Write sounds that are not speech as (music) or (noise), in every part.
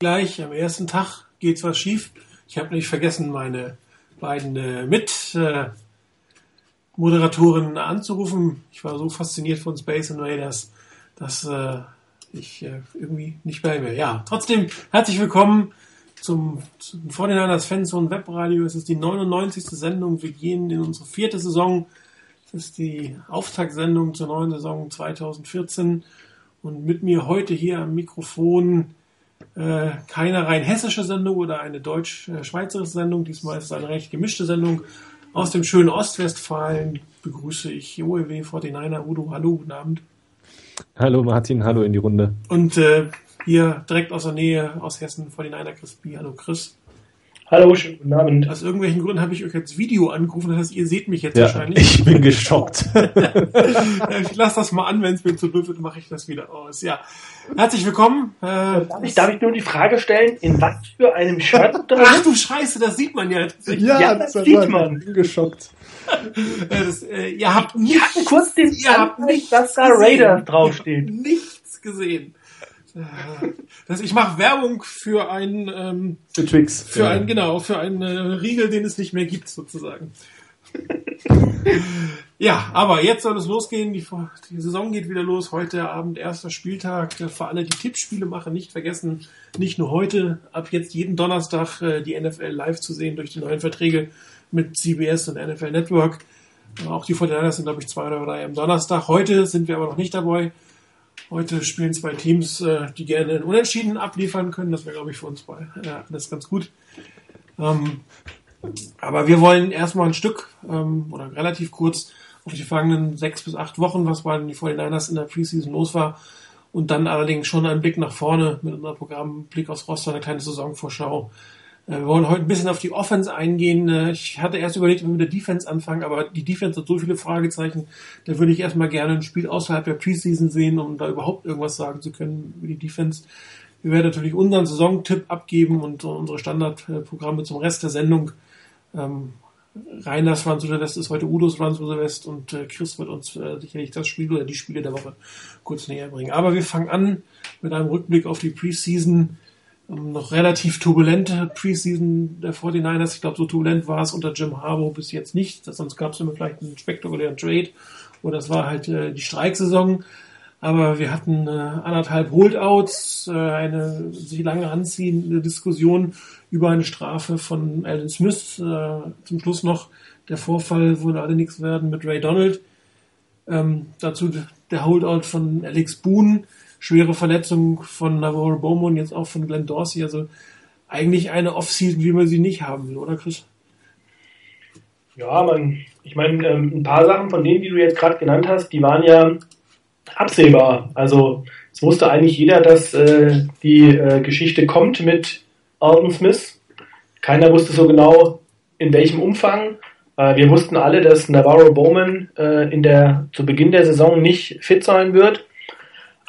gleich am ersten Tag geht was schief. Ich habe nicht vergessen, meine beiden äh, Mit-Moderatoren äh, anzurufen. Ich war so fasziniert von Space Invaders, dass äh, ich äh, irgendwie nicht bei mir. Ja, trotzdem herzlich willkommen zum, zum 49ers Fanzone Webradio. Es ist die 99. Sendung. Wir gehen in unsere vierte Saison. Es ist die Auftaktsendung zur neuen Saison 2014. Und mit mir heute hier am Mikrofon keine rein hessische Sendung oder eine deutsch-schweizerische Sendung. Diesmal ist es eine recht gemischte Sendung. Aus dem schönen Ostwestfalen begrüße ich OEW 49er Udo. Hallo, guten Abend. Hallo Martin, hallo in die Runde. Und äh, hier direkt aus der Nähe aus Hessen 49er Chris B. Hallo Chris. Hallo, schönen guten Abend. Aus irgendwelchen Gründen habe ich euch jetzt Video angerufen, das heißt, ihr seht mich jetzt Ja, wahrscheinlich. ich bin geschockt. (laughs) ich lasse das mal an, wenn es mir zu doof wird, mache ich das wieder aus. Ja, herzlich willkommen. Äh, Darf ich, darf ich nur die Frage stellen, in was für einem Shirt (laughs) drin Ach du Scheiße, das sieht man ja. tatsächlich. Ja, das sieht man. Ich bin geschockt. Äh, das, äh, ihr habt Ich hatte nicht, kurz den Ihr habt nichts dass da. Raiders draufsteht. nichts gesehen. Das, ich mache Werbung für ein, ähm, Für Twix. für ein, genau, für einen äh, Riegel, den es nicht mehr gibt, sozusagen. (laughs) ja, aber jetzt soll es losgehen. Die, die Saison geht wieder los. Heute Abend erster Spieltag. Äh, Für alle, die Tippspiele machen, nicht vergessen, nicht nur heute, ab jetzt jeden Donnerstag äh, die NFL live zu sehen durch die neuen Verträge mit CBS und NFL Network. Äh, Auch die 49ers sind, glaube ich, zwei oder drei am Donnerstag. Heute sind wir aber noch nicht dabei. Heute spielen zwei Teams, äh, die gerne einen Unentschieden abliefern können. Das wäre, glaube ich, für uns ja, das ganz gut. Ähm, aber wir wollen erstmal ein Stück ähm, oder relativ kurz auf die vergangenen sechs bis acht Wochen, was bei den 49ers in der Preseason los war. Und dann allerdings schon einen Blick nach vorne mit unserem Programm, Blick aufs Roster, eine kleine Saisonvorschau. Äh, wir wollen heute ein bisschen auf die Offense eingehen. Äh, Ich hatte erst überlegt, ob wir mit der Defense anfangen, aber die Defense hat so viele Fragezeichen. Da würde ich erstmal gerne ein Spiel außerhalb der Preseason sehen, um da überhaupt irgendwas sagen zu können über die Defense. Wir werden natürlich unseren Saisontipp abgeben und unsere Standardprogramme zum Rest der Sendung. Ähm, Reiners Run to the West ist heute Udos Run to the West und äh, Chris wird uns sicherlich das Spiel oder die Spiele der Woche kurz näher bringen. Aber wir fangen an mit einem Rückblick auf die Preseason. Noch relativ turbulente Preseason der 49ers. Ich glaube, so turbulent war es unter Jim Harbaugh bis jetzt nicht. Sonst gab es immer vielleicht einen spektakulären Trade. Oder das war halt äh, die Streiksaison. Aber wir hatten äh, anderthalb Holdouts, äh, eine sich lange anziehende Diskussion über eine Strafe von Alan Smith. Äh, zum Schluss noch der Vorfall wurde alle nichts werden mit Ray Donald. Ähm, dazu der Holdout von Alex Boone, schwere Verletzung von Navarro Bowman, jetzt auch von Glenn Dorsey. Also eigentlich eine Offseason, wie man sie nicht haben will, oder Chris? Ja, man, ich meine, ähm, ein paar Sachen von denen, die du jetzt gerade genannt hast, die waren ja absehbar. Also es wusste eigentlich jeder, dass äh, die äh, Geschichte kommt mit Alton Smith. Keiner wusste so genau, in welchem Umfang. Äh, wir wussten alle, dass Navarro Bowman äh, in der, zu Beginn der Saison nicht fit sein wird.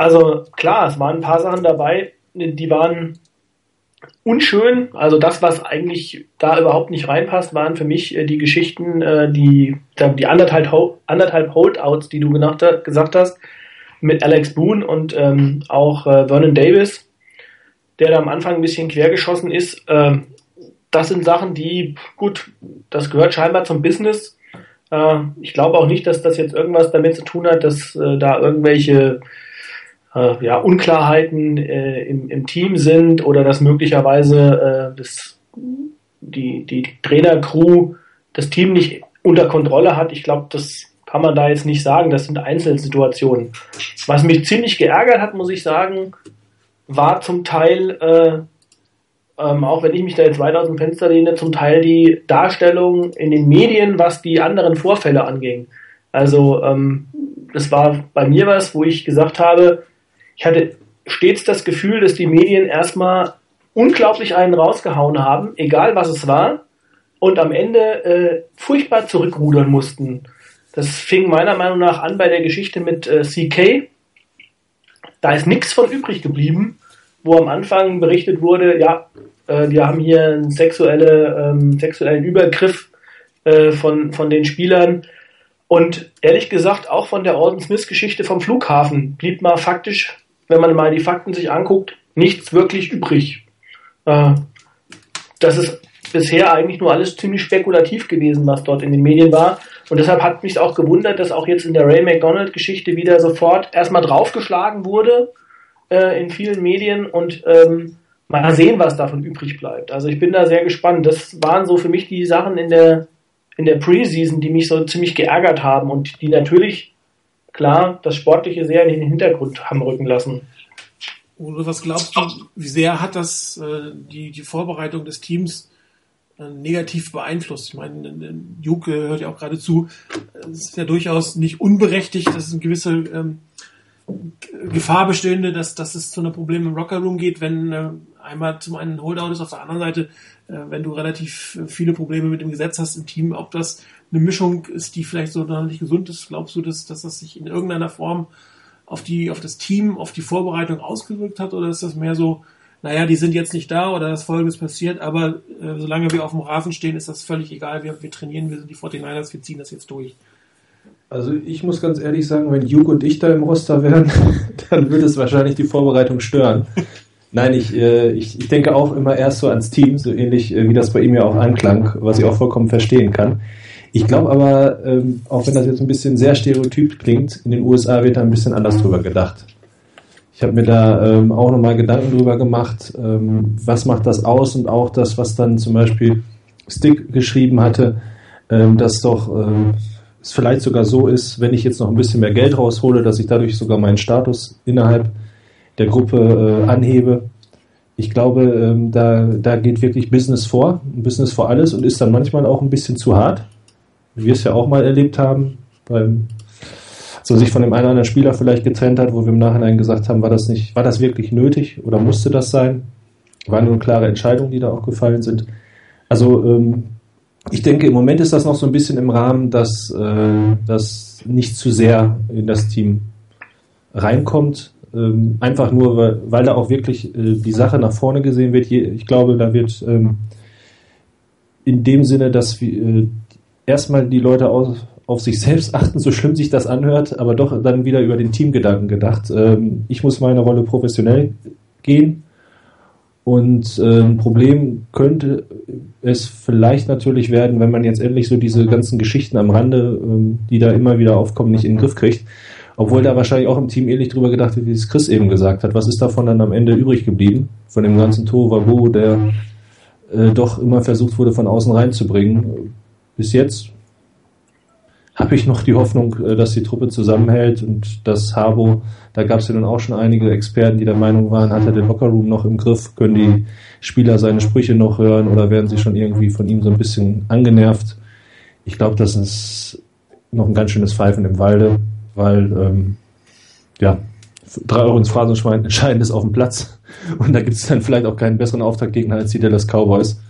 Also klar, es waren ein paar Sachen dabei, die waren unschön. Also das, was eigentlich da überhaupt nicht reinpasst, waren für mich äh, die Geschichten, äh, die, die anderthalb, anderthalb Holdouts, die du gesagt hast, mit Alex Boone und ähm, auch äh, Vernon Davis, der da am Anfang ein bisschen quergeschossen ist. Ähm, das sind Sachen, die, gut, das gehört scheinbar zum Business. Äh, ich glaube auch nicht, dass das jetzt irgendwas damit zu tun hat, dass äh, da irgendwelche äh, ja, Unklarheiten äh, im, im Team sind oder dass möglicherweise äh, das, die, die Trainercrew das Team nicht unter Kontrolle hat. Ich glaube, das kann man da jetzt nicht sagen. Das sind Einzelsituationen. Was mich ziemlich geärgert hat, muss ich sagen, war zum Teil, äh, ähm, auch wenn ich mich da jetzt weit aus dem Fenster lehne, zum Teil die Darstellung in den Medien, was die anderen Vorfälle anging. Also ähm, das war bei mir was, wo ich gesagt habe, ich hatte stets das Gefühl, dass die Medien erstmal unglaublich einen rausgehauen haben, egal was es war, und am Ende äh, furchtbar zurückrudern mussten. Das fing meiner Meinung nach an bei der Geschichte mit äh, CK. Da ist nichts von übrig geblieben, wo am Anfang berichtet wurde, ja, äh, wir haben hier einen sexuelle, ähm, sexuellen Übergriff äh, von, von den Spielern. Und ehrlich gesagt, auch von der Alden Smith-Geschichte vom Flughafen blieb mal faktisch, wenn man mal die Fakten sich anguckt, nichts wirklich übrig. Äh, das ist bisher eigentlich nur alles ziemlich spekulativ gewesen, was dort in den Medien war. Und deshalb hat mich auch gewundert, dass auch jetzt in der Ray McDonald-Geschichte wieder sofort erstmal draufgeschlagen wurde äh, in vielen Medien und ähm, mal sehen, was davon übrig bleibt. Also ich bin da sehr gespannt. Das waren so für mich die Sachen in der in der Preseason, die mich so ziemlich geärgert haben und die natürlich klar das Sportliche sehr in den Hintergrund haben rücken lassen. Oder was glaubst du, wie sehr hat das äh, die, die Vorbereitung des Teams äh, negativ beeinflusst? Ich meine, Juke hört ja auch gerade zu, es ist ja durchaus nicht unberechtigt, dass es eine gewisse ähm, Gefahr bestehende, dass, dass es zu einem Problem im Rockerroom geht, wenn äh, einmal zum einen ein Holdout ist, auf der anderen Seite, äh, wenn du relativ viele Probleme mit dem Gesetz hast im Team, ob das eine Mischung ist, die vielleicht so noch nicht gesund ist, glaubst du, dass, dass das sich in irgendeiner Form auf die, auf das Team, auf die Vorbereitung ausgewirkt hat, oder ist das mehr so, naja, die sind jetzt nicht da oder das Folgendes passiert, aber äh, solange wir auf dem Rasen stehen, ist das völlig egal, wir, wir trainieren, wir sind die 49ers, wir ziehen das jetzt durch. Also ich muss ganz ehrlich sagen, wenn Juke und ich da im Roster wären, (laughs) dann würde es wahrscheinlich die Vorbereitung stören. Nein, ich, äh, ich, ich denke auch immer erst so ans Team, so ähnlich äh, wie das bei ihm ja auch anklang, was ich auch vollkommen verstehen kann. Ich glaube aber, ähm, auch wenn das jetzt ein bisschen sehr stereotyp klingt, in den USA wird da ein bisschen anders drüber gedacht. Ich habe mir da ähm, auch nochmal Gedanken drüber gemacht, ähm, was macht das aus und auch das, was dann zum Beispiel Stick geschrieben hatte, ähm, dass doch ähm, es vielleicht sogar so ist, wenn ich jetzt noch ein bisschen mehr Geld raushole, dass ich dadurch sogar meinen Status innerhalb der Gruppe äh, anhebe. Ich glaube, ähm, da, da geht wirklich Business vor, Business vor alles und ist dann manchmal auch ein bisschen zu hart wie wir es ja auch mal erlebt haben, beim so sich von dem einen oder anderen Spieler vielleicht getrennt hat, wo wir im Nachhinein gesagt haben, war das nicht, war das wirklich nötig oder musste das sein? Waren nur klare Entscheidungen, die da auch gefallen sind. Also ähm, ich denke, im Moment ist das noch so ein bisschen im Rahmen, dass äh, das nicht zu sehr in das Team reinkommt. Ähm, einfach nur, weil, weil da auch wirklich äh, die Sache nach vorne gesehen wird. Ich glaube, da wird ähm, in dem Sinne, dass wir, äh, erstmal die Leute auf, auf sich selbst (laughs) achten, so schlimm sich das anhört, aber doch dann wieder über den Teamgedanken gedacht. Ähm, ich muss meine Rolle professionell gehen. Und äh, ein Problem könnte es vielleicht natürlich werden, wenn man jetzt endlich so diese ganzen Geschichten am Rande, ähm, die da immer wieder aufkommen, nicht in den Griff kriegt. Obwohl da wahrscheinlich auch im Team ähnlich drüber gedacht wird, wie es Chris eben gesagt hat. Was ist davon dann am Ende übrig geblieben? Von dem ganzen Tohuwabohu, der äh, doch immer versucht wurde, von außen reinzubringen bis jetzt habe ich noch die Hoffnung, äh, dass die Truppe zusammenhält und dass Habo, da gab es ja nun auch schon einige Experten, die der Meinung waren, hat er den Lockerroom noch im Griff, können die Spieler seine Sprüche noch hören oder werden sie schon irgendwie von ihm so ein bisschen angenervt. Ich glaube, das ist noch ein ganz schönes Pfeifen im Walde, weil ähm, ja, drei Euro ins Phrasenschwein (laughs) entscheidend ist auf dem Platz und da gibt es dann vielleicht auch keinen besseren Auftaktgegner als die Dallas Cowboys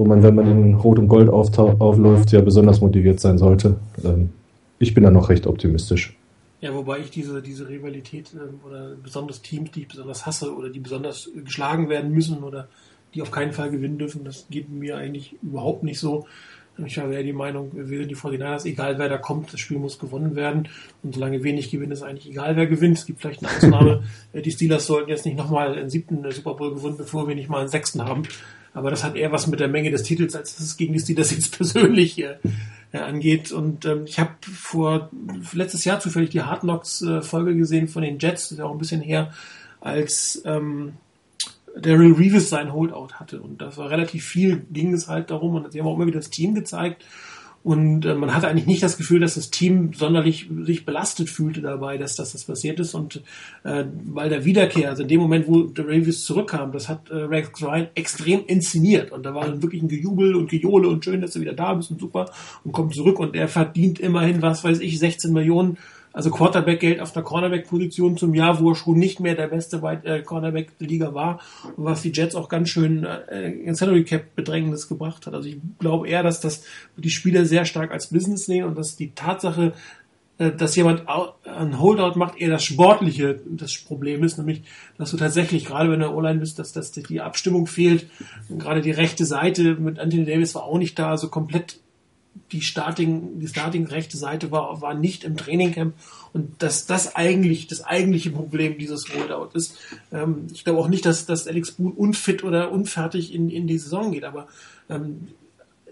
wo man, wenn man in Rot und Gold aufläuft, ja besonders motiviert sein sollte. Ähm, ich bin da noch recht optimistisch. Ja, wobei ich diese, diese Rivalität äh, oder besonders Teams, die ich besonders hasse oder die besonders geschlagen werden müssen oder die auf keinen Fall gewinnen dürfen, das geht mir eigentlich überhaupt nicht so. Ich habe eher die Meinung, wir sind die 49ers, egal wer da kommt, das Spiel muss gewonnen werden. Und solange wenig gewinnt, ist eigentlich egal, wer gewinnt. Es gibt vielleicht eine Ausnahme. (laughs) die Steelers sollten jetzt nicht nochmal einen siebten Super Bowl gewinnen, bevor wir nicht mal einen sechsten haben. Aber das hat eher was mit der Menge des Titels, als dass es gegen die Steelers (laughs) jetzt persönlich äh, angeht. Und ähm, ich habe vor letztes Jahr zufällig die Hard Knocks äh, Folge gesehen von den Jets, das ist ja auch ein bisschen her, als ähm, Daryl Reeves sein Holdout hatte. Und das war relativ viel, ging es halt darum. Und sie haben auch immer wieder das Team gezeigt. Und äh, man hatte eigentlich nicht das Gefühl, dass das Team sonderlich sich belastet fühlte dabei, dass, dass das passiert ist. Und äh, weil der Wiederkehr, also in dem Moment, wo der Ravens zurückkam, das hat äh, Rex Ryan extrem inszeniert. Und da war dann wirklich ein Gejubel und Gejohle und schön, dass du wieder da bist und super und kommt zurück. Und er verdient immerhin, was weiß ich, 16 Millionen also Quarterback-Geld auf der Cornerback-Position zum Jahr, wo er schon nicht mehr der beste äh, Cornerback der Liga war und was die Jets auch ganz schön äh, in Salary Cap Bedrängnis gebracht hat. Also ich glaube eher, dass das die Spieler sehr stark als Business sehen und dass die Tatsache, äh, dass jemand ein Holdout macht, eher das Sportliche das Problem ist, nämlich, dass du tatsächlich, gerade wenn du online bist, dass, dass die Abstimmung fehlt. Und gerade die rechte Seite mit Anthony Davis war auch nicht da, also komplett die Starting, die Starting rechte Seite war, war nicht im Trainingcamp und dass das eigentlich das eigentliche Problem dieses Holdout ist. Ähm, ich glaube auch nicht, dass, dass Alex Boone unfit oder unfertig in, in die Saison geht, aber ähm,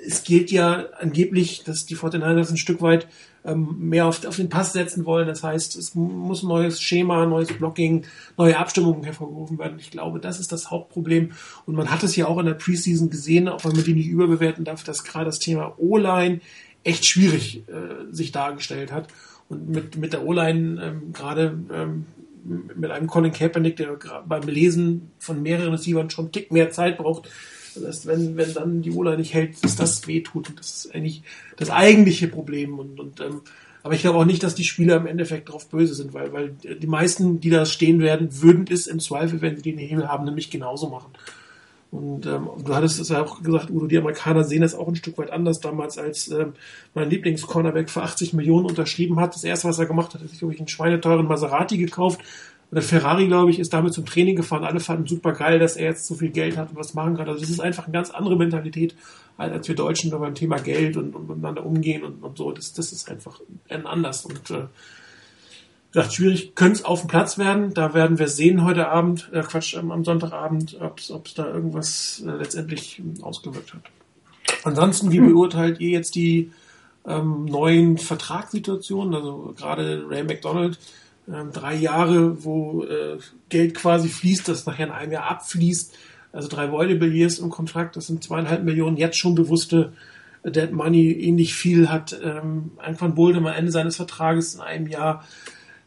es gilt ja angeblich, dass die 49ers ein Stück weit ähm, mehr auf, auf den Pass setzen wollen. Das heißt, es muss ein neues Schema, neues Blocking, neue Abstimmungen hervorgerufen werden. Ich glaube, das ist das Hauptproblem. Und man hat es ja auch in der Preseason gesehen, auch wenn man die nicht überbewerten darf, dass gerade das Thema O-Line echt schwierig äh, sich dargestellt hat. Und mit, mit der O-Line ähm, gerade ähm, mit einem Colin Kaepernick, der beim Lesen von mehreren Receivern schon einen Tick mehr Zeit braucht, das heißt, wenn, wenn dann die Ola nicht hält, dass das wehtut. Und das ist eigentlich das eigentliche Problem. Und, und ähm, aber ich glaube auch nicht, dass die Spieler im Endeffekt darauf böse sind, weil, weil die meisten, die da stehen werden, würden es im Zweifel, wenn sie den Hebel haben, nämlich genauso machen. Und ähm, du hattest es ja auch gesagt, Udo, die Amerikaner sehen das auch ein Stück weit anders. Damals, als ähm, mein Lieblings-Cornerback für 80 Millionen unterschrieben hat, das erste, was er gemacht hat, sich, glaube ich, einen schweineteuren Maserati gekauft oder Ferrari, glaube ich, ist damit zum Training gefahren. Alle fanden super geil, dass er jetzt so viel Geld hat und was machen kann. Also das ist einfach eine ganz andere Mentalität, als wir Deutschen beim Thema Geld und, und miteinander umgehen und, und so. Das, das ist einfach anders. Und äh, gesagt, schwierig könnte es auf dem Platz werden. Da werden wir sehen heute Abend, äh, Quatsch, am Sonntagabend, ob es da irgendwas äh, letztendlich ausgewirkt hat. Ansonsten, wie beurteilt ihr jetzt die ähm, neuen Vertragssituationen? Also gerade Ray McDonald ähm, drei Jahre, wo äh, Geld quasi fließt, das nachher in einem Jahr abfließt. Also drei Voidable Years im Kontrakt, das sind zweieinhalb Millionen jetzt schon bewusste Dead Money. Ähnlich viel hat ähm, Anquan Bolden am Ende seines Vertrages in einem Jahr.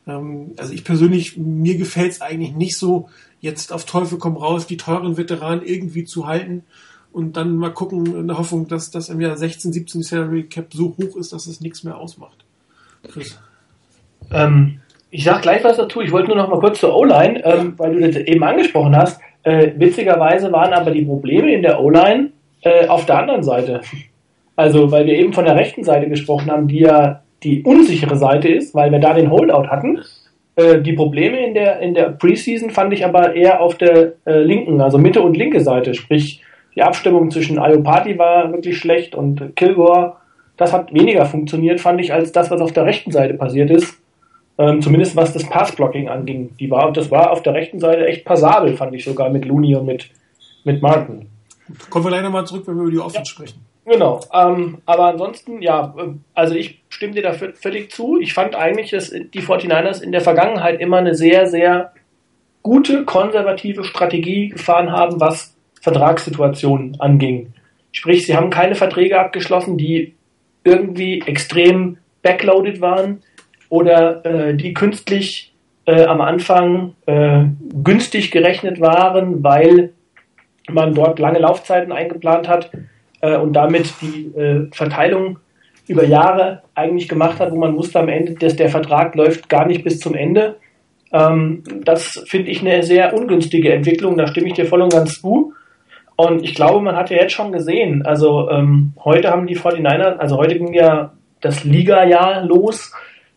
Ähm, also ich persönlich, mir gefällt es eigentlich nicht so, jetzt auf Teufel komm raus, die teuren Veteranen irgendwie zu halten und dann mal gucken in der Hoffnung, dass das im Jahr 16, 17 Salary Cap so hoch ist, dass es nichts mehr ausmacht. Chris. Ähm, ich sag gleich was dazu. Ich wollte nur noch mal kurz zur O-Line, ähm, weil du das eben angesprochen hast. Äh, witzigerweise waren aber die Probleme in der O-Line äh, auf der anderen Seite. Also, weil wir eben von der rechten Seite gesprochen haben, die ja die unsichere Seite ist, weil wir da den Holdout hatten. Äh, die Probleme in der, in der Preseason fand ich aber eher auf der äh, linken, also Mitte und linke Seite. Sprich, die Abstimmung zwischen Ayopati war wirklich schlecht und Kilgore, das hat weniger funktioniert, fand ich, als das, was auf der rechten Seite passiert ist. Ähm, zumindest was das Passblocking anging. Die war, das war auf der rechten Seite echt passabel, fand ich sogar mit Looney und mit, mit Martin. Kommen wir gleich nochmal zurück, wenn wir über die Offense ja. sprechen. Genau. Ähm, aber ansonsten, ja, äh, also ich stimme dir da völlig zu. Ich fand eigentlich, dass die 49ers in der Vergangenheit immer eine sehr, sehr gute, konservative Strategie gefahren haben, was Vertragssituationen anging. Sprich, sie haben keine Verträge abgeschlossen, die irgendwie extrem backloaded waren, oder äh, die künstlich äh, am Anfang äh, günstig gerechnet waren, weil man dort lange Laufzeiten eingeplant hat äh, und damit die äh, Verteilung über Jahre eigentlich gemacht hat, wo man wusste am Ende, dass der Vertrag läuft gar nicht bis zum Ende. Ähm, das finde ich eine sehr ungünstige Entwicklung, da stimme ich dir voll und ganz zu. Und ich glaube, man hat ja jetzt schon gesehen, also ähm, heute haben die 49ers, also heute ging ja das Liga-Jahr los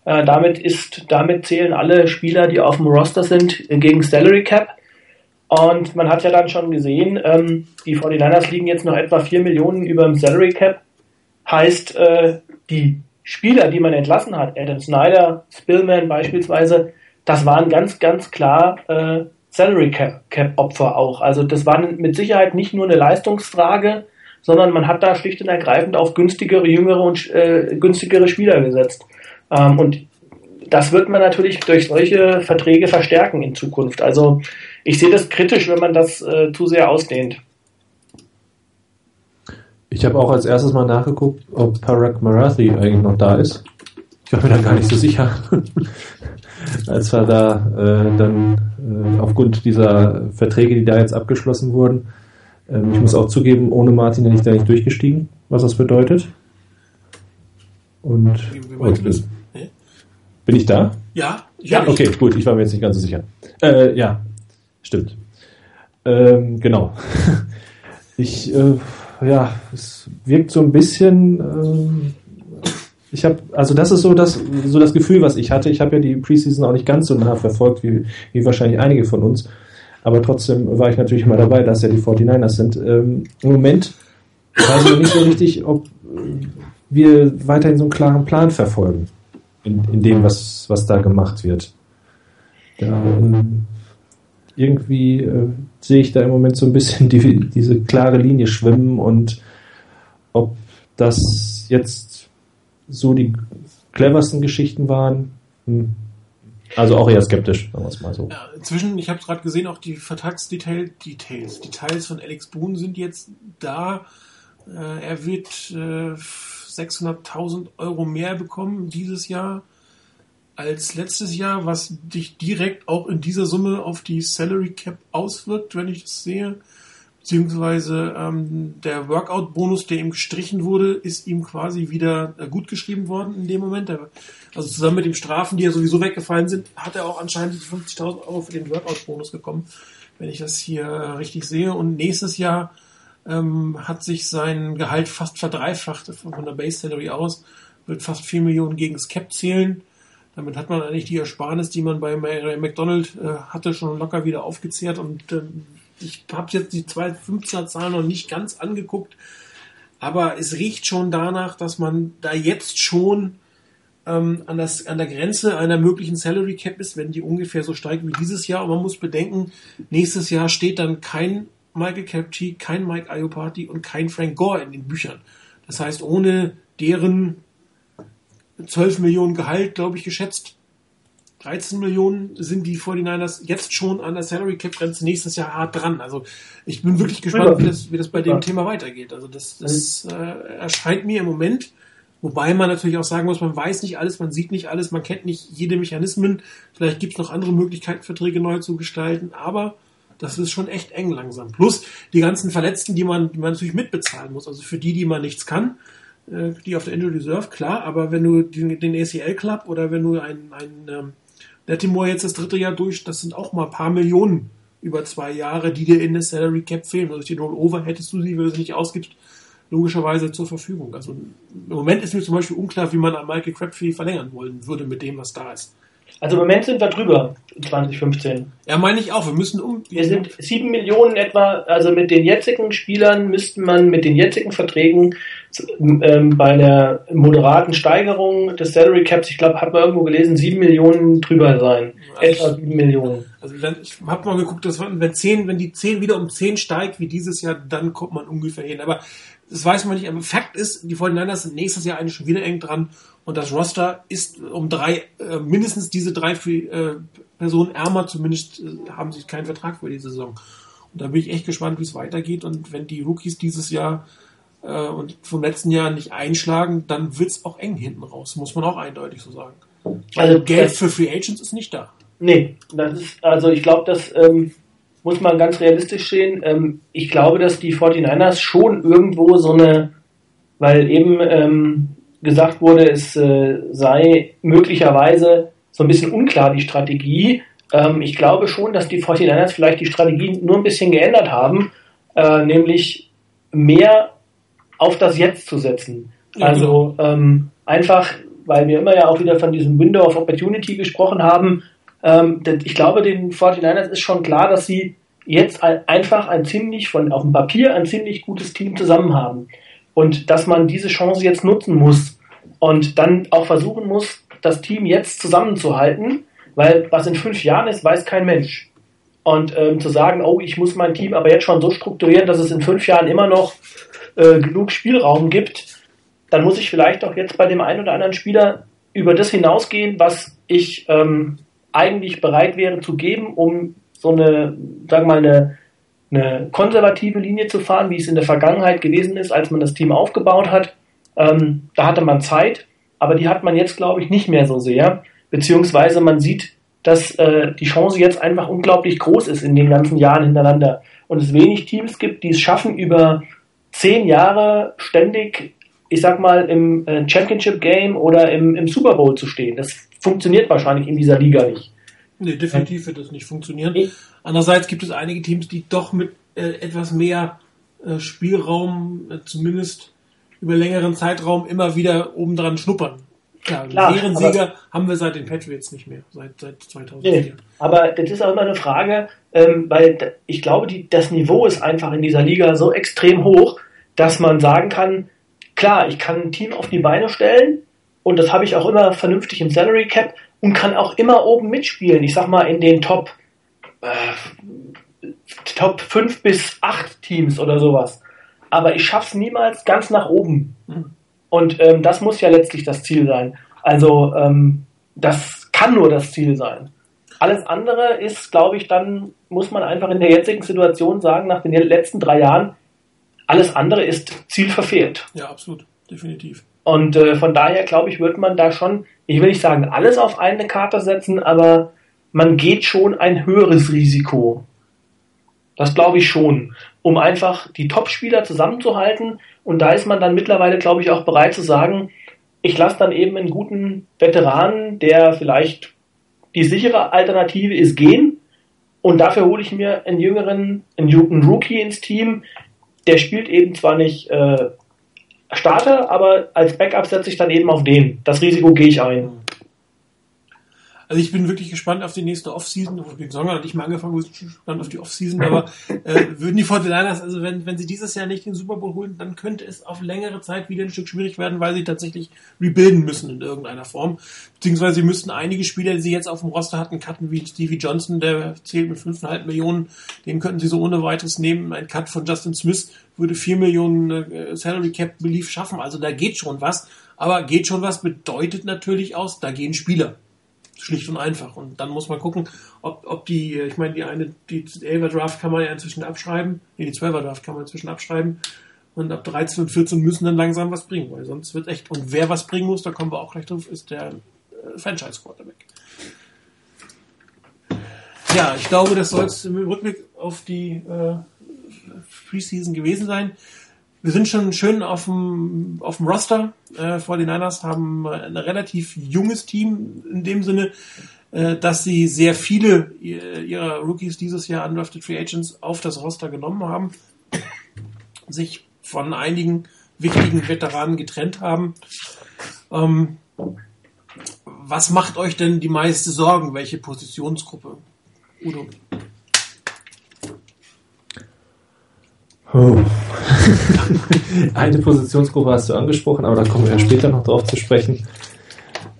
äh, damit ist, damit zählen alle Spieler, die auf dem Roster sind, gegen Salary Cap. Und man hat ja dann schon gesehen, ähm, die 49ers liegen jetzt noch etwa 4 Millionen über dem Salary Cap. Heißt, äh, die Spieler, die man entlassen hat, Adam Snyder, Spillman beispielsweise, das waren ganz, ganz klar äh, Salary Cap, Cap Opfer auch. Also das war mit Sicherheit nicht nur eine Leistungsfrage, sondern man hat da schlicht und ergreifend auf günstigere, jüngere und äh, günstigere Spieler gesetzt. Ähm, und das wird man natürlich durch solche Verträge verstärken in Zukunft. Also ich sehe das kritisch, wenn man das äh, zu sehr ausdehnt. Ich habe auch als erstes mal nachgeguckt, ob Parag Marathi eigentlich noch da ist. Ich war mir da gar nicht so sicher. (laughs) als wir da äh, dann äh, aufgrund dieser Verträge, die da jetzt abgeschlossen wurden, ähm, ich muss auch zugeben, ohne Martin bin ich da nicht durchgestiegen, was das bedeutet. Und wie, wie oh, bin, ich da? Ja. Ja. Okay, gut. Ich war mir jetzt nicht ganz so sicher. Äh, ja, stimmt. Ähm, genau. (laughs) ich, äh, ja, es wirkt so ein bisschen. Äh, ich habe, also das ist so das, so das Gefühl, was ich hatte. Ich habe ja die Preseason auch nicht ganz so nah verfolgt wie, wie wahrscheinlich einige von uns. Aber trotzdem war ich natürlich immer dabei, dass ja die 49ers sind. Ähm, Im Moment weiß ich nicht so richtig, ob wir weiterhin so einen klaren Plan verfolgen in, in dem, was, was da gemacht wird. Da, ähm, irgendwie äh, sehe ich da im Moment so ein bisschen (laughs) die, diese klare Linie schwimmen und ob das jetzt so die cleversten Geschichten waren, hm. also auch eher skeptisch, sagen wir es mal so. Ja, inzwischen, ich habe gerade gesehen, auch die Vertragsdetails, Details, Details von Alex Boone sind jetzt da. Äh, er wird äh, 600.000 Euro mehr bekommen dieses Jahr als letztes Jahr, was dich direkt auch in dieser Summe auf die Salary Cap auswirkt, wenn ich das sehe. Beziehungsweise ähm, der Workout-Bonus, der ihm gestrichen wurde, ist ihm quasi wieder äh, gut geschrieben worden in dem Moment. Also zusammen mit den Strafen, die ja sowieso weggefallen sind, hat er auch anscheinend die 50.000 Euro für den Workout-Bonus bekommen, wenn ich das hier äh, richtig sehe. Und nächstes Jahr ähm, hat sich sein Gehalt fast verdreifacht von der Base Salary aus, wird fast 4 Millionen gegen das Cap zählen. Damit hat man eigentlich die Ersparnis, die man bei McDonald äh, hatte, schon locker wieder aufgezehrt. Und äh, ich habe jetzt die 215er Zahlen noch nicht ganz angeguckt, aber es riecht schon danach, dass man da jetzt schon ähm, an, das, an der Grenze einer möglichen Salary Cap ist, wenn die ungefähr so steigt wie dieses Jahr. Und man muss bedenken, nächstes Jahr steht dann kein Michael Capti, kein Mike Iopati und kein Frank Gore in den Büchern. Das heißt, ohne deren 12 Millionen Gehalt, glaube ich, geschätzt. 13 Millionen sind die 49ers jetzt schon an der Salary Cap Grenze nächstes Jahr hart dran. Also ich bin wirklich gespannt, wie das, wie das bei dem Thema weitergeht. Also das, das äh, erscheint mir im Moment, wobei man natürlich auch sagen muss, man weiß nicht alles, man sieht nicht alles, man kennt nicht jede Mechanismen. Vielleicht gibt es noch andere Möglichkeiten, Verträge neu zu gestalten, aber das ist schon echt eng langsam. Plus die ganzen Verletzten, die man, die man natürlich mitbezahlen muss. Also für die, die man nichts kann, äh, die auf der Injury Reserve, klar, aber wenn du den, den ACL Club oder wenn du ein, ein ähm, Latimore jetzt das dritte Jahr durch, das sind auch mal ein paar Millionen über zwei Jahre, die dir in der Salary Cap fehlen. Also die Rollover hättest du sie, wenn du sie nicht ausgibst, logischerweise zur Verfügung. Also im Moment ist mir zum Beispiel unklar, wie man an Michael Crabtree verlängern wollen würde mit dem, was da ist. Also im Moment sind wir drüber, 2015. Ja, meine ich auch. Wir müssen um. Wir sind sieben Millionen etwa, also mit den jetzigen Spielern müsste man mit den jetzigen Verträgen ähm, bei der moderaten Steigerung des Salary Caps, ich glaube, hat man irgendwo gelesen, sieben Millionen drüber sein. Also etwa sieben Millionen. Also ich habe mal geguckt, dass wenn, zehn, wenn die zehn wieder um zehn steigt, wie dieses Jahr, dann kommt man ungefähr hin. Aber das weiß man nicht. Aber Fakt ist, die 49ers sind nächstes Jahr eigentlich schon wieder eng dran und das Roster ist um drei, äh, mindestens diese drei äh, Personen ärmer, zumindest äh, haben sie keinen Vertrag für die Saison. Und da bin ich echt gespannt, wie es weitergeht. Und wenn die Rookies dieses Jahr äh, und vom letzten Jahr nicht einschlagen, dann wird es auch eng hinten raus, muss man auch eindeutig so sagen. Also Geld für Free Agents ist nicht da. Nee, das ist, also ich glaube, das ähm, muss man ganz realistisch sehen. Ähm, ich glaube, dass die 49ers schon irgendwo so eine, weil eben ähm, gesagt wurde, es äh, sei möglicherweise so ein bisschen unklar die Strategie. Ähm, ich glaube schon, dass die 49ers vielleicht die Strategie nur ein bisschen geändert haben, äh, nämlich mehr auf das Jetzt zu setzen. Ja, also ähm, einfach, weil wir immer ja auch wieder von diesem Window of Opportunity gesprochen haben. Ähm, ich glaube, den 49ers ist schon klar, dass sie jetzt einfach ein ziemlich von auf dem Papier ein ziemlich gutes Team zusammen haben und dass man diese Chance jetzt nutzen muss und dann auch versuchen muss, das Team jetzt zusammenzuhalten, weil was in fünf Jahren ist, weiß kein Mensch. Und ähm, zu sagen, oh, ich muss mein Team aber jetzt schon so strukturieren, dass es in fünf Jahren immer noch äh, genug Spielraum gibt, dann muss ich vielleicht auch jetzt bei dem einen oder anderen Spieler über das hinausgehen, was ich ähm, eigentlich bereit wäre zu geben, um so eine, sagen wir mal, eine, eine konservative Linie zu fahren, wie es in der Vergangenheit gewesen ist, als man das Team aufgebaut hat. Ähm, da hatte man Zeit, aber die hat man jetzt, glaube ich, nicht mehr so sehr. Beziehungsweise man sieht, dass äh, die Chance jetzt einfach unglaublich groß ist in den ganzen Jahren hintereinander. Und es wenig Teams gibt, die es schaffen, über zehn Jahre ständig, ich sag mal, im äh, Championship Game oder im, im Super Bowl zu stehen. Das funktioniert wahrscheinlich in dieser Liga nicht. Nee, definitiv wird das nicht funktionieren. Andererseits gibt es einige Teams, die doch mit äh, etwas mehr äh, Spielraum, äh, zumindest über längeren Zeitraum, immer wieder obendran schnuppern. Klar, Klar Sieger haben wir seit den Patriots nicht mehr, seit, seit 2004. Nee, aber das ist auch immer eine Frage, ähm, weil ich glaube, die, das Niveau ist einfach in dieser Liga so extrem hoch, dass man sagen kann, klar, ich kann ein Team auf die Beine stellen und das habe ich auch immer vernünftig im Salary Cap und kann auch immer oben mitspielen. Ich sag mal in den Top äh, Top 5 bis 8 Teams oder sowas. Aber ich schaff's niemals ganz nach oben. Und ähm, das muss ja letztlich das Ziel sein. Also ähm, das kann nur das Ziel sein. Alles andere ist, glaube ich, dann muss man einfach in der jetzigen Situation sagen, nach den letzten drei Jahren, alles andere ist Ziel verfehlt. Ja, absolut, definitiv. Und äh, von daher, glaube ich, wird man da schon, ich will nicht sagen, alles auf eine Karte setzen, aber man geht schon ein höheres Risiko. Das glaube ich schon, um einfach die Top-Spieler zusammenzuhalten. Und da ist man dann mittlerweile, glaube ich, auch bereit zu sagen, ich lasse dann eben einen guten Veteranen, der vielleicht die sichere Alternative ist, gehen. Und dafür hole ich mir einen jüngeren, einen Rookie ins Team. Der spielt eben zwar nicht äh, Starter, aber als Backup setze ich dann eben auf den. Das Risiko gehe ich ein. Also ich bin wirklich gespannt auf die nächste Offseason. Den Song hat nicht mal angefangen, ich bin gespannt auf die Offseason, aber (laughs) äh, würden die 49ers, also wenn, wenn sie dieses Jahr nicht den Super Bowl holen, dann könnte es auf längere Zeit wieder ein Stück schwierig werden, weil sie tatsächlich rebuilden müssen in irgendeiner Form. Beziehungsweise sie müssten einige Spieler, die sie jetzt auf dem Roster hatten, cutten, wie Stevie Johnson, der zählt mit 5,5 Millionen, den könnten sie so ohne weiteres nehmen. Ein Cut von Justin Smith würde 4 Millionen äh, Salary Cap Belief schaffen. Also da geht schon was. Aber geht schon was bedeutet natürlich aus, da gehen Spieler. Schlicht und einfach. Und dann muss man gucken, ob, ob die, ich meine, die eine, die 11er Draft kann man ja inzwischen abschreiben. Nee, die 12er Draft kann man inzwischen abschreiben. Und ab 13 und 14 müssen dann langsam was bringen, weil sonst wird echt, und wer was bringen muss, da kommen wir auch gleich drauf, ist der äh, Franchise Quarterback. Ja, ich glaube, das soll es im Rückblick auf die äh, Preseason gewesen sein wir sind schon schön auf dem, auf dem Roster. Äh, 49ers haben ein relativ junges Team in dem Sinne, äh, dass sie sehr viele ihrer Rookies dieses Jahr undrafted Free Agents auf das Roster genommen haben, sich von einigen wichtigen Veteranen getrennt haben. Ähm, was macht euch denn die meiste Sorgen? Welche Positionsgruppe? Udo. Oh. Eine Positionsgruppe hast du angesprochen, aber da kommen wir ja später noch drauf zu sprechen.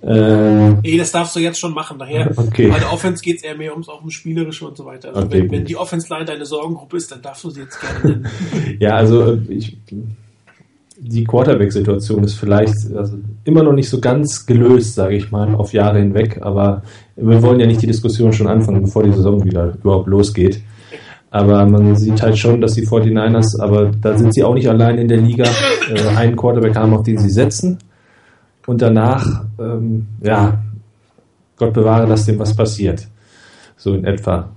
Ähm, nee, das darfst du jetzt schon machen. Daher, okay. bei der Offense geht es eher mehr ums, auch ums Spielerische und so weiter. Also okay, wenn, wenn, die Offense-Line deine Sorgengruppe ist, dann darfst du sie jetzt gerne nennen. (laughs) ja, also ich, die Quarterback-Situation ist vielleicht also immer noch nicht so ganz gelöst, sage ich mal, auf Jahre hinweg. Aber wir wollen ja nicht die Diskussion schon anfangen, bevor die Saison wieder überhaupt losgeht. Aber man sieht halt schon, dass die 49ers, aber da sind sie auch nicht allein in der Liga, äh, einen Quarterback haben, auf den sie setzen. Und danach, ähm, ja, Gott bewahre, dass dem was passiert. So in etwa.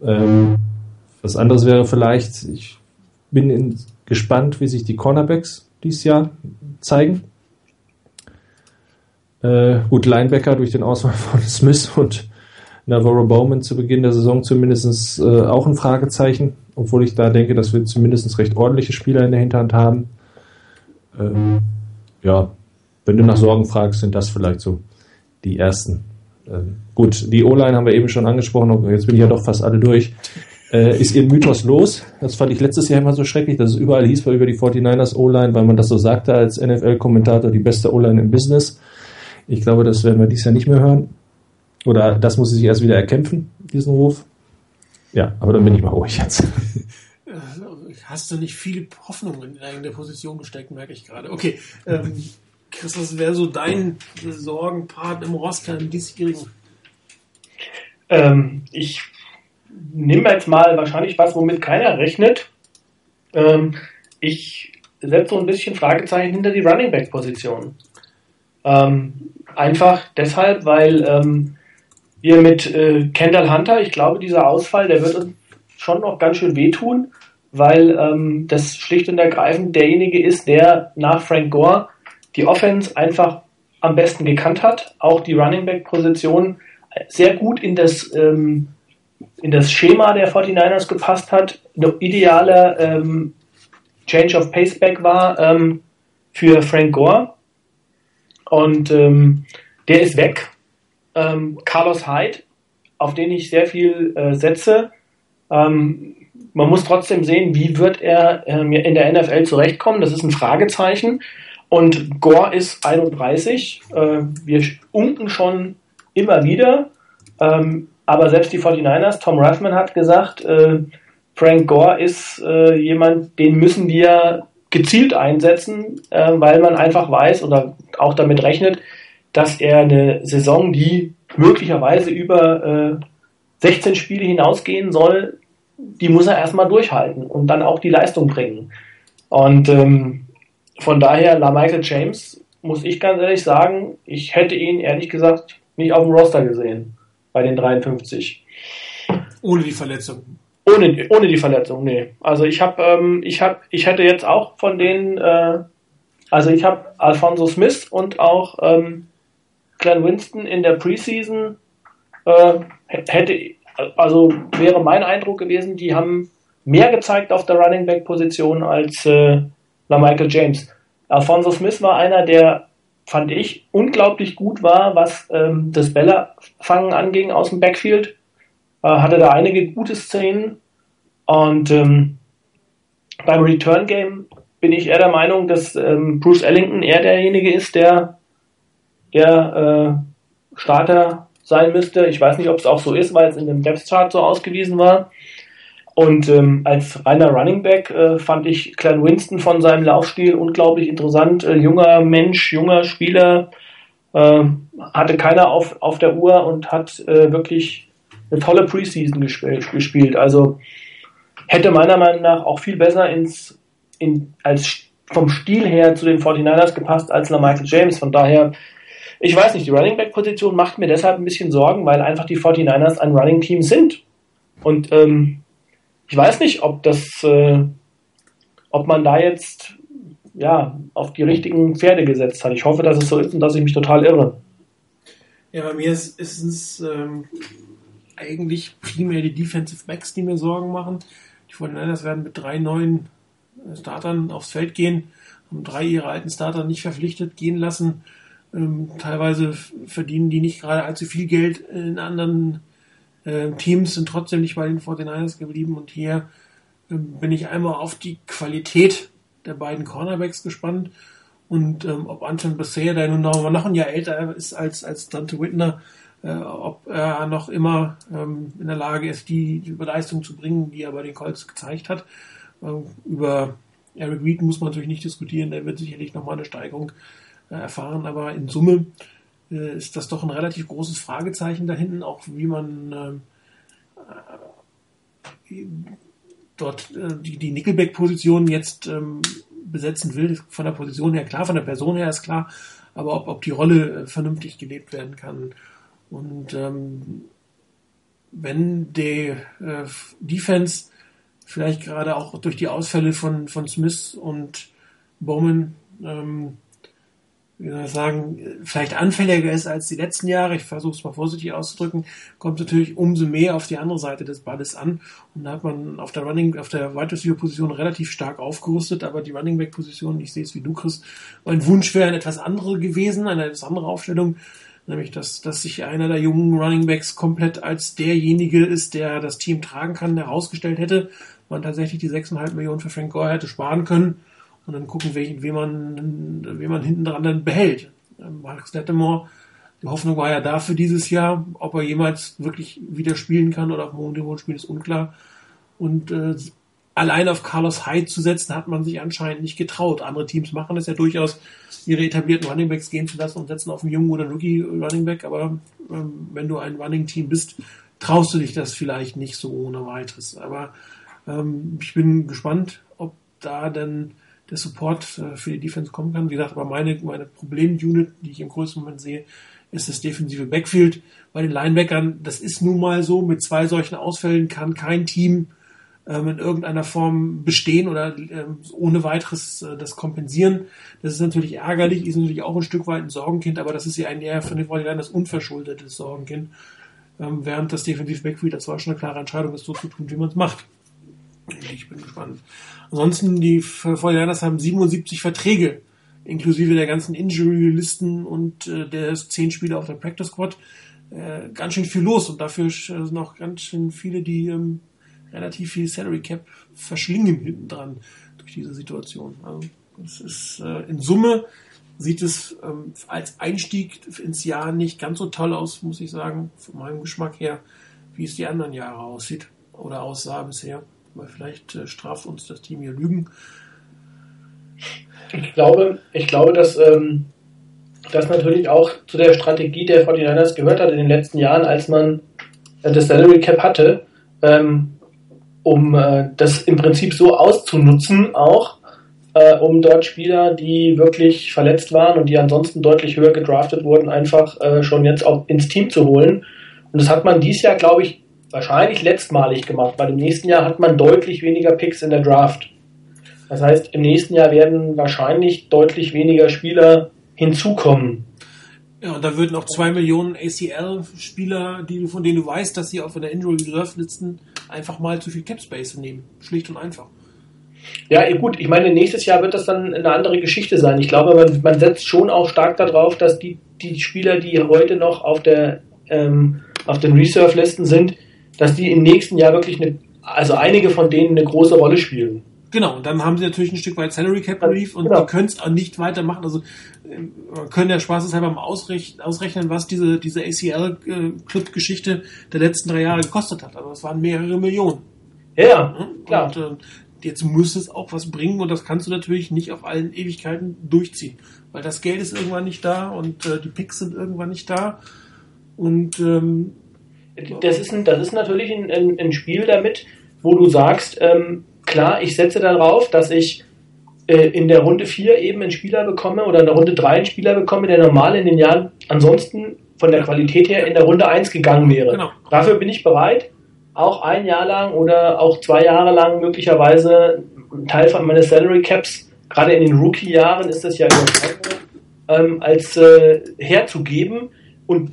Ähm, was anderes wäre vielleicht, ich bin in, gespannt, wie sich die Cornerbacks dieses Jahr zeigen. Äh, gut, Linebacker durch den Auswahl von (laughs) Smith und Navarro Bowman zu Beginn der Saison zumindest äh, auch ein Fragezeichen, obwohl ich da denke, dass wir zumindest recht ordentliche Spieler in der Hinterhand haben. Ähm, ja, wenn du nach Sorgen fragst, sind das vielleicht so die ersten. Ähm, gut, die O-Line haben wir eben schon angesprochen, jetzt bin ich ja doch fast alle durch. Äh, ist ihr Mythos los? Das fand ich letztes Jahr immer so schrecklich, dass es überall hieß, weil über die 49ers O-Line, weil man das so sagte als NFL-Kommentator, die beste O-Line im Business. Ich glaube, das werden wir dieses Jahr nicht mehr hören. Oder das muss sie sich erst wieder erkämpfen, diesen Ruf. Ja, aber dann bin ich mal ruhig jetzt. (laughs) Hast du nicht viel Hoffnung in der Position gesteckt, merke ich gerade. Okay, ähm, Chris, was wäre so dein Sorgenpart im Roster im diesjährigen? Ähm, ich nehme jetzt mal wahrscheinlich was, womit keiner rechnet. Ähm, ich setze so ein bisschen Fragezeichen hinter die Running Back Position. Ähm, einfach deshalb, weil ähm, wir mit äh, Kendall Hunter, ich glaube, dieser Ausfall, der wird uns schon noch ganz schön wehtun, weil ähm, das schlicht und ergreifend derjenige ist, der nach Frank Gore die Offense einfach am besten gekannt hat, auch die Running Back Position sehr gut in das ähm, in das Schema der 49ers gepasst hat, eine ideale ähm, Change of Paceback war ähm, für Frank Gore. Und ähm, der ist weg ähm, Carlos Hyde, auf den ich sehr viel äh, setze. Ähm, man muss trotzdem sehen, wie wird er ähm, in der NFL zurechtkommen. Das ist ein Fragezeichen. und Gore ist 31. Äh, wir unken schon immer wieder. Ähm, aber selbst die 49ers, Tom Rathman hat gesagt, äh, Frank Gore ist äh, jemand, den müssen wir gezielt einsetzen, äh, weil man einfach weiß oder auch damit rechnet, dass er eine Saison, die möglicherweise über äh, 16 Spiele hinausgehen soll, die muss er erstmal durchhalten und dann auch die Leistung bringen. Und ähm, von daher, La Michael James, muss ich ganz ehrlich sagen, ich hätte ihn ehrlich gesagt nicht auf dem Roster gesehen bei den 53. Ohne die Verletzung. Ohne, ohne die Verletzung, nee. Also ich habe, ähm, ich habe, ich hätte jetzt auch von denen, äh, also ich habe Alfonso Smith und auch ähm, Glenn Winston in der Preseason äh, hätte, also wäre mein Eindruck gewesen, die haben mehr gezeigt auf der Running Back Position als äh, Michael James. Alfonso Smith war einer, der fand ich unglaublich gut war, was ähm, das Bällefangen anging aus dem Backfield. Äh, hatte da einige gute Szenen und ähm, beim Return Game bin ich eher der Meinung, dass ähm, Bruce Ellington eher derjenige ist, der der äh, Starter sein müsste. Ich weiß nicht, ob es auch so ist, weil es in dem Depth Chart so ausgewiesen war. Und ähm, als reiner Running Back äh, fand ich Clan Winston von seinem Laufstil unglaublich interessant. Äh, junger Mensch, junger Spieler, äh, hatte keiner auf, auf der Uhr und hat äh, wirklich eine tolle Preseason gespielt, gespielt. Also hätte meiner Meinung nach auch viel besser ins, in, als vom Stil her zu den 49ers gepasst als Michael James. Von daher ich weiß nicht, die Running Back Position macht mir deshalb ein bisschen Sorgen, weil einfach die 49ers ein Running Team sind. Und ähm, ich weiß nicht, ob das, äh, ob man da jetzt ja auf die richtigen Pferde gesetzt hat. Ich hoffe, dass es so ist und dass ich mich total irre. Ja, bei mir ist, ist es ähm, eigentlich primär die Defensive Backs, die mir Sorgen machen. Die 49ers werden mit drei neuen Startern aufs Feld gehen, haben drei ihrer alten Starter nicht verpflichtet gehen lassen. Ähm, teilweise verdienen die nicht gerade allzu viel Geld in anderen äh, Teams, sind trotzdem nicht bei den 49ers geblieben. Und hier ähm, bin ich einmal auf die Qualität der beiden Cornerbacks gespannt und ähm, ob Anton Bessea, der nun noch, noch ein Jahr älter ist als, als Dante Whitner, äh, ob er noch immer ähm, in der Lage ist, die, die Leistung zu bringen, die er bei den Colts gezeigt hat. Äh, über Eric Reed muss man natürlich nicht diskutieren, der wird sicherlich nochmal eine Steigerung erfahren, aber in Summe äh, ist das doch ein relativ großes Fragezeichen da hinten, auch wie man äh, dort die, die Nickelback-Position jetzt ähm, besetzen will, von der Position her klar, von der Person her ist klar, aber ob, ob die Rolle vernünftig gelebt werden kann. Und ähm, wenn die äh, Defense vielleicht gerade auch durch die Ausfälle von, von Smith und Bowman ähm, wie soll ich sagen, vielleicht anfälliger ist als die letzten Jahre, ich versuche es mal vorsichtig auszudrücken, kommt natürlich umso mehr auf die andere Seite des Balles an. Und da hat man auf der Running, auf der Wide Receiver Position relativ stark aufgerüstet, aber die Running Back Position, ich sehe es wie du, Chris, mein Wunsch wäre eine etwas andere gewesen, eine etwas andere Aufstellung, nämlich dass, dass sich einer der jungen Running Backs komplett als derjenige ist, der das Team tragen kann, herausgestellt hätte, man tatsächlich die 6,5 Millionen für Frank Gore hätte sparen können und dann gucken, wen, wen, man, wen man hinten dran dann behält. Ähm, Marcus Lettemore, die Hoffnung war ja da für dieses Jahr. Ob er jemals wirklich wieder spielen kann oder auf dem Niveau spielen, ist unklar. Und äh, allein auf Carlos Hyde zu setzen, hat man sich anscheinend nicht getraut. Andere Teams machen es ja durchaus, ihre etablierten Runningbacks gehen zu lassen und setzen auf einen jungen oder Rookie Runningback. Aber ähm, wenn du ein Running Team bist, traust du dich das vielleicht nicht so ohne weiteres. Aber ähm, ich bin gespannt, ob da dann der Support äh, für die Defense kommen kann. Wie gesagt, aber meine, meine Problem-Unit, die ich im größten Moment sehe, ist das defensive Backfield. Bei den Linebackern, das ist nun mal so, mit zwei solchen Ausfällen kann kein Team ähm, in irgendeiner Form bestehen oder ähm, ohne weiteres äh, das kompensieren. Das ist natürlich ärgerlich, ist natürlich auch ein Stück weit ein Sorgenkind, aber das ist ja ein eher von den Vorteil das unverschuldetes Sorgenkind. Ähm, während das defensive Backfield, das war schon eine klare Entscheidung, ist so zu tun, wie man es macht. Ich bin gespannt. Ansonsten, die 49 haben 77 Verträge, inklusive der ganzen Injury-Listen und äh, der 10 Spieler auf der Practice Squad. Äh, ganz schön viel los und dafür sind auch ganz schön viele, die ähm, relativ viel Salary Cap verschlingen hinten dran durch diese Situation. Also Es ist äh, in Summe sieht es ähm, als Einstieg ins Jahr nicht ganz so toll aus, muss ich sagen, von meinem Geschmack her, wie es die anderen Jahre aussieht oder aussah bisher. Weil vielleicht äh, straft uns das Team hier Lügen. Ich glaube, ich glaube, dass ähm, das natürlich auch zu der Strategie der 49ers gehört hat in den letzten Jahren, als man äh, das Salary Cap hatte, ähm, um äh, das im Prinzip so auszunutzen, auch äh, um dort Spieler, die wirklich verletzt waren und die ansonsten deutlich höher gedraftet wurden, einfach äh, schon jetzt auch ins Team zu holen. Und das hat man dieses Jahr, glaube ich, wahrscheinlich letztmalig gemacht, weil im nächsten Jahr hat man deutlich weniger Picks in der Draft. Das heißt, im nächsten Jahr werden wahrscheinlich deutlich weniger Spieler hinzukommen. Ja, und da würden auch zwei Millionen ACL-Spieler, die, von denen du weißt, dass sie auf der Injury Reserve sitzen, einfach mal zu viel Cap Space nehmen. Schlicht und einfach. Ja, gut, ich meine, nächstes Jahr wird das dann eine andere Geschichte sein. Ich glaube, man, man setzt schon auch stark darauf, dass die, die Spieler, die heute noch auf der ähm, auf den Reserve-Listen sind, dass die im nächsten Jahr wirklich eine, also einige von denen eine große Rolle spielen. Genau, und dann haben sie natürlich ein Stück weit Salary Cap Relief und genau. die können es auch nicht weitermachen. Also man können ja spaßeshalber mal ausrechnen, was diese, diese ACL-Club-Geschichte der letzten drei Jahre gekostet hat. Also es waren mehrere Millionen. Ja, und, klar. Und, äh, jetzt muss es auch was bringen und das kannst du natürlich nicht auf allen Ewigkeiten durchziehen, weil das Geld ist irgendwann nicht da und äh, die Picks sind irgendwann nicht da und ähm, das ist ein, das ist natürlich ein, ein, ein Spiel damit, wo du sagst, ähm, klar, ich setze darauf, dass ich äh, in der Runde 4 eben einen Spieler bekomme oder in der Runde 3 einen Spieler bekomme, der normal in den Jahren ansonsten von der Qualität her in der Runde 1 gegangen wäre. Genau. Dafür bin ich bereit, auch ein Jahr lang oder auch zwei Jahre lang möglicherweise einen Teil von meines Salary Caps, gerade in den Rookie-Jahren ist das ja ähm, als äh, herzugeben und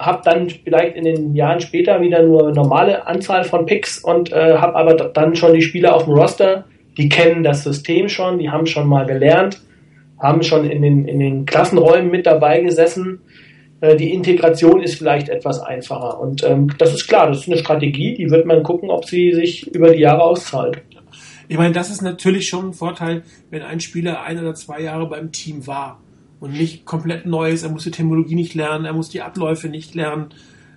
habe dann vielleicht in den Jahren später wieder nur normale Anzahl von Picks und äh, habe aber dann schon die Spieler auf dem Roster, die kennen das System schon, die haben schon mal gelernt, haben schon in den, in den Klassenräumen mit dabei gesessen äh, die Integration ist vielleicht etwas einfacher. Und ähm, das ist klar, das ist eine Strategie, die wird man gucken, ob sie sich über die Jahre auszahlt. Ich meine, das ist natürlich schon ein Vorteil, wenn ein Spieler ein oder zwei Jahre beim Team war und nicht komplett Neues. Er muss die Technologie nicht lernen, er muss die Abläufe nicht lernen.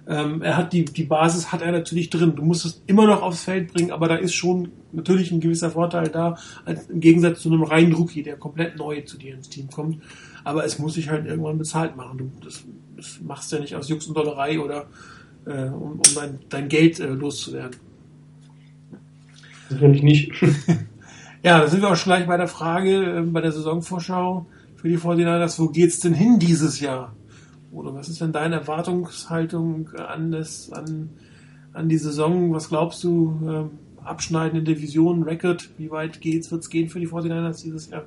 Ähm, er hat die, die Basis hat er natürlich drin. Du musst es immer noch aufs Feld bringen, aber da ist schon natürlich ein gewisser Vorteil da, als, im Gegensatz zu einem reinen Rookie, der komplett neu zu dir ins Team kommt. Aber es muss sich halt irgendwann bezahlt machen. Du, das das machst du ja nicht aus Jux und Dollerei oder äh, um, um dein, dein Geld äh, loszuwerden. Sicherlich nicht. (laughs) ja, da sind wir auch schon gleich bei der Frage, äh, bei der Saisonvorschau für die 49ers, wo geht's denn hin dieses Jahr? Oder was ist denn deine Erwartungshaltung an, das, an, an die Saison? Was glaubst du? Ähm, abschneidende Division, Record, wie weit geht's, wird's gehen für die 49ers dieses Jahr?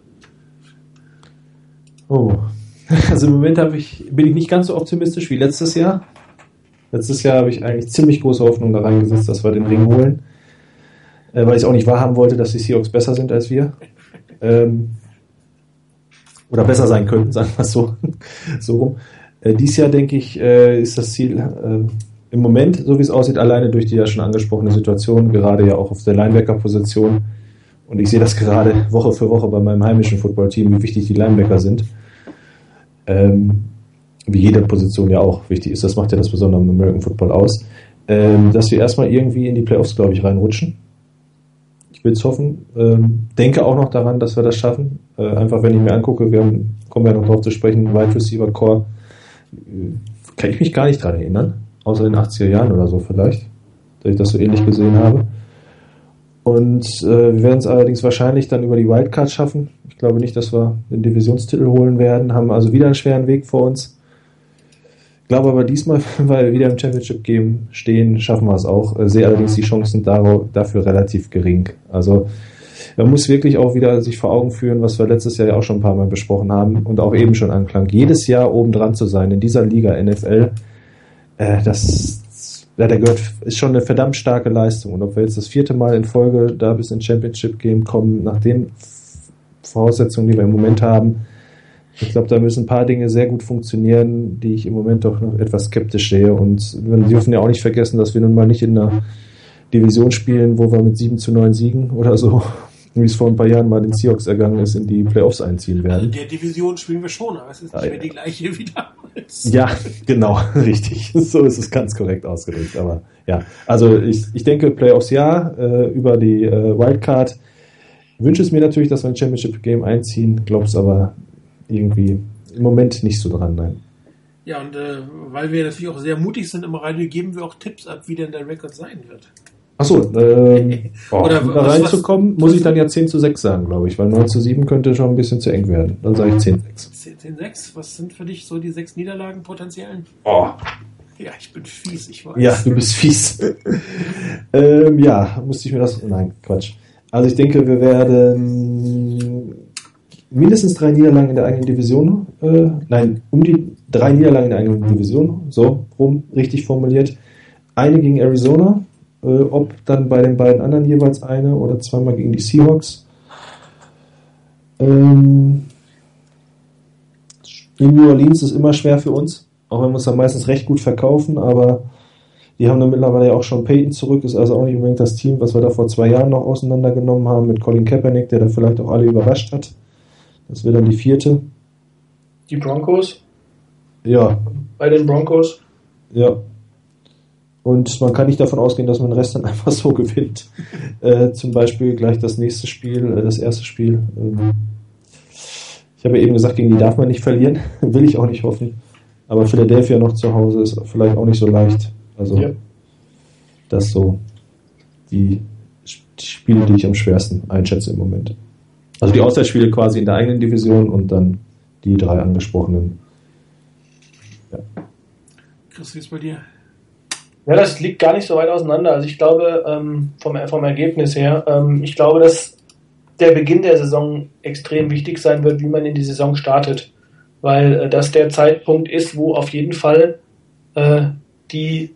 Oh, (laughs) Also im Moment ich, bin ich nicht ganz so optimistisch wie letztes Jahr. Letztes Jahr habe ich eigentlich ziemlich große Hoffnung da reingesetzt, dass wir den Ring holen. Äh, weil ich es auch nicht wahrhaben wollte, dass die Seahawks besser sind als wir. Ähm, oder besser sein könnten, (laughs) sagen wir es so, so rum. Äh, dies Jahr, denke ich, äh, ist das Ziel äh, im Moment, so wie es aussieht, alleine durch die ja schon angesprochene Situation, gerade ja auch auf der Linebacker-Position. Und ich sehe das gerade Woche für Woche bei meinem heimischen Footballteam, wie wichtig die Linebacker sind ähm, wie jede Position ja auch wichtig ist, das macht ja das Besondere im American Football aus, ähm, dass wir erstmal irgendwie in die Playoffs, glaube ich, reinrutschen. Will es hoffen. Ähm, denke auch noch daran, dass wir das schaffen. Äh, einfach, wenn ich mir angucke, wir haben, kommen ja noch drauf zu sprechen, Wide Receiver Core, äh, kann ich mich gar nicht dran erinnern, außer in den 80er Jahren oder so vielleicht, dass ich das so ähnlich gesehen habe. Und äh, wir werden es allerdings wahrscheinlich dann über die Wildcard schaffen. Ich glaube nicht, dass wir den Divisionstitel holen werden, haben also wieder einen schweren Weg vor uns. Glaube aber diesmal, (laughs) weil wir wieder im Championship Game stehen, schaffen wir es auch. Äh, sehe allerdings die Chancen dafür relativ gering. Also man muss wirklich auch wieder sich vor Augen führen, was wir letztes Jahr ja auch schon ein paar Mal besprochen haben und auch eben schon anklang. Jedes Jahr oben dran zu sein in dieser Liga NFL, äh, das, ja, der gehört, ist schon eine verdammt starke Leistung. Und ob wir jetzt das vierte Mal in Folge da bis ins Championship Game kommen, nach den Voraussetzungen, die wir im Moment haben, ich glaube, da müssen ein paar Dinge sehr gut funktionieren, die ich im Moment doch noch etwas skeptisch sehe. Und wir dürfen ja auch nicht vergessen, dass wir nun mal nicht in einer Division spielen, wo wir mit 7 zu 9 Siegen oder so wie es vor ein paar Jahren mal den Seahawks ergangen ist, in die Playoffs einziehen Also werden. der Division spielen wir schon, aber es ist nicht Ja, mehr die gleiche wie damals. Ja, genau, (laughs) richtig. So ist es ganz korrekt ausgedrückt. Aber ja, also ich, ich denke Playoffs ja, äh, über die äh, Wildcard. Wünsche es mir natürlich, dass wir ein Championship Game einziehen, glaub's aber irgendwie im Moment nicht so dran, nein. Ja, und äh, weil wir natürlich auch sehr mutig sind im Radio, geben wir auch Tipps ab, wie denn der Rekord sein wird. Achso, (laughs) Oder um da reinzukommen, was- muss ich dann ja 10 zu 6 sagen, glaube ich, weil 9 zu 7 könnte schon ein bisschen zu eng werden. Dann sage ich 10 zu 6. 10-6, was sind für dich so die sechs Niederlagen potenziellen? Oh, Ja, ich bin fies, ich weiß. Ja, du bist fies. (laughs) ähm, ja, musste ich mir das. Nein, Quatsch. Also ich denke, wir werden mindestens drei Niederlagen in der eigenen Division. Äh, nein, um die drei Niederlagen in der eigenen Division. So rum, richtig formuliert. Eine gegen Arizona. Äh, ob dann bei den beiden anderen jeweils eine oder zweimal gegen die Seahawks. Ähm, in New Orleans ist immer schwer für uns, auch wenn wir uns dann meistens recht gut verkaufen, aber die haben dann mittlerweile ja auch schon Peyton zurück, ist also auch nicht unbedingt das Team, was wir da vor zwei Jahren noch auseinandergenommen haben mit Colin Kaepernick, der dann vielleicht auch alle überrascht hat. Das wäre dann die vierte. Die Broncos, Ja, bei den Broncos. ja. Und man kann nicht davon ausgehen, dass man den Rest dann (laughs) einfach so gewinnt. Äh, zum Beispiel gleich das nächste Spiel, äh, das erste Spiel. Ähm, ich habe ja eben gesagt, gegen die darf man nicht verlieren. (laughs) Will ich auch nicht hoffen. Aber Philadelphia noch zu Hause ist vielleicht auch nicht so leicht. Also, Ja. das so die Sp- die Spiele, die ich am schwersten einschätze im Moment. Also die Auswärtsspiele quasi in der eigenen Division und dann die drei angesprochenen. Chris, wie ist bei dir? Ja, das liegt gar nicht so weit auseinander. Also ich glaube, ähm, vom, vom Ergebnis her, ähm, ich glaube, dass der Beginn der Saison extrem wichtig sein wird, wie man in die Saison startet. Weil äh, das der Zeitpunkt ist, wo auf jeden Fall äh, die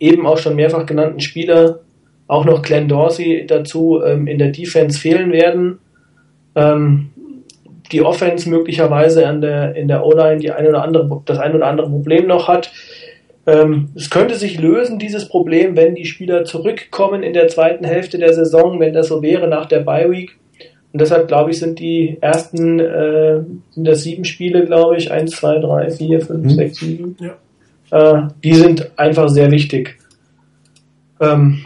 eben auch schon mehrfach genannten Spieler, auch noch Glenn Dorsey dazu, ähm, in der Defense fehlen werden. Ähm, die Offense möglicherweise an der, in der O-Line die eine oder andere, das ein oder andere Problem noch hat. Ähm, es könnte sich lösen, dieses Problem, wenn die Spieler zurückkommen in der zweiten Hälfte der Saison, wenn das so wäre nach der Bye Week. Und deshalb glaube ich, sind die ersten, äh, sind das sieben Spiele, glaube ich, eins, zwei, drei, vier, fünf, Mhm. sechs, sieben. Ja. Äh, die sind einfach sehr wichtig. Ähm,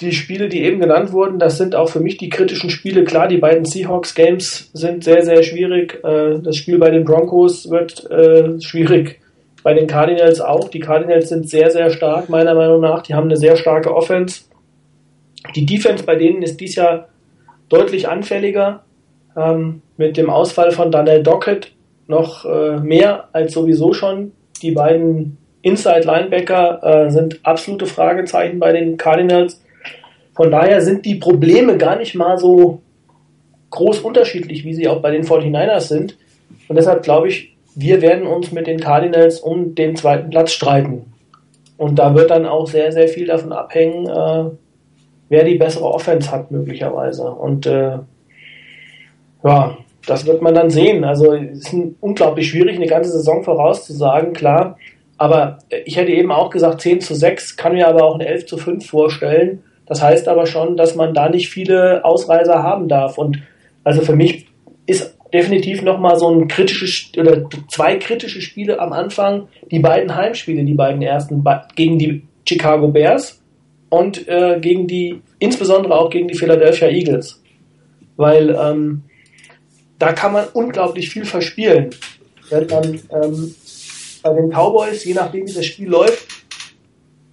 die Spiele, die eben genannt wurden, das sind auch für mich die kritischen Spiele. Klar, die beiden Seahawks-Games sind sehr, sehr schwierig. Äh, das Spiel bei den Broncos wird äh, schwierig. Bei den Cardinals auch. Die Cardinals sind sehr, sehr stark, meiner Meinung nach. Die haben eine sehr starke Offense. Die Defense bei denen ist dies Jahr deutlich anfälliger. Ähm, mit dem Ausfall von Daniel Dockett noch äh, mehr als sowieso schon. Die beiden Inside-Linebacker äh, sind absolute Fragezeichen bei den Cardinals. Von daher sind die Probleme gar nicht mal so groß unterschiedlich, wie sie auch bei den 49ers sind. Und deshalb glaube ich, wir werden uns mit den Cardinals um den zweiten Platz streiten. Und da wird dann auch sehr, sehr viel davon abhängen, äh, wer die bessere Offense hat, möglicherweise. Und äh, ja, das wird man dann sehen. Also es ist ein- unglaublich schwierig, eine ganze Saison vorauszusagen, klar. Aber äh, ich hätte eben auch gesagt, 10 zu 6, kann mir aber auch eine 11 zu 5 vorstellen. Das heißt aber schon, dass man da nicht viele Ausreißer haben darf. Und also für mich ist definitiv nochmal so ein kritisches oder zwei kritische Spiele am Anfang. Die beiden Heimspiele, die beiden ersten gegen die Chicago Bears und äh, gegen die, insbesondere auch gegen die Philadelphia Eagles. Weil ähm, da kann man unglaublich viel verspielen. Wenn man ähm, bei den Cowboys, je nachdem wie das Spiel läuft,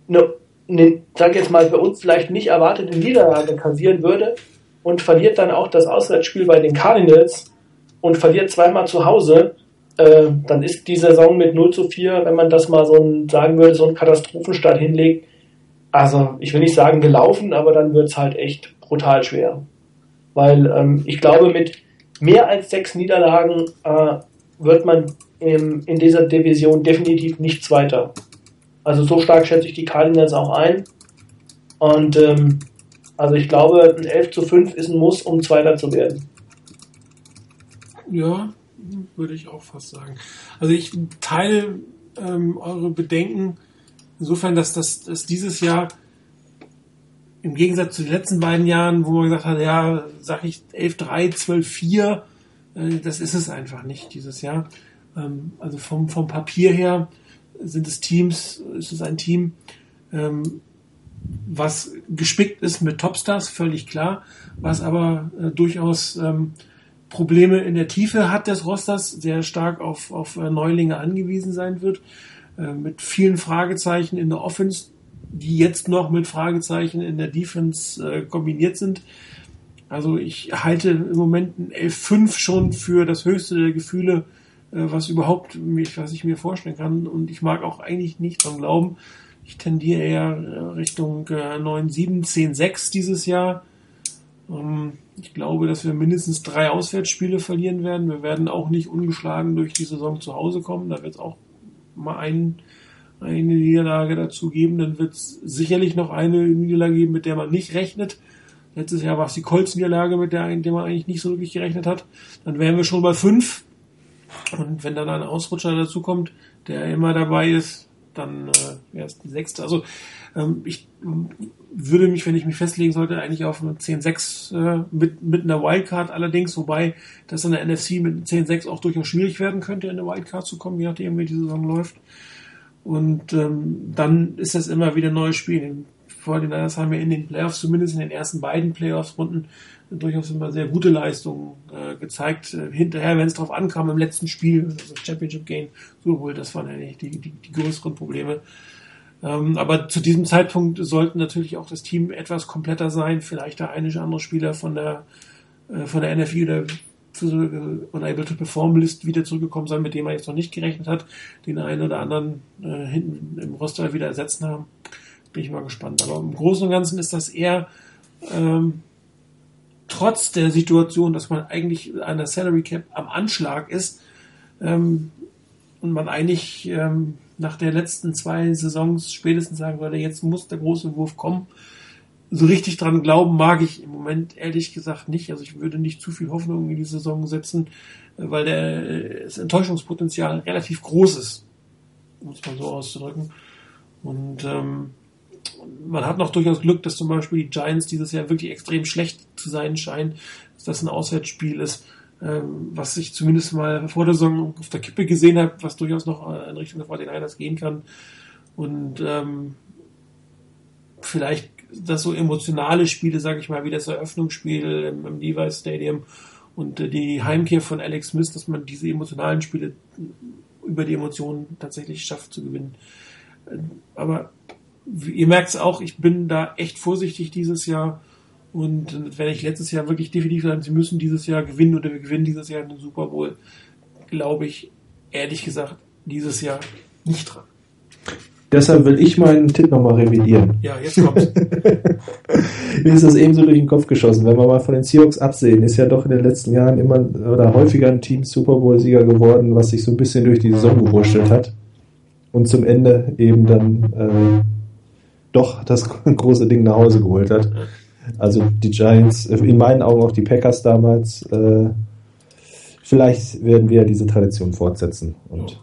eine, eine, sag jetzt mal, für uns vielleicht nicht erwartete Niederlage kassieren würde und verliert dann auch das Auswärtsspiel bei den Cardinals und verliert zweimal zu Hause, äh, dann ist die Saison mit 0 zu 4, wenn man das mal so ein, sagen würde, so einen Katastrophenstart hinlegt, also ich will nicht sagen gelaufen, aber dann wird es halt echt brutal schwer. Weil ähm, ich glaube, mit mehr als sechs Niederlagen äh, wird man im, in dieser Division definitiv nicht Zweiter. Also so stark schätze ich die Cardinals auch ein. Und ähm, also ich glaube, ein 11 zu 5 ist ein Muss, um Zweiter zu werden. Ja, würde ich auch fast sagen. Also ich teile ähm, eure Bedenken insofern, dass das dass dieses Jahr im Gegensatz zu den letzten beiden Jahren, wo man gesagt hat, ja, sag ich 11-3, 12-4, äh, das ist es einfach nicht dieses Jahr. Ähm, also vom, vom Papier her sind es Teams, ist es ein Team, ähm, was gespickt ist mit Topstars, völlig klar, was aber äh, durchaus ähm, Probleme in der Tiefe hat des Rosters, sehr stark auf, auf äh, Neulinge angewiesen sein wird, äh, mit vielen Fragezeichen in der Offense, die jetzt noch mit Fragezeichen in der Defense äh, kombiniert sind. Also ich halte im Moment ein 11-5 schon für das höchste der Gefühle, was überhaupt mich, was ich mir vorstellen kann. Und ich mag auch eigentlich nicht dran glauben. Ich tendiere eher äh, Richtung äh, 9-7, 10-6 dieses Jahr. Ähm, ich glaube, dass wir mindestens drei Auswärtsspiele verlieren werden. Wir werden auch nicht ungeschlagen durch die Saison zu Hause kommen. Da wird es auch mal ein, eine Niederlage dazu geben. Dann wird es sicherlich noch eine Niederlage geben, mit der man nicht rechnet. Letztes Jahr war es die Colts-Niederlage, mit der, der man eigentlich nicht so wirklich gerechnet hat. Dann wären wir schon bei fünf. Und wenn dann ein Ausrutscher dazukommt, der immer dabei ist, dann äh, es die sechste. Also ähm, ich würde mich, wenn ich mich festlegen sollte, eigentlich auf eine 10-6 äh, mit, mit einer Wildcard allerdings, wobei das in der NFC mit 10-6 auch durchaus schwierig werden könnte, in eine Wildcard zu kommen, je nachdem, wie die Saison läuft. Und ähm, dann ist das immer wieder ein neues Spiel. Vor den Niners haben wir in den Playoffs, zumindest in den ersten beiden Playoffs-Runden, durchaus immer sehr gute Leistungen äh, gezeigt. Äh, hinterher, wenn es drauf ankam, im letzten Spiel, also Championship Game, so wohl, das waren eigentlich die, die, die größeren Probleme. Ähm, aber zu diesem Zeitpunkt sollten natürlich auch das Team etwas kompletter sein. Vielleicht der eine oder andere Spieler von der, äh, von der NFI oder Unable to Perform List wieder zurückgekommen sein, mit dem er jetzt noch nicht gerechnet hat, den einen oder anderen äh, hinten im Roster wieder ersetzen haben. Bin ich mal gespannt. Aber im Großen und Ganzen ist das eher ähm, trotz der Situation, dass man eigentlich an der Salary Cap am Anschlag ist ähm, und man eigentlich ähm, nach der letzten zwei Saisons spätestens sagen würde, jetzt muss der große Wurf kommen. So richtig dran glauben mag ich im Moment ehrlich gesagt nicht. Also ich würde nicht zu viel Hoffnung in die Saison setzen, weil der, das Enttäuschungspotenzial relativ groß ist, muss man so auszudrücken. Und ähm, man hat noch durchaus Glück, dass zum Beispiel die Giants dieses Jahr wirklich extrem schlecht zu sein scheinen, dass das ein Auswärtsspiel ist ähm, was ich zumindest mal vor der Saison auf der Kippe gesehen habe, was durchaus noch äh, in Richtung der 49ers gehen kann. Und ähm, vielleicht das so emotionale Spiele, sage ich mal, wie das Eröffnungsspiel im, im Levi's Stadium und äh, die Heimkehr von Alex Smith, dass man diese emotionalen Spiele über die Emotionen tatsächlich schafft zu gewinnen. Äh, aber ihr merkt es auch, ich bin da echt vorsichtig dieses Jahr und wenn ich letztes Jahr wirklich definitiv sagen, sie müssen dieses Jahr gewinnen oder wir gewinnen dieses Jahr den Super Bowl, glaube ich, ehrlich gesagt, dieses Jahr nicht dran. Deshalb will ich meinen Tipp nochmal revidieren. Ja, jetzt kommt's. (laughs) Mir ist das eben so durch den Kopf geschossen. Wenn wir mal von den Seahawks absehen, ist ja doch in den letzten Jahren immer oder häufiger ein Team Super Bowl-Sieger geworden, was sich so ein bisschen durch die Saison gewurschtelt hat. Und zum Ende eben dann äh, doch das (laughs) große Ding nach Hause geholt hat. Also die Giants, in meinen Augen auch die Packers damals. Äh, vielleicht werden wir diese Tradition fortsetzen und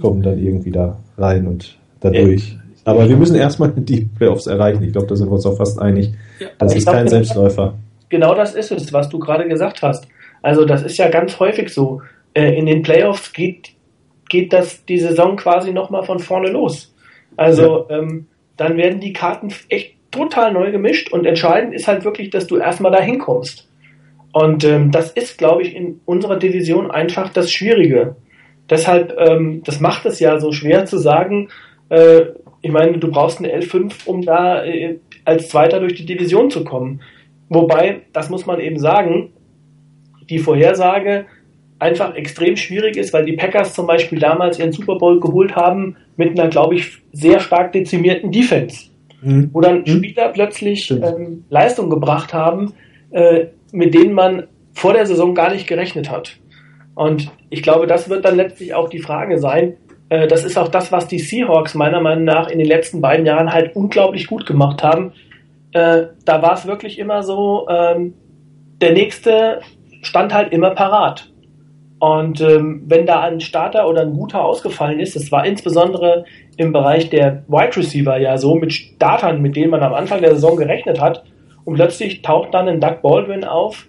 kommen dann irgendwie da rein und dadurch. Aber wir müssen erstmal die Playoffs erreichen. Ich glaube, da sind wir uns auch fast einig. Das ist kein Selbstläufer. Genau das ist es, was du gerade gesagt hast. Also das ist ja ganz häufig so. Äh, in den Playoffs geht, geht das die Saison quasi nochmal von vorne los. Also ja. ähm, dann werden die Karten echt total neu gemischt und entscheidend ist halt wirklich, dass du erstmal da hinkommst. Und ähm, das ist, glaube ich, in unserer Division einfach das Schwierige. Deshalb, ähm, das macht es ja so schwer zu sagen, äh, ich meine, du brauchst eine L5, um da äh, als Zweiter durch die Division zu kommen. Wobei, das muss man eben sagen, die Vorhersage einfach extrem schwierig ist, weil die Packers zum Beispiel damals ihren Super Bowl geholt haben mit einer, glaube ich, sehr stark dezimierten Defense mhm. wo dann mhm. Spieler plötzlich ähm, Leistung gebracht haben, äh, mit denen man vor der Saison gar nicht gerechnet hat. Und ich glaube, das wird dann letztlich auch die Frage sein. Äh, das ist auch das, was die Seahawks meiner Meinung nach in den letzten beiden Jahren halt unglaublich gut gemacht haben. Äh, da war es wirklich immer so, ähm, der nächste stand halt immer parat. Und ähm, wenn da ein Starter oder ein guter ausgefallen ist, das war insbesondere im Bereich der Wide Receiver ja so mit Startern, mit denen man am Anfang der Saison gerechnet hat, und plötzlich taucht dann ein Doug Baldwin auf,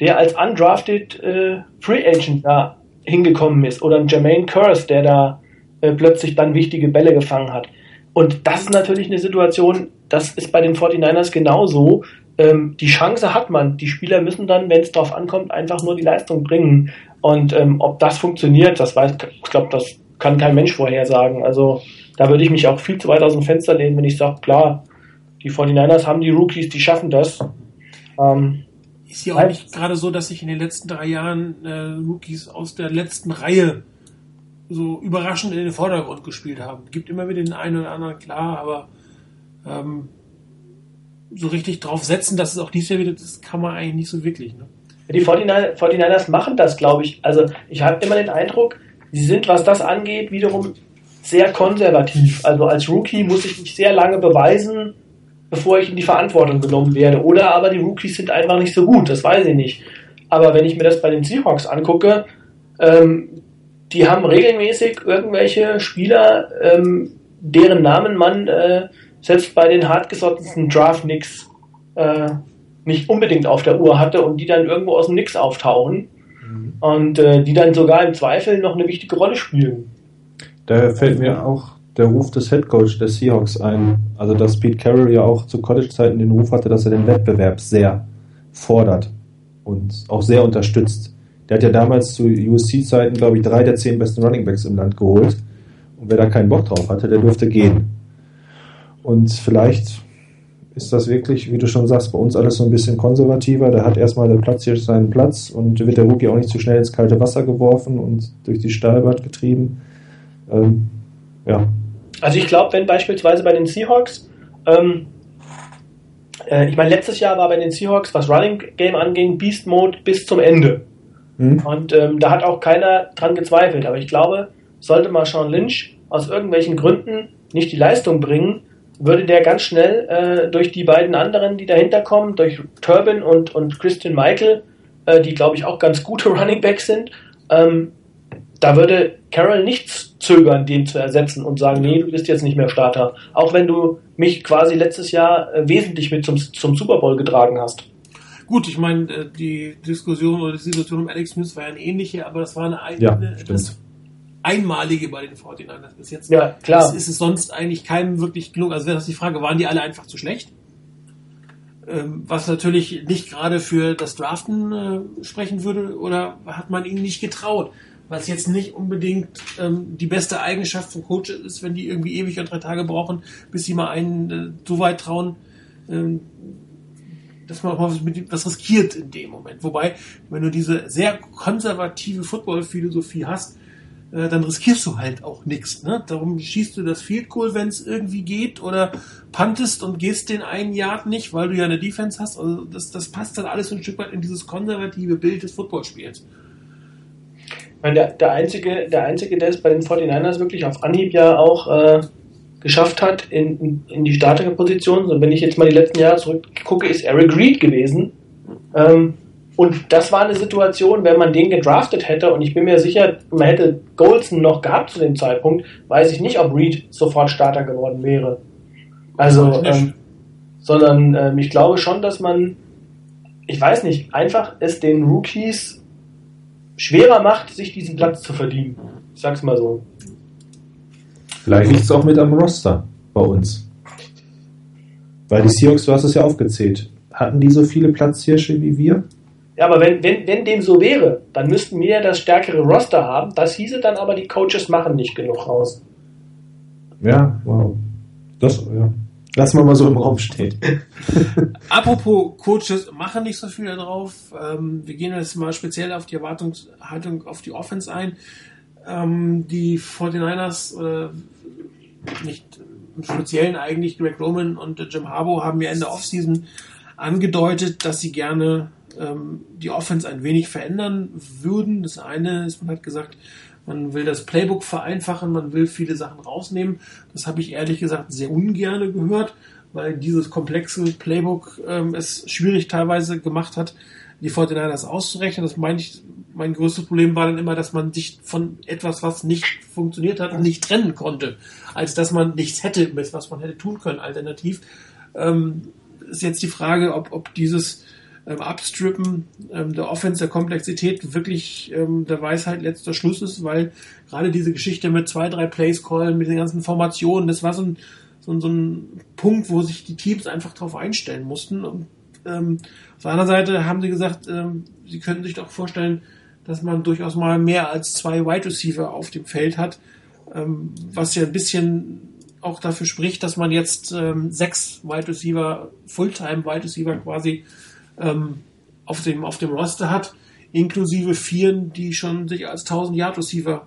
der als undrafted äh, Free Agent da hingekommen ist, oder ein Jermaine Curse, der da äh, plötzlich dann wichtige Bälle gefangen hat. Und das ist natürlich eine Situation, das ist bei den 49ers genauso. Ähm, die Chance hat man. Die Spieler müssen dann, wenn es darauf ankommt, einfach nur die Leistung bringen. Und ähm, ob das funktioniert, das weiß, ich glaube, das kann kein Mensch vorhersagen. Also da würde ich mich auch viel zu weit aus dem Fenster lehnen, wenn ich sage, klar, die 49ers haben die Rookies, die schaffen das. Ähm, ist ja auch nicht gerade so, dass sich in den letzten drei Jahren äh, Rookies aus der letzten Reihe so überraschend in den Vordergrund gespielt haben. Gibt immer wieder den einen oder anderen, klar, aber ähm, so richtig drauf setzen, dass es auch dies Jahr wieder, das kann man eigentlich nicht so wirklich. Ne? Die 49ers machen das, glaube ich. Also ich habe immer den Eindruck, sie sind, was das angeht, wiederum sehr konservativ. Also als Rookie muss ich mich sehr lange beweisen, bevor ich in die Verantwortung genommen werde. Oder aber die Rookies sind einfach nicht so gut, das weiß ich nicht. Aber wenn ich mir das bei den Seahawks angucke, ähm, die haben regelmäßig irgendwelche Spieler, ähm, deren Namen man äh, selbst bei den hartgesottensten Draft-Nicks äh, nicht unbedingt auf der Uhr hatte und die dann irgendwo aus dem Nix auftauchen mhm. und äh, die dann sogar im Zweifel noch eine wichtige Rolle spielen. Da fällt mir auch der Ruf des Headcoach der Seahawks ein. Also dass Pete Carroll ja auch zu College-Zeiten den Ruf hatte, dass er den Wettbewerb sehr fordert und auch sehr unterstützt. Der hat ja damals zu USC-Zeiten, glaube ich, drei der zehn besten Runningbacks im Land geholt. Und wer da keinen Bock drauf hatte, der durfte gehen. Und vielleicht ist das wirklich, wie du schon sagst, bei uns alles so ein bisschen konservativer. Da hat erstmal der Platz hier seinen Platz und wird der Rookie auch nicht zu schnell ins kalte Wasser geworfen und durch die Stahlbad getrieben. Ähm, ja. Also ich glaube, wenn beispielsweise bei den Seahawks, ähm, äh, ich meine, letztes Jahr war bei den Seahawks, was Running Game anging, Beast Mode bis zum Ende. Mhm. Und ähm, da hat auch keiner dran gezweifelt. Aber ich glaube, sollte mal Sean Lynch aus irgendwelchen Gründen nicht die Leistung bringen, würde der ganz schnell äh, durch die beiden anderen, die dahinter kommen, durch Turbin und, und Christian Michael, äh, die glaube ich auch ganz gute (laughs) Running Backs sind, ähm, da würde Carroll nichts zögern, den zu ersetzen und sagen, nee, du bist jetzt nicht mehr Starter. Auch wenn du mich quasi letztes Jahr äh, wesentlich mit zum, zum Super Bowl getragen hast. Gut, ich meine, äh, die Diskussion oder die Situation um Alex Smith war ja eine ähnliche, aber das war eine, eine ja, etwas einmalige bei den 49ers bis jetzt. Ja, klar. Das ist es sonst eigentlich keinem wirklich genug. Also wäre das die Frage, waren die alle einfach zu schlecht? Ähm, was natürlich nicht gerade für das Draften äh, sprechen würde, oder hat man ihnen nicht getraut? was jetzt nicht unbedingt ähm, die beste Eigenschaft von Coaches ist, wenn die irgendwie ewig und drei Tage brauchen, bis sie mal einen äh, so weit trauen, ähm, dass man auch mal was riskiert in dem Moment. Wobei, wenn du diese sehr konservative Football-Philosophie hast, äh, dann riskierst du halt auch nichts. Ne? Darum schießt du das Field Goal, wenn es irgendwie geht, oder pantest und gehst den einen Yard nicht, weil du ja eine Defense hast. Also das, das passt dann alles ein Stück weit in dieses konservative Bild des Footballspiels meine, der, der, einzige, der einzige, der es bei den 49ers wirklich auf Anhieb ja auch äh, geschafft hat in, in die Starterposition, und wenn ich jetzt mal die letzten Jahre zurückgucke, ist Eric Reed gewesen. Ähm, und das war eine Situation, wenn man den gedraftet hätte, und ich bin mir sicher, man hätte Golson noch gehabt zu dem Zeitpunkt, weiß ich nicht, ob Reed sofort Starter geworden wäre. Also, ähm, sondern ähm, ich glaube schon, dass man, ich weiß nicht, einfach es den Rookies schwerer macht, sich diesen Platz zu verdienen. Ich sag's mal so. Vielleicht liegt es auch mit am Roster bei uns. Weil die Seahawks, du hast es ja aufgezählt, hatten die so viele Platzhirsche wie wir? Ja, aber wenn, wenn, wenn dem so wäre, dann müssten wir das stärkere Roster haben. Das hieße dann aber, die Coaches machen nicht genug raus. Ja, wow. Das, ja. Lassen wir mal so im Raum stehen. (laughs) Apropos Coaches machen nicht so viel darauf. Ähm, wir gehen jetzt mal speziell auf die Erwartungshaltung auf die Offense ein. Ähm, die 49ers, äh, nicht im Speziellen eigentlich, Greg Roman und Jim Harbour haben ja in der Offseason angedeutet, dass sie gerne ähm, die Offense ein wenig verändern würden. Das eine ist, man hat gesagt, man will das Playbook vereinfachen, man will viele Sachen rausnehmen. Das habe ich ehrlich gesagt sehr ungerne gehört, weil dieses komplexe Playbook ähm, es schwierig teilweise gemacht hat, die 49ers auszurechnen. Das meine ich mein größtes Problem war dann immer, dass man sich von etwas, was nicht funktioniert hat, nicht trennen konnte, als dass man nichts hätte, was man hätte tun können. Alternativ ähm, ist jetzt die Frage, ob, ob dieses ähm, Abstrippen ähm, der Offense, der Komplexität wirklich ähm, der Weisheit letzter Schluss ist, weil gerade diese Geschichte mit zwei, drei Plays callen, mit den ganzen Formationen, das war so ein, so, so ein Punkt, wo sich die Teams einfach darauf einstellen mussten. Und ähm, auf der anderen Seite haben sie gesagt, ähm, sie könnten sich doch vorstellen, dass man durchaus mal mehr als zwei Wide Receiver auf dem Feld hat, ähm, was ja ein bisschen auch dafür spricht, dass man jetzt ähm, sechs Wide Receiver, Fulltime Wide Receiver quasi ähm, auf, dem, auf dem Roster hat, inklusive Vieren, die schon sich als 1000 Yard Receiver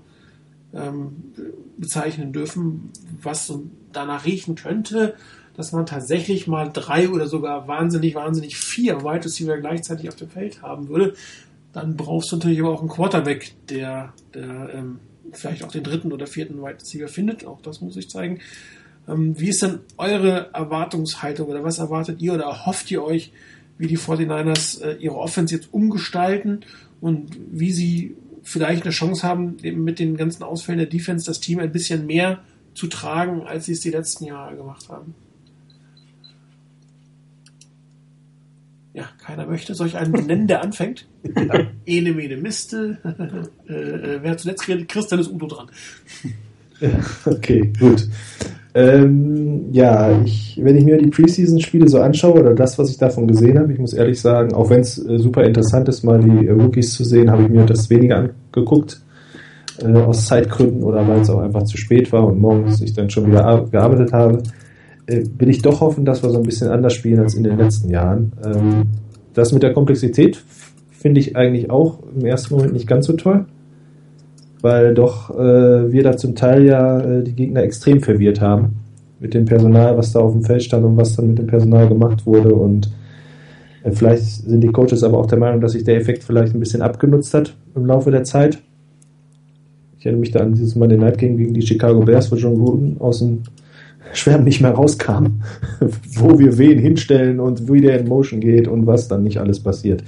ähm, bezeichnen dürfen, was danach riechen könnte, dass man tatsächlich mal drei oder sogar wahnsinnig, wahnsinnig vier Wide Receiver gleichzeitig auf dem Feld haben würde. Dann brauchst du natürlich aber auch einen Quarterback, der, der ähm, vielleicht auch den dritten oder vierten Wide Receiver findet. Auch das muss ich zeigen. Ähm, wie ist denn eure Erwartungshaltung oder was erwartet ihr oder erhofft ihr euch, wie die 49ers äh, ihre Offense jetzt umgestalten und wie sie vielleicht eine Chance haben, eben mit den ganzen Ausfällen der Defense das Team ein bisschen mehr zu tragen, als sie es die letzten Jahre gemacht haben? Ja, keiner möchte solch einen benennen, der anfängt. Ja. (laughs) Ene, mene, miste. (laughs) äh, äh, wer zuletzt redet, Christian ist Udo dran. (laughs) okay, gut. Ähm, ja, ich, wenn ich mir die Preseason-Spiele so anschaue oder das, was ich davon gesehen habe, ich muss ehrlich sagen, auch wenn es äh, super interessant ist, mal die äh, Rookies zu sehen, habe ich mir das weniger angeguckt. Äh, aus Zeitgründen oder weil es auch einfach zu spät war und morgens ich dann schon wieder gearbeitet habe. Äh, will ich doch hoffen, dass wir so ein bisschen anders spielen als in den letzten Jahren. Ähm, das mit der Komplexität finde ich eigentlich auch im ersten Moment nicht ganz so toll, weil doch äh, wir da zum Teil ja äh, die Gegner extrem verwirrt haben mit dem Personal, was da auf dem Feld stand und was dann mit dem Personal gemacht wurde und äh, Vielleicht sind die Coaches aber auch der Meinung, dass sich der Effekt vielleicht ein bisschen abgenutzt hat im Laufe der Zeit. Ich erinnere mich da an dieses Monday Night Game gegen die Chicago Bears, wo John Gruden aus dem Schwärmen nicht mehr rauskam, (laughs) wo wir wen hinstellen und wie der in Motion geht und was dann nicht alles passiert.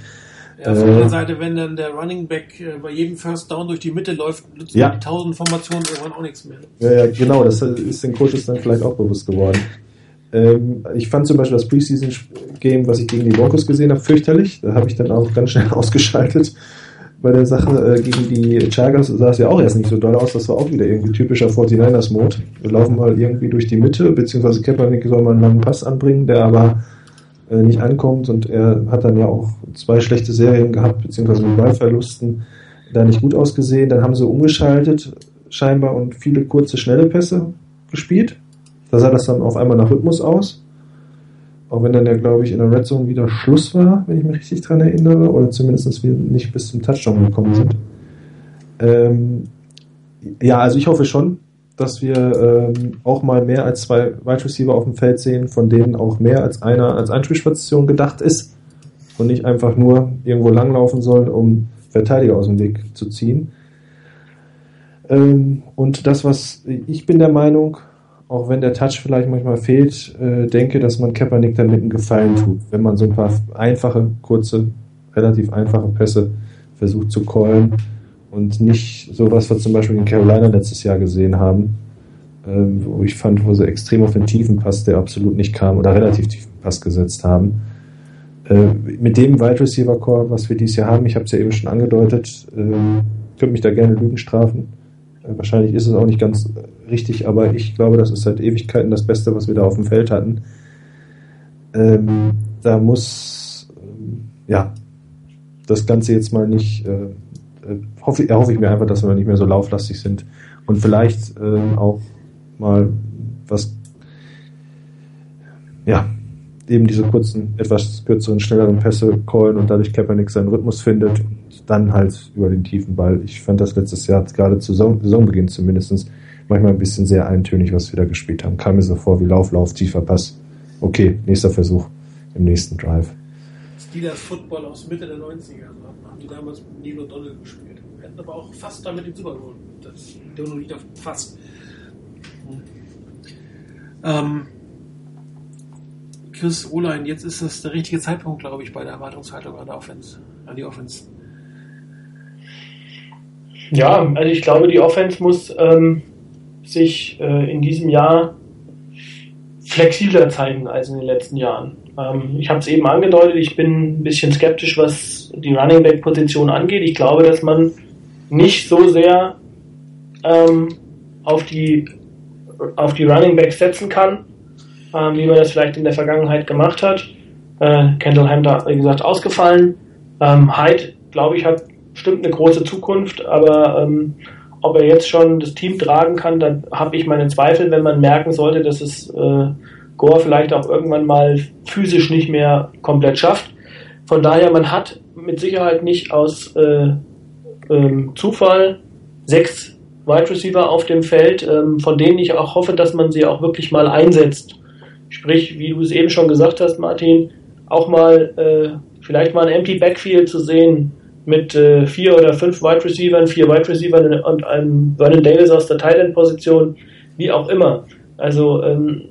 Ja, auf der anderen äh, Seite, wenn dann der Running Back äh, bei jedem First Down durch die Mitte läuft, nützt ja. die tausend Formationen irgendwann auch nichts mehr. Ja, ja, genau, das ist den Coaches dann vielleicht auch bewusst geworden. Ähm, ich fand zum Beispiel das Preseason-Game, was ich gegen die Broncos gesehen habe, fürchterlich. Da habe ich dann auch ganz schnell (laughs) ausgeschaltet bei der Sache äh, gegen die Chargers sah es ja auch erst nicht so doll aus. Das war auch wieder irgendwie typischer 49ers-Mode. Wir laufen mal irgendwie durch die Mitte, beziehungsweise Kaepernick soll mal einen langen Pass anbringen, der aber nicht ankommt und er hat dann ja auch zwei schlechte Serien gehabt, beziehungsweise mit Ballverlusten da nicht gut ausgesehen. Dann haben sie umgeschaltet scheinbar und viele kurze, schnelle Pässe gespielt. Da sah das dann auf einmal nach Rhythmus aus. Auch wenn dann ja, glaube ich, in der Red Zone wieder Schluss war, wenn ich mich richtig dran erinnere, oder zumindest wir nicht bis zum Touchdown gekommen sind. Ähm, ja, also ich hoffe schon, dass wir ähm, auch mal mehr als zwei Wide Receiver auf dem Feld sehen, von denen auch mehr als einer als Einspielstation gedacht ist und nicht einfach nur irgendwo langlaufen soll, um Verteidiger aus dem Weg zu ziehen. Ähm, und das, was ich bin der Meinung, auch wenn der Touch vielleicht manchmal fehlt, äh, denke, dass man Kaepernick damit einen Gefallen tut, wenn man so ein paar einfache, kurze, relativ einfache Pässe versucht zu callen und nicht so, was wir zum Beispiel in Carolina letztes Jahr gesehen haben, äh, wo ich fand, wo sie extrem auf den tiefen Pass, der absolut nicht kam, oder relativ tiefen Pass gesetzt haben. Äh, mit dem Wide Receiver Core, was wir dieses Jahr haben, ich habe es ja eben schon angedeutet, äh, könnte mich da gerne Lügen strafen. Äh, wahrscheinlich ist es auch nicht ganz richtig, aber ich glaube, das ist seit Ewigkeiten das Beste, was wir da auf dem Feld hatten. Ähm, da muss, ähm, ja, das Ganze jetzt mal nicht, äh, hoffe, erhoffe ich mir einfach, dass wir nicht mehr so lauflastig sind und vielleicht äh, auch mal was, ja, eben diese kurzen, etwas kürzeren, schnelleren Pässe callen und dadurch Kaepernick seinen Rhythmus findet und dann halt über den tiefen Ball. Ich fand das letztes Jahr, gerade zu Saisonbeginn zumindest, manchmal ein bisschen sehr eintönig, was wir da gespielt haben. Kam mir so vor wie Lauf, Lauf, tiefer Pass. Okay, nächster Versuch im nächsten Drive. Steelers Football aus Mitte der 90er haben die damals mit Neil O'Donnell gespielt. Wir hätten aber auch fast damit den Super Bowl. Das nur wieder fast. Hm. Ähm, Chris Olein, jetzt ist das der richtige Zeitpunkt, glaube ich, bei der Erwartungshaltung an, der Offense, an die Offense. Ja, also ich glaube, die Offense muss ähm, sich äh, in diesem Jahr flexibler zeigen als in den letzten Jahren. Ähm, ich habe es eben angedeutet, ich bin ein bisschen skeptisch, was die Running Back Position angeht. Ich glaube, dass man nicht so sehr ähm, auf die auf die Running Backs setzen kann, ähm, wie man das vielleicht in der Vergangenheit gemacht hat. Äh, Kendall Hunter, wie gesagt, ausgefallen. Ähm, Hyde, glaube ich, hat bestimmt eine große Zukunft, aber ähm, ob er jetzt schon das Team tragen kann, dann habe ich meine Zweifel, wenn man merken sollte, dass es äh, Gore vielleicht auch irgendwann mal physisch nicht mehr komplett schafft. Von daher, man hat mit Sicherheit nicht aus äh, ähm, Zufall sechs Wide Receiver auf dem Feld, ähm, von denen ich auch hoffe, dass man sie auch wirklich mal einsetzt. Sprich, wie du es eben schon gesagt hast, Martin, auch mal äh, vielleicht mal ein Empty Backfield zu sehen mit äh, vier oder fünf Wide Receivers, vier Wide Receivers und einem Vernon Davis aus der Tight End Position, wie auch immer. Also ähm,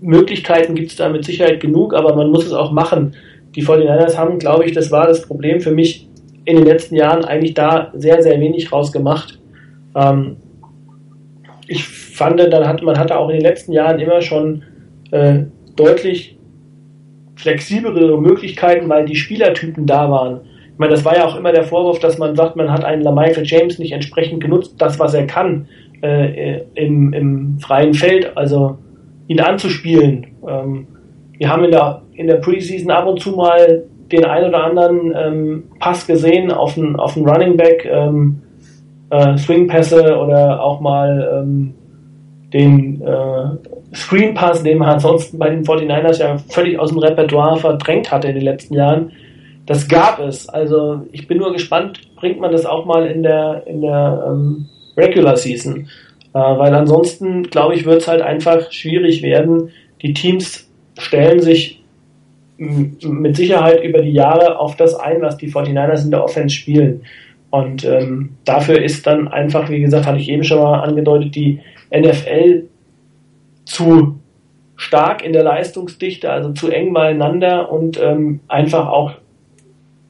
Möglichkeiten gibt es da mit Sicherheit genug, aber man muss es auch machen. Die 49ers haben, glaube ich, das war das Problem für mich in den letzten Jahren eigentlich da sehr, sehr wenig rausgemacht. Ähm, ich fand, dann hat, man hatte auch in den letzten Jahren immer schon äh, deutlich flexiblere Möglichkeiten, weil die Spielertypen da waren. Ich meine, das war ja auch immer der Vorwurf, dass man sagt, man hat einen LaMichael James nicht entsprechend genutzt, das, was er kann äh, im, im freien Feld. Also ihn anzuspielen. Ähm, wir haben in der, in der Preseason ab und zu mal den ein oder anderen ähm, Pass gesehen auf einen, auf einen Running Back, ähm, äh, Swing-Pässe oder auch mal ähm, den äh, Screen-Pass, den man ansonsten bei den 49ers ja völlig aus dem Repertoire verdrängt hatte in den letzten Jahren. Das gab es. Also ich bin nur gespannt, bringt man das auch mal in der, in der ähm, Regular Season. Äh, weil ansonsten, glaube ich, wird es halt einfach schwierig werden. Die Teams stellen sich mit Sicherheit über die Jahre auf das ein, was die 49ers in der Offense spielen. Und ähm, dafür ist dann einfach, wie gesagt, hatte ich eben schon mal angedeutet, die NFL zu stark in der Leistungsdichte, also zu eng beieinander und ähm, einfach auch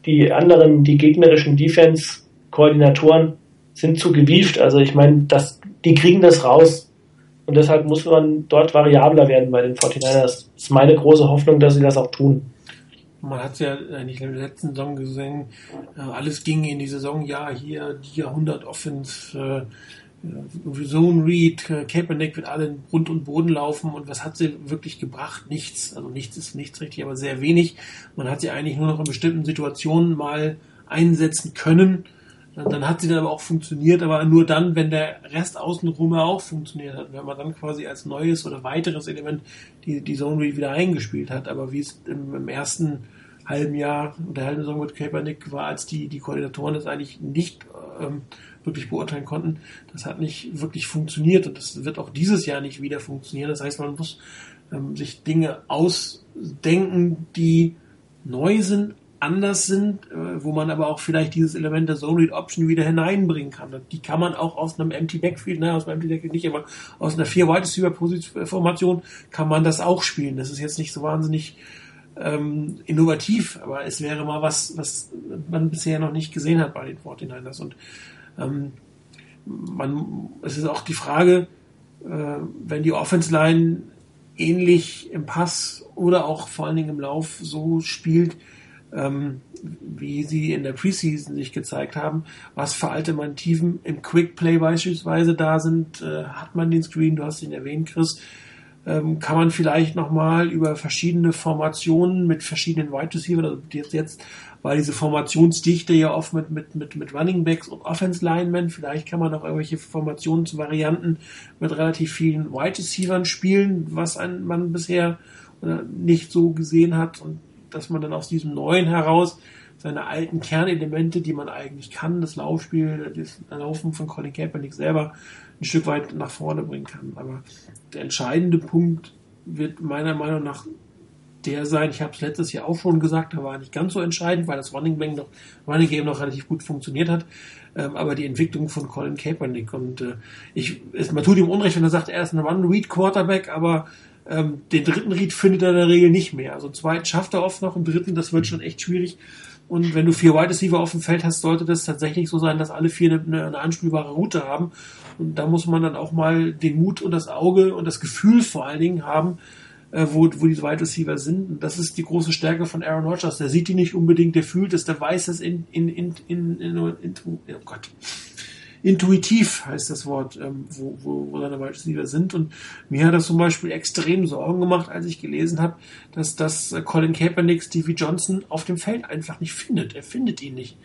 die anderen, die gegnerischen Defense-Koordinatoren sind zu gewieft. Also ich meine, das, die kriegen das raus. Und deshalb muss man dort variabler werden bei den 49ers. Das ist meine große Hoffnung, dass sie das auch tun. Man hat es ja eigentlich in der letzten Saison gesehen, äh, alles ging in die Saison, ja, hier die Jahrhundert-Offense, äh, Zone Read, äh, Kaepernick wird alle in Grund und Boden laufen und was hat sie wirklich gebracht? Nichts. Also nichts ist nichts richtig, aber sehr wenig. Man hat sie eigentlich nur noch in bestimmten Situationen mal einsetzen können dann hat sie dann aber auch funktioniert, aber nur dann, wenn der Rest außenrum auch funktioniert hat. Wenn man dann quasi als neues oder weiteres Element die, die Zone Read wieder eingespielt hat. Aber wie es im, im ersten halben Jahr der halben Saison mit Kaepernick war, als die, die Koordinatoren das eigentlich nicht ähm, wirklich beurteilen konnten, das hat nicht wirklich funktioniert und das wird auch dieses Jahr nicht wieder funktionieren. Das heißt, man muss ähm, sich Dinge ausdenken, die neu sind, anders sind, äh, wo man aber auch vielleicht dieses Element der Zone Read Option wieder hineinbringen kann. Die kann man auch aus einem Empty Backfield, ne, aus einem Empty Backfield nicht, aber aus einer vier Wide Receiver Formation kann man das auch spielen. Das ist jetzt nicht so wahnsinnig ähm, innovativ, aber es wäre mal was, was man bisher noch nicht gesehen hat bei den 49ers. Und ähm, man, es ist auch die Frage, äh, wenn die Offense Line ähnlich im Pass oder auch vor allen Dingen im Lauf so spielt, ähm, wie sie in der Preseason sich gezeigt haben, was für Alternativen im Quick Play beispielsweise da sind. Äh, hat man den Screen, du hast ihn erwähnt, Chris, ähm, kann man vielleicht nochmal über verschiedene Formationen mit verschiedenen Wide Receivers, also jetzt, jetzt war diese Formationsdichte ja oft mit, mit, mit, mit Running Backs und Offense Linemen, vielleicht kann man auch irgendwelche Formationsvarianten mit relativ vielen Wide Receivers spielen, was ein, man bisher äh, nicht so gesehen hat und dass man dann aus diesem neuen heraus seine alten Kernelemente, die man eigentlich kann, das Laufspiel, das Laufen von Colin Kaepernick selber ein Stück weit nach vorne bringen kann. Aber der entscheidende Punkt wird meiner Meinung nach der sein, ich habe es letztes Jahr auch schon gesagt, da war nicht ganz so entscheidend, weil das Running, Bang noch, Running Game noch relativ gut funktioniert hat, ähm, aber die Entwicklung von Colin Kaepernick und äh, ich, es, man tut ihm Unrecht, wenn er sagt, er ist ein Run-Read-Quarterback, aber ähm, den dritten Read findet er in der Regel nicht mehr. Also einen zweiten schafft er oft noch, einen dritten, das wird schon echt schwierig. Und wenn du vier Wide Receiver auf dem Feld hast, sollte das tatsächlich so sein, dass alle vier eine, eine anspielbare Route haben. Und da muss man dann auch mal den Mut und das Auge und das Gefühl vor allen Dingen haben, äh, wo, wo die Wide Receiver sind. Und das ist die große Stärke von Aaron Rodgers. Der sieht die nicht unbedingt, der fühlt es, der weiß es in, in, in, in, in, in, in oh Gott. Intuitiv heißt das Wort, ähm, wo, wo, wo seine Wide Receiver sind. Und mir hat das zum Beispiel extrem Sorgen gemacht, als ich gelesen habe, dass das Colin Kaepernick Stevie Johnson auf dem Feld einfach nicht findet. Er findet ihn nicht.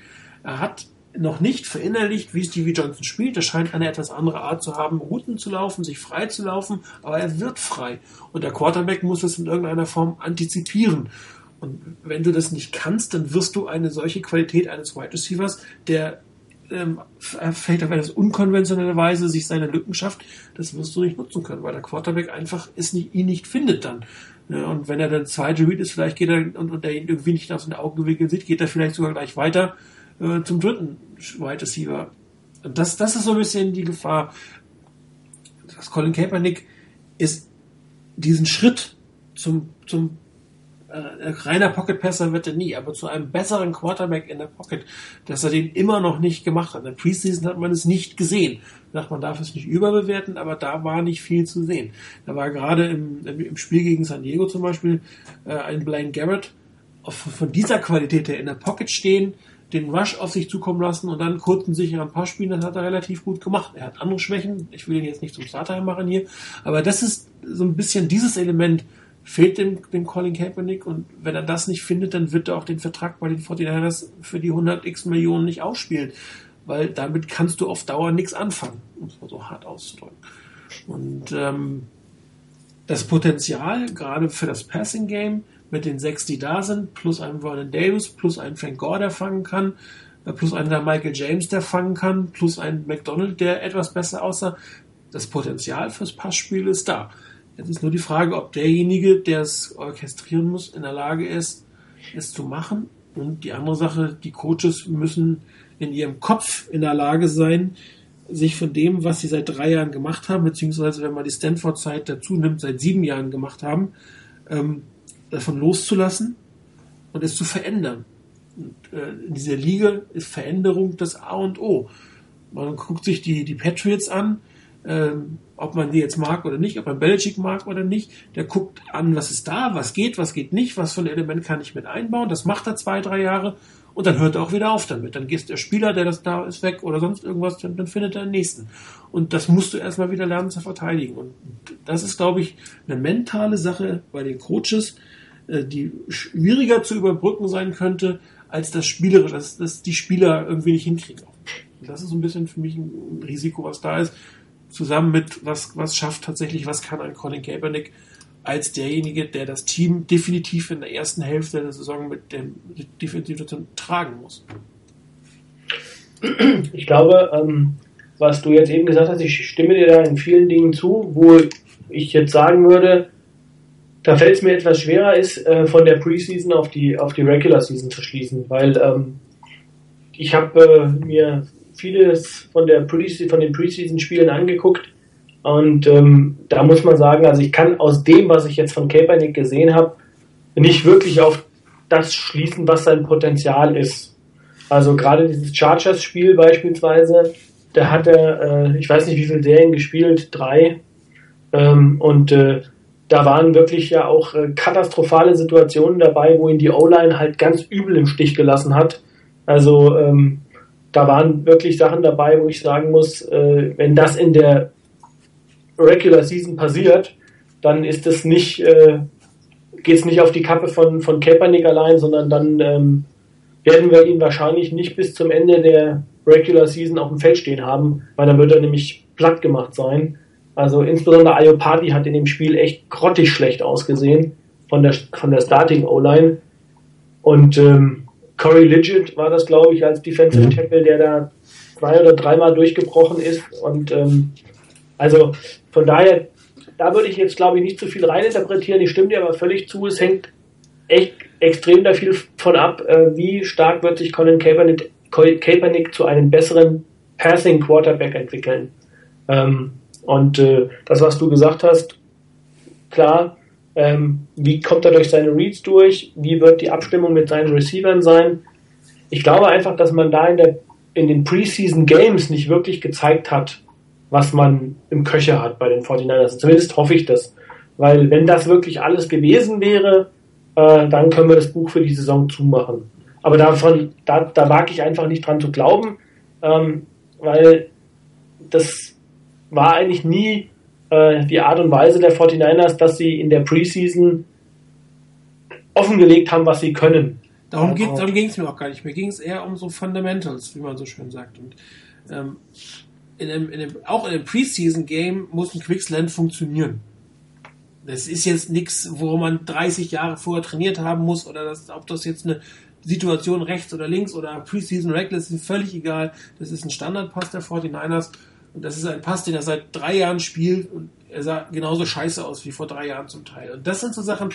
Er hat noch nicht verinnerlicht, wie Stevie Johnson spielt. Er scheint eine etwas andere Art zu haben, Routen zu laufen, sich frei zu laufen, aber er wird frei. Und der Quarterback muss es in irgendeiner Form antizipieren. Und wenn du das nicht kannst, dann wirst du eine solche Qualität eines Wide Receivers, der ähm, vielleicht auf eine unkonventionelle Weise sich seine Lücken schafft, das wirst du nicht nutzen können, weil der Quarterback einfach ist nicht, ihn nicht findet dann. Ja, und wenn er dann zweite Read ist, vielleicht geht er und, und er ihn irgendwie nicht aus den Augen gewickelt sieht, geht er vielleicht sogar gleich weiter äh, zum dritten Wide Receiver. Und das, das ist so ein bisschen die Gefahr. dass Colin Kaepernick ist diesen Schritt zum, zum äh, reiner Pocket-Passer wird er nie, aber zu einem besseren Quarterback in der Pocket, dass er den immer noch nicht gemacht hat. In der Preseason hat man es nicht gesehen. Sagt, man darf es nicht überbewerten, aber da war nicht viel zu sehen. Da war gerade im, im Spiel gegen San Diego zum Beispiel äh, ein Blaine Garrett von dieser Qualität her in der Pocket stehen, den Rush auf sich zukommen lassen und dann kurzen sicheren Pass spielen, das hat er relativ gut gemacht. Er hat andere Schwächen, ich will ihn jetzt nicht zum Starter machen hier, aber das ist so ein bisschen dieses Element, fehlt dem, dem Colin Kaepernick und wenn er das nicht findet, dann wird er auch den Vertrag bei den 49ers für die 100 x Millionen nicht ausspielen, weil damit kannst du auf Dauer nichts anfangen, um es mal so hart auszudrücken. Und ähm, das Potenzial, gerade für das Passing Game, mit den sechs, die da sind, plus einen Vernon Davis, plus einen Frank Gore, der fangen kann, äh, plus einen der Michael James, der fangen kann, plus einen McDonald, der etwas besser aussah. Das Potenzial fürs Passspiel ist da. Jetzt ist nur die Frage, ob derjenige, der es orchestrieren muss, in der Lage ist, es zu machen. Und die andere Sache, die Coaches müssen in ihrem Kopf in der Lage sein, sich von dem, was sie seit drei Jahren gemacht haben, beziehungsweise wenn man die Stanford-Zeit dazu nimmt, seit sieben Jahren gemacht haben, ähm, davon loszulassen und es zu verändern. Und, äh, in dieser Liga ist Veränderung das A und O. Man guckt sich die, die Patriots an, ähm, ob man die jetzt mag oder nicht, ob man Belichick mag oder nicht. Der guckt an, was ist da, was geht, was geht nicht, was ein Element kann ich mit einbauen. Das macht er zwei, drei Jahre und dann hört er auch wieder auf damit. Dann geht der Spieler, der das da ist, weg oder sonst irgendwas, dann, dann findet er den nächsten. Und das musst du erstmal wieder lernen zu verteidigen. Und das ist, glaube ich, eine mentale Sache bei den Coaches, äh, die schwieriger zu überbrücken sein könnte, als das Spielerische, dass, dass die Spieler irgendwie nicht hinkriegen. Und das ist so ein bisschen für mich ein Risiko, was da ist. Zusammen mit, was, was schafft tatsächlich, was kann ein Colin Kaepernick als derjenige, der das Team definitiv in der ersten Hälfte der Saison mit dem Defensivsituation tragen muss. Ich glaube, ähm, was du jetzt eben gesagt hast, ich stimme dir da in vielen Dingen zu, wo ich jetzt sagen würde, da fällt es mir etwas schwerer, ist äh, von der Preseason auf die auf die Regular Season zu schließen, weil ähm, ich habe äh, mir vieles von der Preseason, von den Preseason Spielen angeguckt und ähm, da muss man sagen, also ich kann aus dem, was ich jetzt von Kaepernick gesehen habe, nicht wirklich auf das schließen, was sein Potenzial ist. Also gerade dieses Chargers-Spiel beispielsweise, da hat er, äh, ich weiß nicht, wie viele Serien gespielt, drei. Ähm, und äh, da waren wirklich ja auch äh, katastrophale Situationen dabei, wo ihn die O-Line halt ganz übel im Stich gelassen hat. Also ähm, da waren wirklich Sachen dabei, wo ich sagen muss, äh, wenn das in der Regular Season passiert, dann ist es nicht, äh, geht es nicht auf die Kappe von, von Kaepernick allein, sondern dann ähm, werden wir ihn wahrscheinlich nicht bis zum Ende der Regular Season auf dem Feld stehen haben, weil dann wird er nämlich platt gemacht sein. Also insbesondere Ayopati hat in dem Spiel echt grottig schlecht ausgesehen von der, von der Starting O-Line. Und ähm, Corey Legit war das, glaube ich, als Defensive mhm. Tackle, der da zwei oder dreimal durchgebrochen ist. Und ähm, also von daher, da würde ich jetzt, glaube ich, nicht zu viel reininterpretieren. Ich stimme dir aber völlig zu. Es hängt echt extrem da viel von ab, äh, wie stark wird sich Colin Kaepernick, Kaepernick zu einem besseren Passing Quarterback entwickeln. Ähm, und äh, das, was du gesagt hast, klar, ähm, wie kommt er durch seine Reads durch? Wie wird die Abstimmung mit seinen Receivern sein? ich glaube einfach, dass man da in, der, in den Preseason Games nicht wirklich gezeigt hat, was man im Köcher hat bei den 49ers. Zumindest hoffe ich das. Weil wenn das wirklich alles gewesen wäre, äh, dann können wir das Buch für die Saison zumachen. Aber davon, da, da wage ich einfach nicht dran zu glauben, ähm, weil das war eigentlich nie äh, die Art und Weise der 49ers, dass sie in der Preseason offengelegt haben, was sie können. Darum, geht, darum ging es mir auch gar nicht. Mir ging es eher um so Fundamentals, wie man so schön sagt. Und ähm, in einem, in einem, auch in einem Preseason-Game muss ein Quicksland funktionieren. Das ist jetzt nichts, wo man 30 Jahre vorher trainiert haben muss oder das, ob das jetzt eine Situation rechts oder links oder Preseason Reckless ist völlig egal. Das ist ein Standardpass der 49ers und das ist ein Pass, den er seit drei Jahren spielt und er sah genauso scheiße aus wie vor drei Jahren zum Teil. Und das sind so Sachen,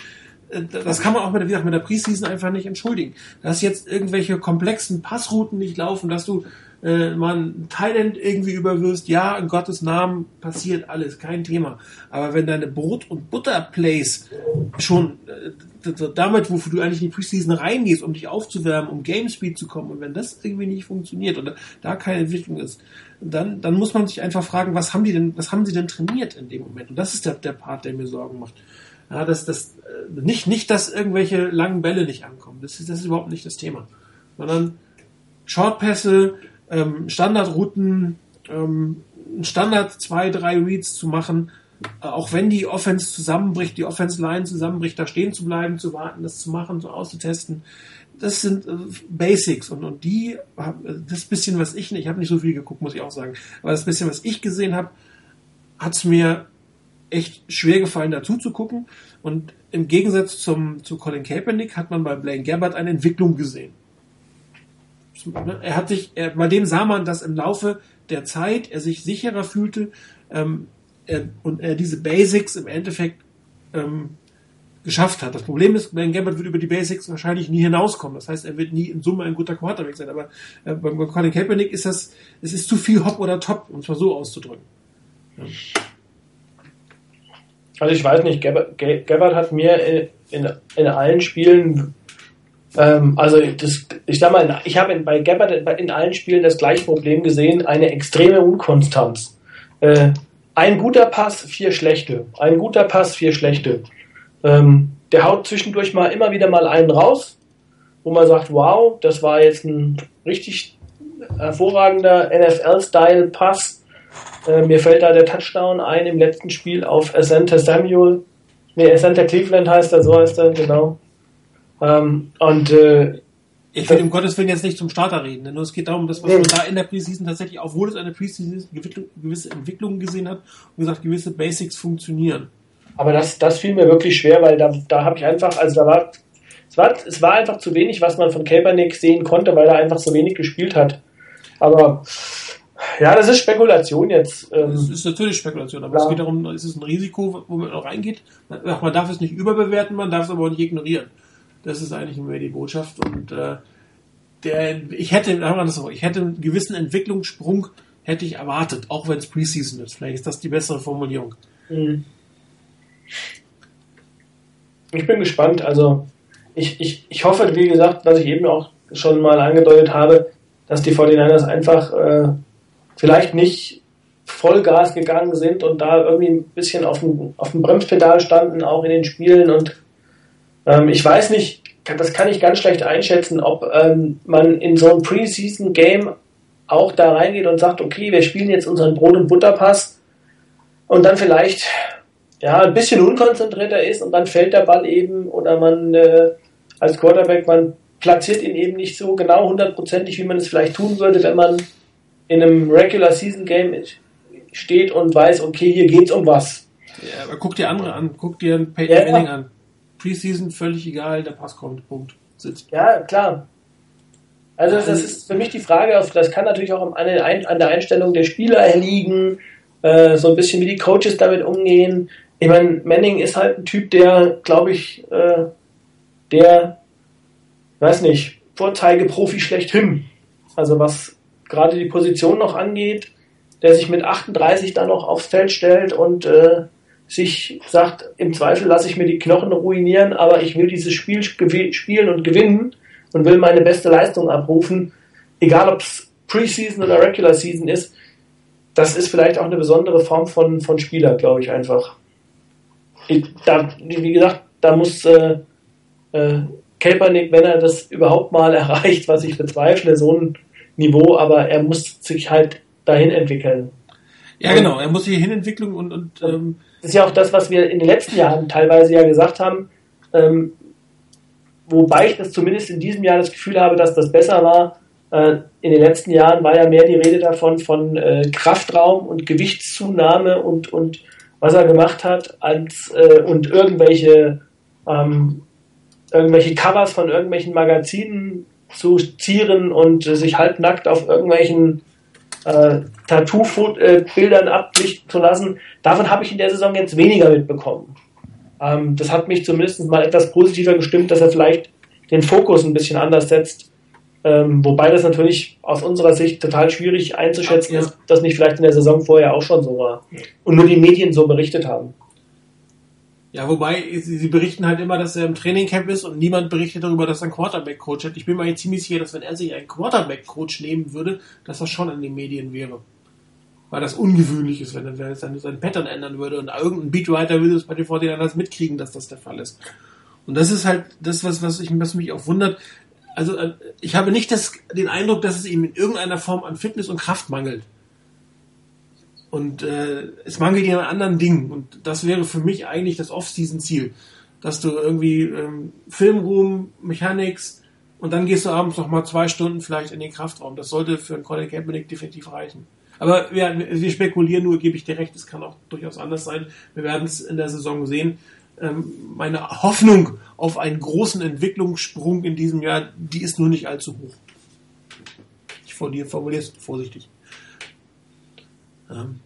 äh, das kann man auch mit, wie gesagt, mit der Preseason einfach nicht entschuldigen. Dass jetzt irgendwelche komplexen Passrouten nicht laufen, dass du äh, man Thailand irgendwie überwirfst, ja, in Gottes Namen passiert alles, kein Thema. Aber wenn deine Brot- und Butter-Plays schon äh, damit, wofür du eigentlich in die Preseason reingehst, um dich aufzuwärmen, um Gamespeed zu kommen, und wenn das irgendwie nicht funktioniert oder da keine Entwicklung ist, dann, dann muss man sich einfach fragen, was haben die denn, was haben sie denn trainiert in dem Moment? Und das ist der, der Part, der mir Sorgen macht. Ja, dass das äh, nicht, nicht, dass irgendwelche langen Bälle nicht ankommen. Das ist, das ist überhaupt nicht das Thema. Sondern Shortpässe, ähm, Standardrouten, ähm, Standard zwei, drei Reads zu machen, äh, auch wenn die Offense zusammenbricht, die Offense-Line zusammenbricht, da stehen zu bleiben, zu warten, das zu machen, so auszutesten. Das sind äh, Basics und, und die, äh, das bisschen, was ich, ich habe nicht so viel geguckt, muss ich auch sagen, aber das bisschen, was ich gesehen habe, hat es mir echt schwer gefallen, dazu zu gucken. Und im Gegensatz zum, zu Colin Kaepernick hat man bei Blaine Gabbard eine Entwicklung gesehen. Er hat sich, er, bei dem sah man, dass im Laufe der Zeit er sich sicherer fühlte ähm, er, und er diese Basics im Endeffekt ähm, geschafft hat. Das Problem ist, Ben Gabbard wird über die Basics wahrscheinlich nie hinauskommen. Das heißt, er wird nie in Summe ein guter Quarterback sein. Aber äh, bei Colin Kaepernick ist das, es ist zu viel Hop oder Top, um es mal so auszudrücken. Ja. Also ich weiß nicht, Gabbard hat mir in, in, in allen Spielen ähm, also das, ich sag mal, ich habe bei Gabbard in allen Spielen das gleiche Problem gesehen, eine extreme Unkonstanz. Äh, ein guter Pass, vier schlechte. Ein guter Pass, vier schlechte. Ähm, der haut zwischendurch mal immer wieder mal einen raus, wo man sagt, wow, das war jetzt ein richtig hervorragender NFL-Style-Pass. Äh, mir fällt da der Touchdown ein im letzten Spiel auf Asante Samuel. Nee, Asante Cleveland heißt er, so heißt er, genau. Ähm, und äh, ich will um Gottes Willen jetzt nicht zum Starter reden, ne? nur es geht darum, dass man da in der Preseason tatsächlich, obwohl es eine Preseason ist, gewisse Entwicklungen gesehen hat und gesagt, gewisse Basics funktionieren. Aber das, das fiel mir wirklich schwer, weil da, da habe ich einfach, also da war es, war, es war einfach zu wenig, was man von Kaepernick sehen konnte, weil er einfach so wenig gespielt hat. Aber ja, das ist Spekulation jetzt. Ähm, das ist natürlich Spekulation, aber ja. es geht darum, es ist ein Risiko, wo man auch reingeht. Man darf es nicht überbewerten, man darf es aber auch nicht ignorieren. Das ist eigentlich immer die Botschaft. Und äh, der, ich hätte, ich hätte einen gewissen Entwicklungssprung hätte ich erwartet, auch wenn es Preseason ist. Vielleicht ist das die bessere Formulierung. Mhm. Ich bin gespannt. Also ich, ich, ich hoffe, wie gesagt, was ich eben auch schon mal angedeutet habe, dass die 49ers einfach äh, vielleicht nicht Vollgas gegangen sind und da irgendwie ein bisschen auf dem, auf dem Bremspedal standen, auch in den Spielen und ähm, ich weiß nicht, das kann ich ganz schlecht einschätzen, ob ähm, man in so ein Preseason-Game auch da reingeht und sagt, okay, wir spielen jetzt unseren Brot- und Butterpass und dann vielleicht ja ein bisschen unkonzentrierter ist und dann fällt der Ball eben oder man äh, als Quarterback, man platziert ihn eben nicht so genau hundertprozentig, wie man es vielleicht tun würde, wenn man in einem Regular Season Game steht und weiß, okay, hier geht's um was. Ja, aber guck dir andere an, guck dir Peyton ja, Manning an. Preseason völlig egal, der Pass kommt, Punkt. Sitzt. Ja, klar. Also das ist für mich die Frage, das kann natürlich auch an der Einstellung der Spieler liegen, äh, so ein bisschen wie die Coaches damit umgehen. Ich meine, Manning ist halt ein Typ, der, glaube ich, äh, der, weiß nicht, Vorzeigeprofi schlechthin. Also was gerade die Position noch angeht, der sich mit 38 dann noch aufs Feld stellt und äh, sich sagt, im Zweifel lasse ich mir die Knochen ruinieren, aber ich will dieses Spiel spielen und gewinnen. und will meine beste Leistung abrufen, egal ob es Preseason oder Regular Season ist, das ist vielleicht auch eine besondere Form von, von Spieler, glaube ich einfach. Ich, da, wie gesagt, da muss äh, äh, Kaepernick, wenn er das überhaupt mal (laughs) erreicht, was ich bezweifle, so ein Niveau, aber er muss sich halt dahin entwickeln. Ja, genau, er muss sich hin entwickeln und, und ähm, das ist ja auch das, was wir in den letzten Jahren teilweise ja gesagt haben, ähm, wobei ich das zumindest in diesem Jahr das Gefühl habe, dass das besser war. Äh, in den letzten Jahren war ja mehr die Rede davon von äh, Kraftraum und Gewichtszunahme und, und was er gemacht hat, als äh, und irgendwelche ähm, irgendwelche Covers von irgendwelchen Magazinen zu zieren und äh, sich halbnackt auf irgendwelchen äh, Tattoo-Bildern ablichten zu lassen. Davon habe ich in der Saison jetzt weniger mitbekommen. Ähm, das hat mich zumindest mal etwas positiver gestimmt, dass er vielleicht den Fokus ein bisschen anders setzt. Ähm, wobei das natürlich aus unserer Sicht total schwierig einzuschätzen ja. ist, dass nicht vielleicht in der Saison vorher auch schon so war. Und nur die Medien so berichtet haben. Ja, wobei, sie, sie, berichten halt immer, dass er im Trainingcamp ist und niemand berichtet darüber, dass er einen Quarterback-Coach hat. Ich bin mir ziemlich sicher, dass wenn er sich einen Quarterback-Coach nehmen würde, dass das schon in den Medien wäre. Weil das ungewöhnlich ist, wenn er sein, sein Pattern ändern würde und irgendein Beatwriter würde es bei den 49ers mitkriegen, dass das der Fall ist. Und das ist halt das, was, was, ich, was mich auch wundert. Also, äh, ich habe nicht das, den Eindruck, dass es ihm in irgendeiner Form an Fitness und Kraft mangelt. Und äh, es mangelt dir an anderen Dingen. Und das wäre für mich eigentlich das Off-Season-Ziel. Dass du irgendwie ähm, Filmroom, Mechanics und dann gehst du abends noch mal zwei Stunden vielleicht in den Kraftraum. Das sollte für einen Colin Kaepernick definitiv reichen. Aber wir, wir spekulieren nur, gebe ich dir recht, es kann auch durchaus anders sein. Wir werden es in der Saison sehen. Ähm, meine Hoffnung auf einen großen Entwicklungssprung in diesem Jahr, die ist nur nicht allzu hoch. Ich formuliere es vorsichtig. Ähm,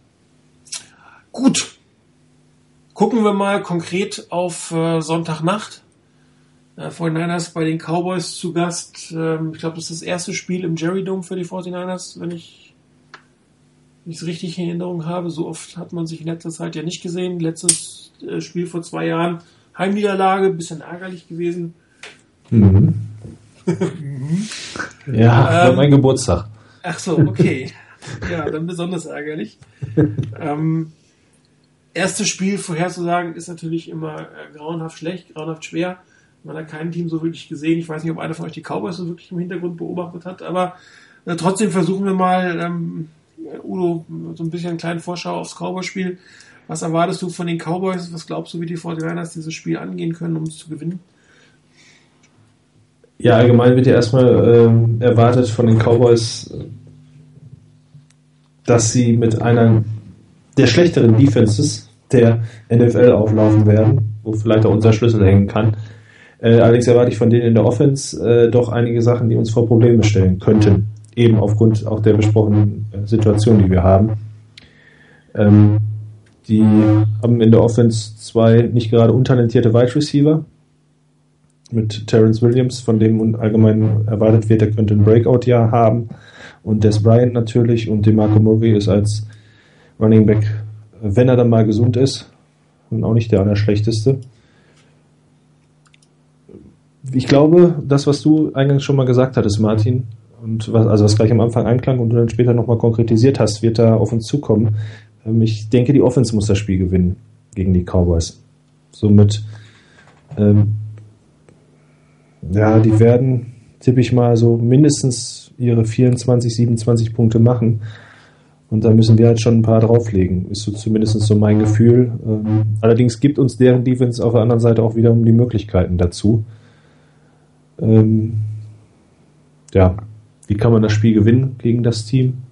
gut. Gucken wir mal konkret auf äh, Sonntagnacht. Äh, 49ers bei den Cowboys zu Gast. Ähm, ich glaube, das ist das erste Spiel im Jerry Dome für die 49ers, wenn ich es richtig in Erinnerung habe. So oft hat man sich in letzter Zeit ja nicht gesehen. Letztes äh, Spiel vor zwei Jahren Heimniederlage, bisschen ärgerlich gewesen. Mhm. (laughs) ja, ähm, mein Geburtstag. Ach so, okay. (laughs) ja, dann besonders ärgerlich. ähm, erstes Spiel vorherzusagen ist natürlich immer äh, grauenhaft schlecht, grauenhaft schwer. Man hat kein Team so wirklich gesehen. Ich weiß nicht, ob einer von euch die Cowboys so wirklich im Hintergrund beobachtet hat, aber äh, trotzdem versuchen wir mal, ähm, Udo, so ein bisschen einen kleinen Vorschau aufs Cowboys-Spiel. Was erwartest du von den Cowboys? Was glaubst du, wie die 49ers dieses Spiel angehen können, um es zu gewinnen? Ja, allgemein wird ja erstmal ähm, erwartet von den Cowboys, dass sie mit einer der schlechteren Defenses der NFL auflaufen werden, wo vielleicht auch unser Schlüssel hängen kann. Äh, allerdings erwarte ich von denen in der Offense äh, doch einige Sachen, die uns vor Probleme stellen könnten. Eben aufgrund auch der besprochenen äh, Situation, die wir haben. Ähm, die haben in der Offense zwei nicht gerade untalentierte Wide Receiver mit Terrence Williams, von dem allgemein erwartet wird, er könnte ein Breakout-Jahr haben und Des Bryant natürlich und DeMarco Murray ist als Running Back, wenn er dann mal gesund ist, auch nicht der allerschlechteste. Ich glaube, das, was du eingangs schon mal gesagt hattest, Martin, und was, also was gleich am Anfang einklang und du dann später nochmal konkretisiert hast, wird da auf uns zukommen. Ähm, ich denke, die Offense muss das Spiel gewinnen gegen die Cowboys. Somit, ähm, ja, die werden, tippe ich mal, so mindestens ihre 24, 27 Punkte machen. Und da müssen wir halt schon ein paar drauflegen. Ist so zumindest so mein Gefühl. Ähm, allerdings gibt uns deren Defense auf der anderen Seite auch wiederum die Möglichkeiten dazu. Ähm, ja, wie kann man das Spiel gewinnen gegen das Team?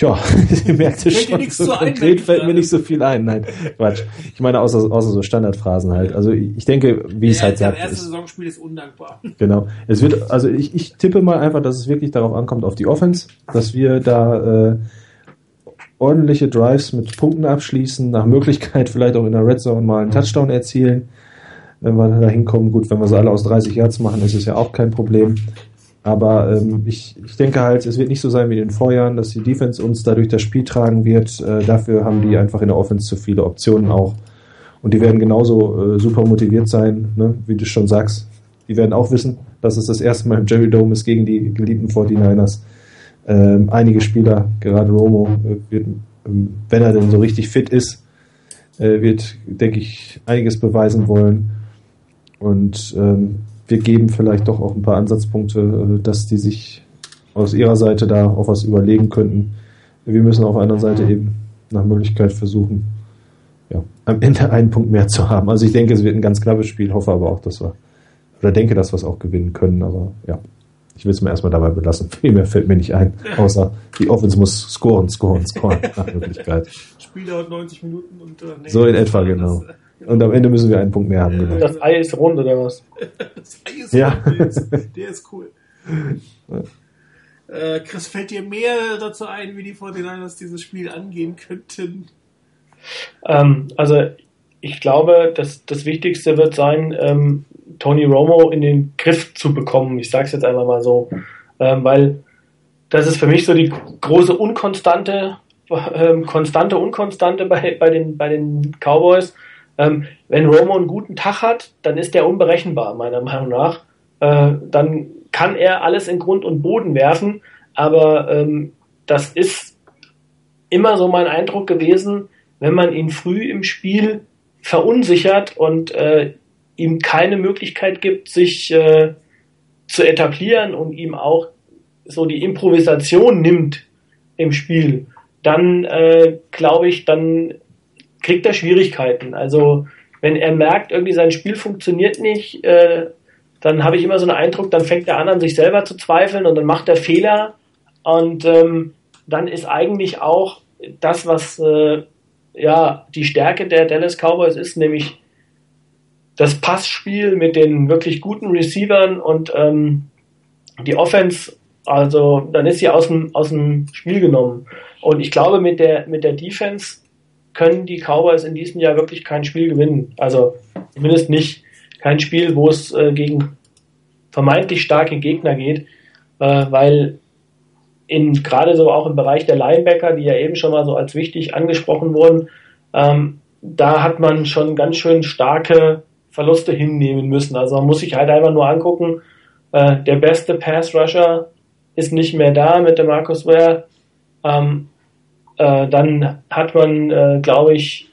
Tja, (laughs) ihr merkt es schon, so konkret fällt mir nicht so viel ein. Nein, Quatsch. Ich meine, außer, außer so Standardphrasen halt. Also ich denke, wie ja, es halt sagt. Das erste Saisonspiel ist undankbar. Genau. Es wird, also ich, ich tippe mal einfach, dass es wirklich darauf ankommt, auf die Offense, dass wir da äh, ordentliche Drives mit Punkten abschließen, nach Möglichkeit (laughs) vielleicht auch in der Red Zone mal einen Touchdown erzielen, wenn wir da hinkommen. Gut, wenn wir sie alle aus 30 Yards machen, ist es ja auch kein Problem. Aber ähm, ich, ich denke halt, es wird nicht so sein wie in den Vorjahren, dass die Defense uns dadurch das Spiel tragen wird. Äh, dafür haben die einfach in der Offense zu viele Optionen auch. Und die werden genauso äh, super motiviert sein, ne? wie du schon sagst. Die werden auch wissen, dass es das erste Mal im Jerry Dome ist gegen die geliebten 49ers. Ähm, einige Spieler, gerade Romo, äh, wird, ähm, wenn er denn so richtig fit ist, äh, wird, denke ich, einiges beweisen wollen. Und ähm, wir geben vielleicht doch auch ein paar Ansatzpunkte, äh, dass die sich aus ihrer Seite da auch was überlegen könnten. Wir müssen auf einer Seite eben nach Möglichkeit versuchen, ja, am Ende einen Punkt mehr zu haben. Also ich denke, es wird ein ganz knappes Spiel, hoffe aber auch, dass wir, oder denke, dass wir es auch gewinnen können, aber ja. Ich will es mir erstmal dabei belassen. (laughs) Viel mehr fällt mir nicht ein, außer die Offense muss scoren, scoren, scoren (laughs) nach Möglichkeit. Spiel dauert 90 Minuten und äh, nee, so in etwa, genau. Und am Ende müssen wir einen Punkt mehr haben. Genau. Das Ei ist rund, oder was? (laughs) das Ei ist ja. rund, der ist, der ist cool. Äh, Chris, fällt dir mehr dazu ein, wie die 49ers dieses Spiel angehen könnten? Ähm, also ich glaube, dass das Wichtigste wird sein, ähm, Tony Romo in den Griff zu bekommen. Ich sage es jetzt einfach mal so, ähm, weil das ist für mich so die große Unkonstante, ähm, konstante Unkonstante bei, bei, den, bei den Cowboys. Ähm, wenn Romo einen guten Tag hat, dann ist der unberechenbar, meiner Meinung nach. Äh, dann kann er alles in Grund und Boden werfen, aber ähm, das ist immer so mein Eindruck gewesen, wenn man ihn früh im Spiel verunsichert und äh, ihm keine Möglichkeit gibt, sich äh, zu etablieren und ihm auch so die Improvisation nimmt im Spiel, dann äh, glaube ich, dann kriegt er Schwierigkeiten. Also wenn er merkt, irgendwie sein Spiel funktioniert nicht, äh, dann habe ich immer so einen Eindruck, dann fängt er an, an sich selber zu zweifeln und dann macht er Fehler und ähm, dann ist eigentlich auch das, was äh, ja die Stärke der Dallas Cowboys ist, nämlich das Passspiel mit den wirklich guten Receivern und ähm, die Offense, also dann ist sie aus dem, aus dem Spiel genommen. Und ich glaube, mit der, mit der Defense können die Cowboys in diesem Jahr wirklich kein Spiel gewinnen. Also zumindest nicht kein Spiel, wo es äh, gegen vermeintlich starke Gegner geht, äh, weil in gerade so auch im Bereich der Linebacker, die ja eben schon mal so als wichtig angesprochen wurden, ähm, da hat man schon ganz schön starke Verluste hinnehmen müssen. Also man muss sich halt einfach nur angucken, äh, der beste Pass Rusher ist nicht mehr da mit dem Marcus Ware. Ähm, äh, dann hat man, äh, glaube ich,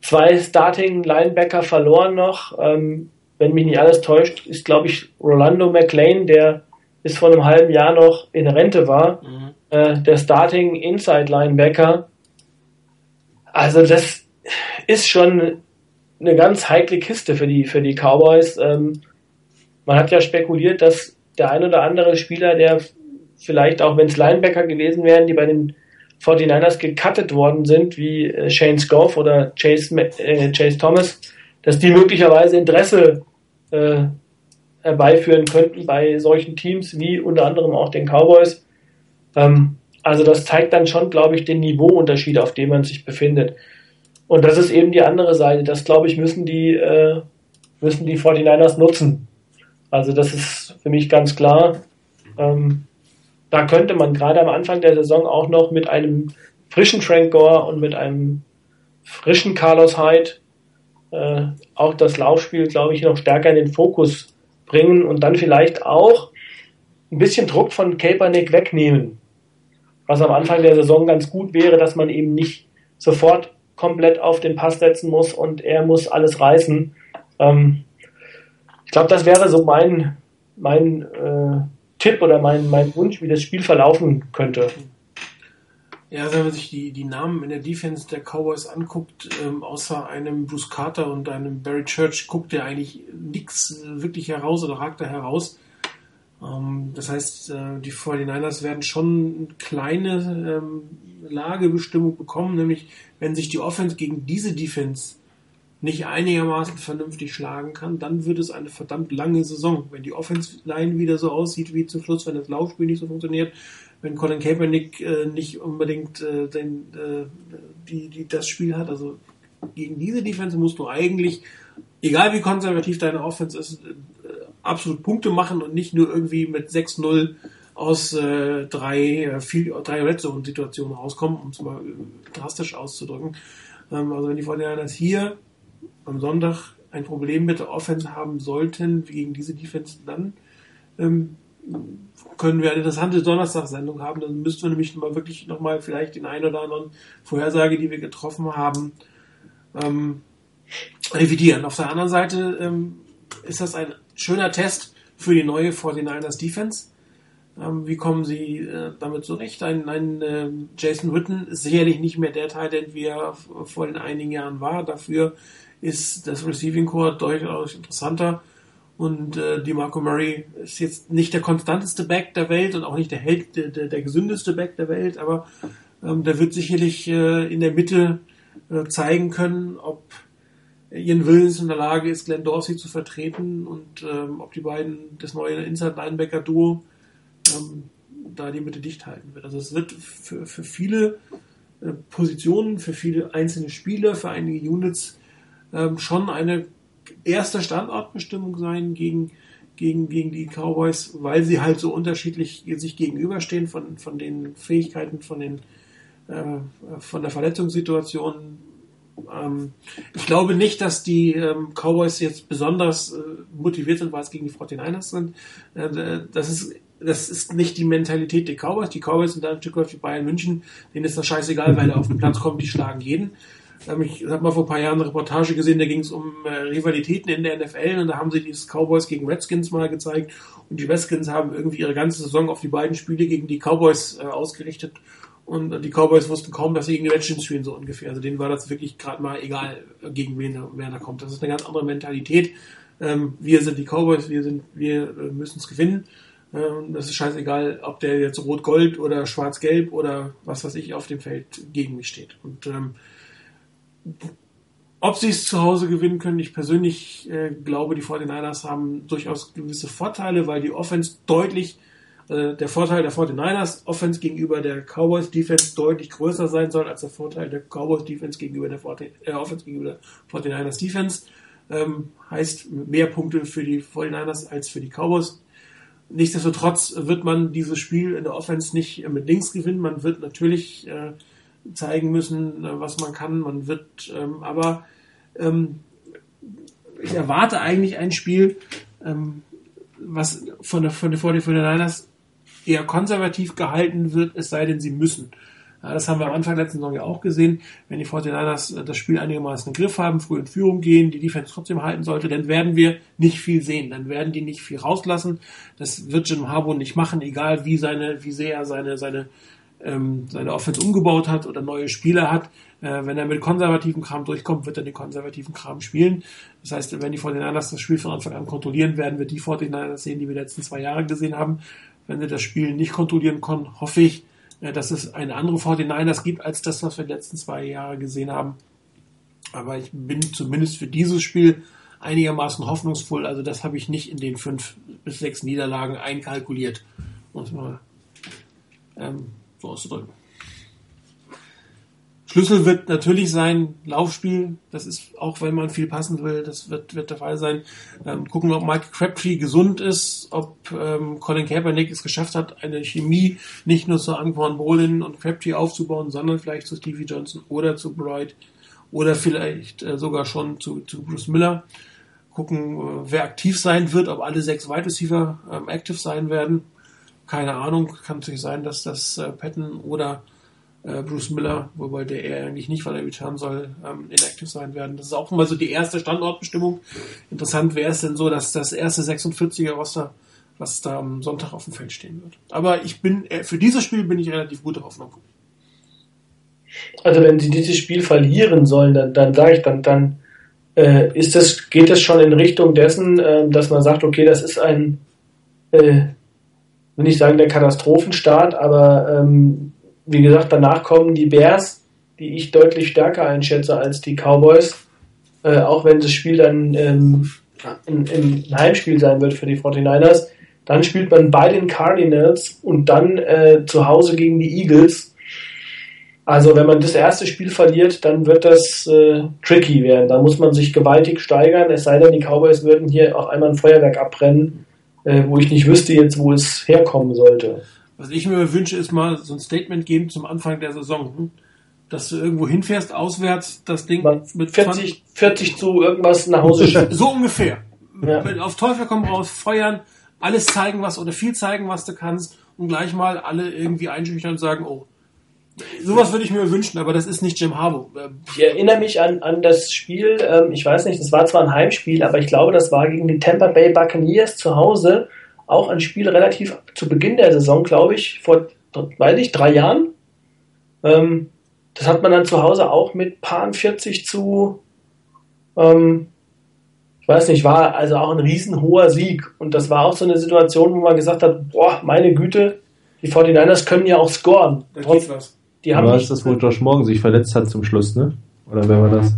zwei Starting Linebacker verloren noch. Ähm, wenn mich nicht alles täuscht, ist, glaube ich, Rolando McLean, der bis vor einem halben Jahr noch in Rente war, mhm. äh, der Starting Inside Linebacker. Also das ist schon eine ganz heikle Kiste für die, für die Cowboys. Ähm, man hat ja spekuliert, dass der ein oder andere Spieler, der vielleicht auch wenn es Linebacker gewesen wären, die bei den 49ers gecuttet worden sind, wie äh, Shane Scoff oder Chase, äh, Chase Thomas, dass die möglicherweise Interesse äh, herbeiführen könnten bei solchen Teams wie unter anderem auch den Cowboys. Ähm, also das zeigt dann schon, glaube ich, den Niveauunterschied, auf dem man sich befindet. Und das ist eben die andere Seite. Das, glaube ich, müssen die, äh, müssen die 49ers nutzen. Also das ist für mich ganz klar. Ähm, da könnte man gerade am Anfang der Saison auch noch mit einem frischen Frank Gore und mit einem frischen Carlos Hyde äh, auch das Laufspiel, glaube ich, noch stärker in den Fokus bringen und dann vielleicht auch ein bisschen Druck von Kaepernick wegnehmen. Was am Anfang der Saison ganz gut wäre, dass man eben nicht sofort komplett auf den Pass setzen muss und er muss alles reißen. Ähm, ich glaube, das wäre so mein, mein äh, Tipp oder mein, mein Wunsch, wie das Spiel verlaufen könnte. Ja, wenn man sich die, die Namen in der Defense der Cowboys anguckt, ähm, außer einem Bruce Carter und einem Barry Church, guckt der eigentlich nichts wirklich heraus oder ragt da heraus. Ähm, das heißt, äh, die 49ers werden schon eine kleine ähm, Lagebestimmung bekommen, nämlich wenn sich die Offense gegen diese Defense nicht einigermaßen vernünftig schlagen kann, dann wird es eine verdammt lange Saison. Wenn die Offense-Line wieder so aussieht wie zum Schluss, wenn das Laufspiel nicht so funktioniert, wenn Colin Kaepernick äh, nicht unbedingt äh, den, äh, die, die, das Spiel hat, also gegen diese Defense musst du eigentlich, egal wie konservativ deine Offense ist, absolut Punkte machen und nicht nur irgendwie mit 6-0 aus äh, drei, äh, viel, drei Red Zone-Situationen rauskommen, um es mal äh, drastisch auszudrücken. Ähm, also wenn die Fortinanders hier am Sonntag ein Problem mit der Offense haben sollten gegen diese Defense, dann ähm, können wir eine interessante Donnerstagssendung haben. Dann müssten wir nämlich mal wirklich nochmal vielleicht den einen oder anderen Vorhersage, die wir getroffen haben, ähm, revidieren. Auf der anderen Seite ähm, ist das ein schöner Test für die neue 49ers Defense. Ähm, wie kommen sie äh, damit zurecht? Ein, ein äh, Jason Witten ist sicherlich nicht mehr der Teil, den wir vor den einigen Jahren war. Dafür ist das Receiving Core durchaus interessanter. Und äh, die Marco Murray ist jetzt nicht der konstanteste Back der Welt und auch nicht der, Held, der, der, der gesündeste Back der Welt, aber ähm, der wird sicherlich äh, in der Mitte äh, zeigen können, ob Ian Williams in der Lage ist, Glenn Dorsey zu vertreten und ähm, ob die beiden, das neue Inside-Linebacker-Duo, ähm, da die Mitte dicht halten wird. Also es wird für, für viele äh, Positionen, für viele einzelne Spieler, für einige Units ähm, schon eine erste Standortbestimmung sein gegen, gegen, gegen die Cowboys, weil sie halt so unterschiedlich sich gegenüberstehen von, von den Fähigkeiten, von den äh, von der Verletzungssituation. Ähm, ich glaube nicht, dass die ähm, Cowboys jetzt besonders äh, motiviert sind, weil es gegen die 49ers sind. Äh, das ist das ist nicht die Mentalität der Cowboys. Die Cowboys sind da ein Stück weit wie Bayern München. Denen ist das scheißegal, weil er auf den Platz kommt, die schlagen jeden. Ich habe mal vor ein paar Jahren eine Reportage gesehen, da ging es um äh, Rivalitäten in der NFL und da haben sie die Cowboys gegen Redskins mal gezeigt und die Redskins haben irgendwie ihre ganze Saison auf die beiden Spiele gegen die Cowboys äh, ausgerichtet und die Cowboys wussten kaum, dass sie gegen die Redskins spielen, so ungefähr. Also denen war das wirklich gerade mal egal, gegen wen wer da kommt. Das ist eine ganz andere Mentalität. Ähm, wir sind die Cowboys, wir sind, wir äh, müssen es gewinnen. Ähm, das ist scheißegal, ob der jetzt rot-gold oder schwarz-gelb oder was weiß ich auf dem Feld gegen mich steht. Und ähm, ob sie es zu Hause gewinnen können, ich persönlich äh, glaube, die 49ers haben durchaus gewisse Vorteile, weil die Offense deutlich äh, der Vorteil der 49ers Offense gegenüber der Cowboys Defense deutlich größer sein soll als der Vorteil der Cowboys Defense gegenüber der äh, Offense gegenüber der 49ers Defense. Ähm, heißt mehr Punkte für die 49ers als für die Cowboys. Nichtsdestotrotz wird man dieses Spiel in der Offense nicht mit links gewinnen. Man wird natürlich äh, zeigen müssen, äh, was man kann. Man wird ähm, aber ähm, ich erwarte eigentlich ein Spiel, ähm, was von der von der 49ers eher konservativ gehalten wird, es sei denn, sie müssen. Ja, das haben wir am Anfang letzten Saison ja auch gesehen. Wenn die 49ers äh, das Spiel einigermaßen im Griff haben, früh in Führung gehen, die Defense trotzdem halten sollte, dann werden wir nicht viel sehen. Dann werden die nicht viel rauslassen. Das wird Jim Harbour nicht machen, egal wie seine, wie sehr er seine, seine, ähm, seine Offense umgebaut hat oder neue Spieler hat. Äh, wenn er mit konservativen Kram durchkommt, wird er den konservativen Kram spielen. Das heißt, wenn die 49ers das Spiel von Anfang an kontrollieren, werden wir die 49ers sehen, die wir die letzten zwei Jahre gesehen haben wenn sie das Spiel nicht kontrollieren können, hoffe ich, dass es eine andere 49ers gibt als das, was wir die letzten zwei Jahre gesehen haben. Aber ich bin zumindest für dieses Spiel einigermaßen hoffnungsvoll. Also das habe ich nicht in den fünf bis sechs Niederlagen einkalkuliert, um es mal ähm, so auszudrücken. Schlüssel wird natürlich sein Laufspiel. Das ist auch, wenn man viel passen will, das wird, wird der Fall sein. Ähm, gucken, ob Mike Crabtree gesund ist, ob ähm, Colin Kaepernick es geschafft hat, eine Chemie nicht nur zu Anquan Bolin und Crabtree aufzubauen, sondern vielleicht zu Stevie Johnson oder zu Bright oder vielleicht äh, sogar schon zu, zu Bruce Miller. Gucken, äh, wer aktiv sein wird, ob alle sechs Wide Receiver ähm, aktiv sein werden. Keine Ahnung, kann natürlich sein, dass das äh, Patton oder äh, Bruce Miller, wobei der eher eigentlich nicht, weil er return soll, ähm, inactive sein werden. Das ist auch immer so die erste Standortbestimmung. Interessant wäre es denn so, dass das erste 46er Roster, was da am Sonntag auf dem Feld stehen wird. Aber ich bin, äh, für dieses Spiel bin ich relativ guter Hoffnung. Also wenn sie dieses Spiel verlieren sollen, dann, dann sage ich, dann, dann äh, ist das, geht das schon in Richtung dessen, äh, dass man sagt, okay, das ist ein, äh, will nicht sagen der Katastrophenstart, aber ähm, wie gesagt, danach kommen die Bears, die ich deutlich stärker einschätze als die Cowboys. Äh, auch wenn das Spiel dann ähm, ein, Heimspiel sein wird für die 49ers. Dann spielt man bei den Cardinals und dann äh, zu Hause gegen die Eagles. Also wenn man das erste Spiel verliert, dann wird das äh, tricky werden. Da muss man sich gewaltig steigern, es sei denn, die Cowboys würden hier auf einmal ein Feuerwerk abbrennen, äh, wo ich nicht wüsste jetzt, wo es herkommen sollte. Was ich mir wünsche, ist mal so ein Statement geben zum Anfang der Saison. Dass du irgendwo hinfährst, auswärts, das Ding Man mit 40, 40 zu irgendwas nach Hause schicken. So (laughs) ungefähr. Ja. Auf Teufel komm raus, feuern, alles zeigen, was oder viel zeigen, was du kannst und gleich mal alle irgendwie einschüchtern und sagen, oh, sowas würde ich mir wünschen, aber das ist nicht Jim Harbaugh. Äh, Ich erinnere mich an, an das Spiel, ähm, ich weiß nicht, das war zwar ein Heimspiel, aber ich glaube, das war gegen die Tampa Bay Buccaneers zu Hause. Auch ein Spiel relativ zu Beginn der Saison, glaube ich, vor, weiß ich, drei Jahren. Ähm, das hat man dann zu Hause auch mit Paar 40 zu, ähm, ich weiß nicht, war also auch ein riesenhoher Sieg. Und das war auch so eine Situation, wo man gesagt hat, boah, meine Güte, die 49ers können ja auch scoren. da Trotz, die haben Aber nicht, ist das, wo Josh Morgan sich verletzt hat zum Schluss, ne? Oder wer war das?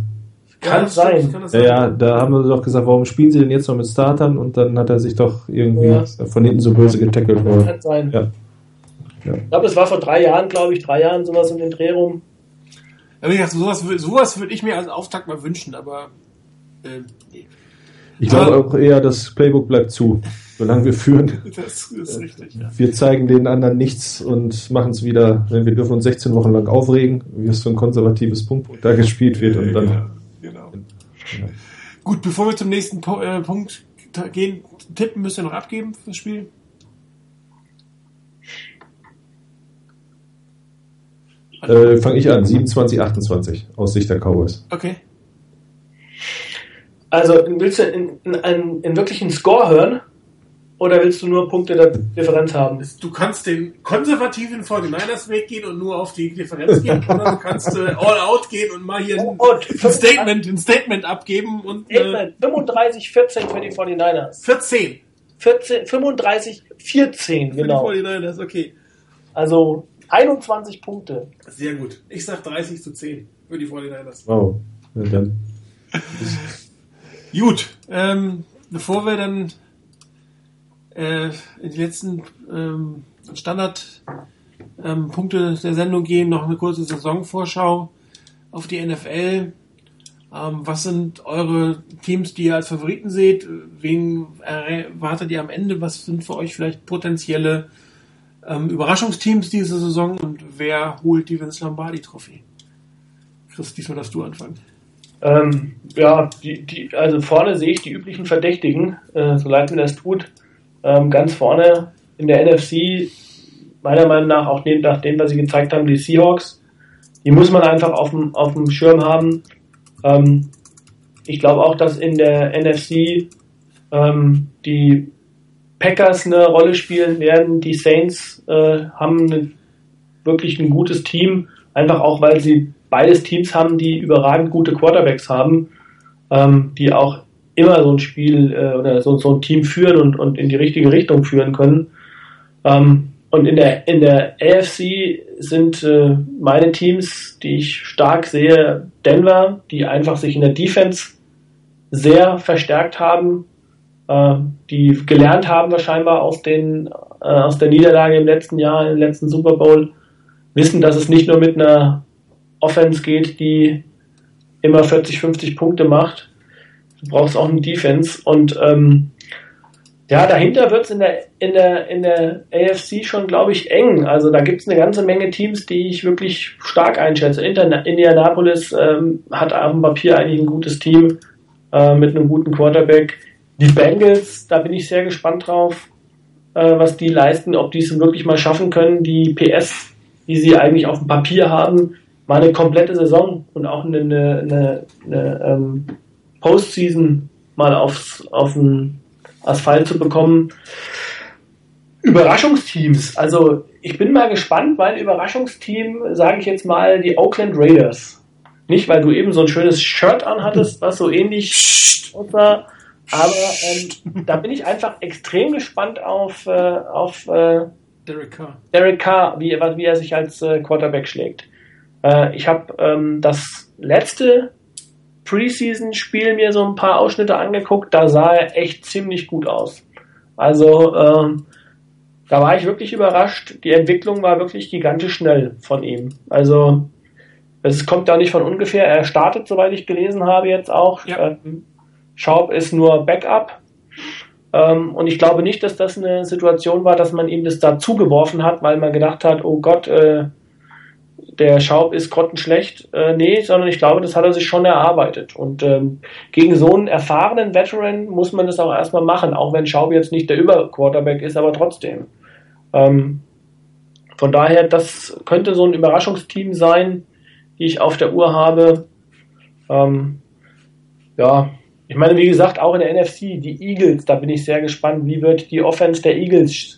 Kann das sein. kann das Ja, ja, da haben wir doch gesagt, warum spielen sie denn jetzt noch mit Startern? Und dann hat er sich doch irgendwie Ja. von hinten so böse getackelt worden. kann sein. Ja. Ja. Ich glaube, das war vor drei Jahren, glaube ich, drei Jahren sowas um den Dreh rum. Aber wie gesagt, sowas, sowas würde ich mir als Auftakt mal wünschen, aber äh, nee. Ich glaube auch eher, das Playbook bleibt zu, solange wir führen. (laughs) das ist richtig. Ja. Wir zeigen den anderen nichts und machen es wieder, wenn wir dürfen uns 16 Wochen lang aufregen, wie es für ein konservatives Punkt da gespielt wird und dann. Gut, bevor wir zum nächsten po äh, Punkt gehen, tippen müsst ihr noch abgeben fürs Spiel. Äh, Fange ich an, 27, 28 aus Sicht der Cowboys. Okay. Also, willst du in, in, in, in wirklich einen Score hören? Oder willst du nur Punkte der Differenz haben? Du kannst den konservativen 49ers Weg gehen und nur auf die Differenz gehen, oder du kannst äh, all out gehen und mal hier ein, ein Statement, ein Statement abgeben und äh, 35, 14 für die 49ers. 14 14, 35, 14, für genau. die 49ers, okay. Also 21 Punkte. Sehr gut. Ich sag 30 zu 10 für die 49ers. Wow. Ja, dann. (laughs) Gut, ähm, bevor wir dann äh, in die letzten ähm, Standardpunkte ähm, der Sendung gehen, noch eine kurze Saisonvorschau auf die NFL. Ähm, was sind eure Teams, die ihr als Favoriten seht? Wen erwartet ihr am Ende? Was sind für euch vielleicht potenzielle ähm, Überraschungsteams diese Saison? Und wer holt die Vince Lombardi-Trophäe? Chris, diesmal darfst du anfangen. Ähm, ja, die, die, also vorne sehe ich die üblichen Verdächtigen, äh, so leid mir das tut. Ähm, ganz vorne in der NFC, meiner Meinung nach, auch nach dem, was sie gezeigt haben, die Seahawks. Die muss man einfach auf dem, auf dem Schirm haben. Ähm, ich glaube auch, dass in der NFC ähm, die Packers eine Rolle spielen werden. Die Saints äh, haben eine, wirklich ein gutes Team, einfach auch, weil sie beides Teams haben, die überragend gute Quarterbacks haben, ähm, die auch immer so ein Spiel äh, oder so, so ein Team führen und, und in die richtige Richtung führen können. Ähm, und in der, in der AFC sind äh, meine Teams, die ich stark sehe, Denver, die einfach sich in der Defense sehr verstärkt haben, äh, die gelernt haben wahrscheinlich aus, den, äh, aus der Niederlage im letzten Jahr, im letzten Super Bowl, wissen, dass es nicht nur mit einer Offense geht, die immer 40, 50 Punkte macht. Du brauchst auch eine Defense und ähm, ja, dahinter wird es in der, in, der, in der AFC schon, glaube ich, eng. Also da gibt es eine ganze Menge Teams, die ich wirklich stark einschätze. Inter Indianapolis ähm, hat auf dem Papier eigentlich ein gutes Team äh, mit einem guten Quarterback. Die Bengals, da bin ich sehr gespannt drauf, äh, was die leisten, ob die es wirklich mal schaffen können, die PS, die sie eigentlich auf dem Papier haben, mal eine komplette Saison und auch eine, eine, eine, eine ähm, Postseason mal aufs, auf den Asphalt zu bekommen. Überraschungsteams. Also ich bin mal gespannt. Mein Überraschungsteam, sage ich jetzt mal, die Oakland Raiders. Nicht, weil du eben so ein schönes Shirt anhattest, was so ähnlich aussah. Aber ähm, da bin ich einfach extrem gespannt auf, äh, auf äh, Derek Carr. Derek Carr, wie, wie er sich als äh, Quarterback schlägt. Äh, ich habe ähm, das letzte Preseason-Spiel mir so ein paar Ausschnitte angeguckt, da sah er echt ziemlich gut aus. Also ähm, da war ich wirklich überrascht. Die Entwicklung war wirklich gigantisch schnell von ihm. Also es kommt da nicht von ungefähr. Er startet, soweit ich gelesen habe, jetzt auch. Ja. Ähm, Schaub ist nur Backup. Ähm, und ich glaube nicht, dass das eine Situation war, dass man ihm das da zugeworfen hat, weil man gedacht hat, oh Gott, äh, der Schaub ist grottenschlecht. Äh, nee, sondern ich glaube, das hat er sich schon erarbeitet. Und ähm, gegen so einen erfahrenen Veteran muss man das auch erstmal machen, auch wenn Schaub jetzt nicht der Überquarterback ist, aber trotzdem. Ähm, von daher, das könnte so ein Überraschungsteam sein, die ich auf der Uhr habe. Ähm, ja, ich meine, wie gesagt, auch in der NFC, die Eagles, da bin ich sehr gespannt, wie wird die Offense der Eagles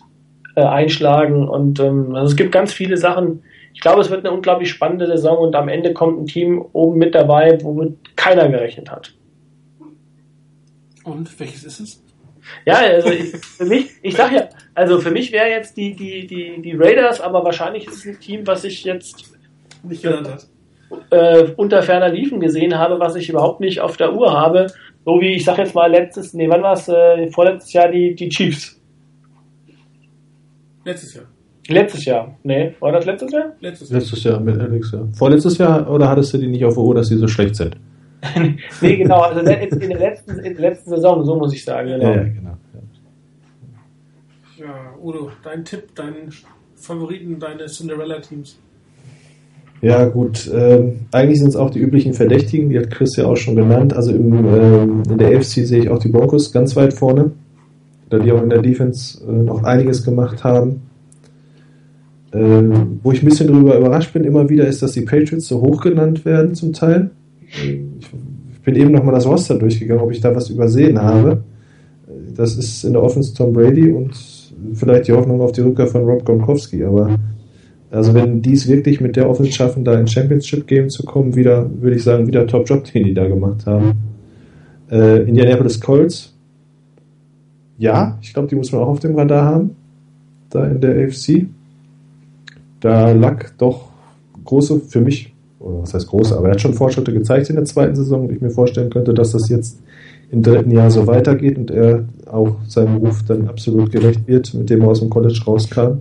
äh, einschlagen. Und ähm, also es gibt ganz viele Sachen. Ich glaube, es wird eine unglaublich spannende Saison und am Ende kommt ein Team oben mit dabei, womit keiner gerechnet hat. Und welches ist es? Ja, also ich, für mich, ich sag ja, also für mich wäre jetzt die, die, die, die Raiders, aber wahrscheinlich ist es ein Team, was ich jetzt nicht genannt hat. Äh, unter ferner Liefen gesehen habe, was ich überhaupt nicht auf der Uhr habe. So wie, ich sag jetzt mal, letztes, nee, wann war es, äh, vorletztes Jahr die, die Chiefs. Letztes Jahr. Letztes Jahr. Nee, war das letztes Jahr? Letztes Jahr. Letztes Jahr mit Alex, ja. Vorletztes Jahr oder hattest du die nicht auf der Uhr, dass sie so schlecht sind? (laughs) nee, genau, also in der letzten, in der letzten Saison, so muss ich sagen, genau. Ja, genau. Ja, Udo, dein Tipp, dein Favoriten, deine Cinderella-Teams. Ja, gut. Ähm, eigentlich sind es auch die üblichen Verdächtigen, die hat Chris ja auch schon genannt. Also im, ähm, in der AFC sehe ich auch die Broncos ganz weit vorne, da die auch in der Defense äh, noch einiges gemacht haben. Ähm, wo ich ein bisschen darüber überrascht bin, immer wieder, ist, dass die Patriots so hoch genannt werden zum Teil. Ich, bin eben nochmal das Roster durchgegangen, ob ich da was übersehen habe. Das ist in der Offense Tom Brady und vielleicht die Hoffnung auf die Rückkehr von Rob Gronkowski, aber also wenn die es wirklich mit der Offense schaffen, da in Championship Game zu kommen, wieder, würde ich sagen, wieder Top-Job, den die da gemacht haben. Äh, Indianapolis Colts, ja, ich glaube, die muss man auch auf dem Radar haben, da in der AFC. Da lag doch große, für mich, oder was heißt große, aber er hat schon Fortschritte gezeigt in der zweiten Saison und ich mir vorstellen könnte, dass das jetzt im dritten Jahr so weitergeht und er auch seinem Ruf dann absolut gerecht wird, mit dem er aus dem College rauskam.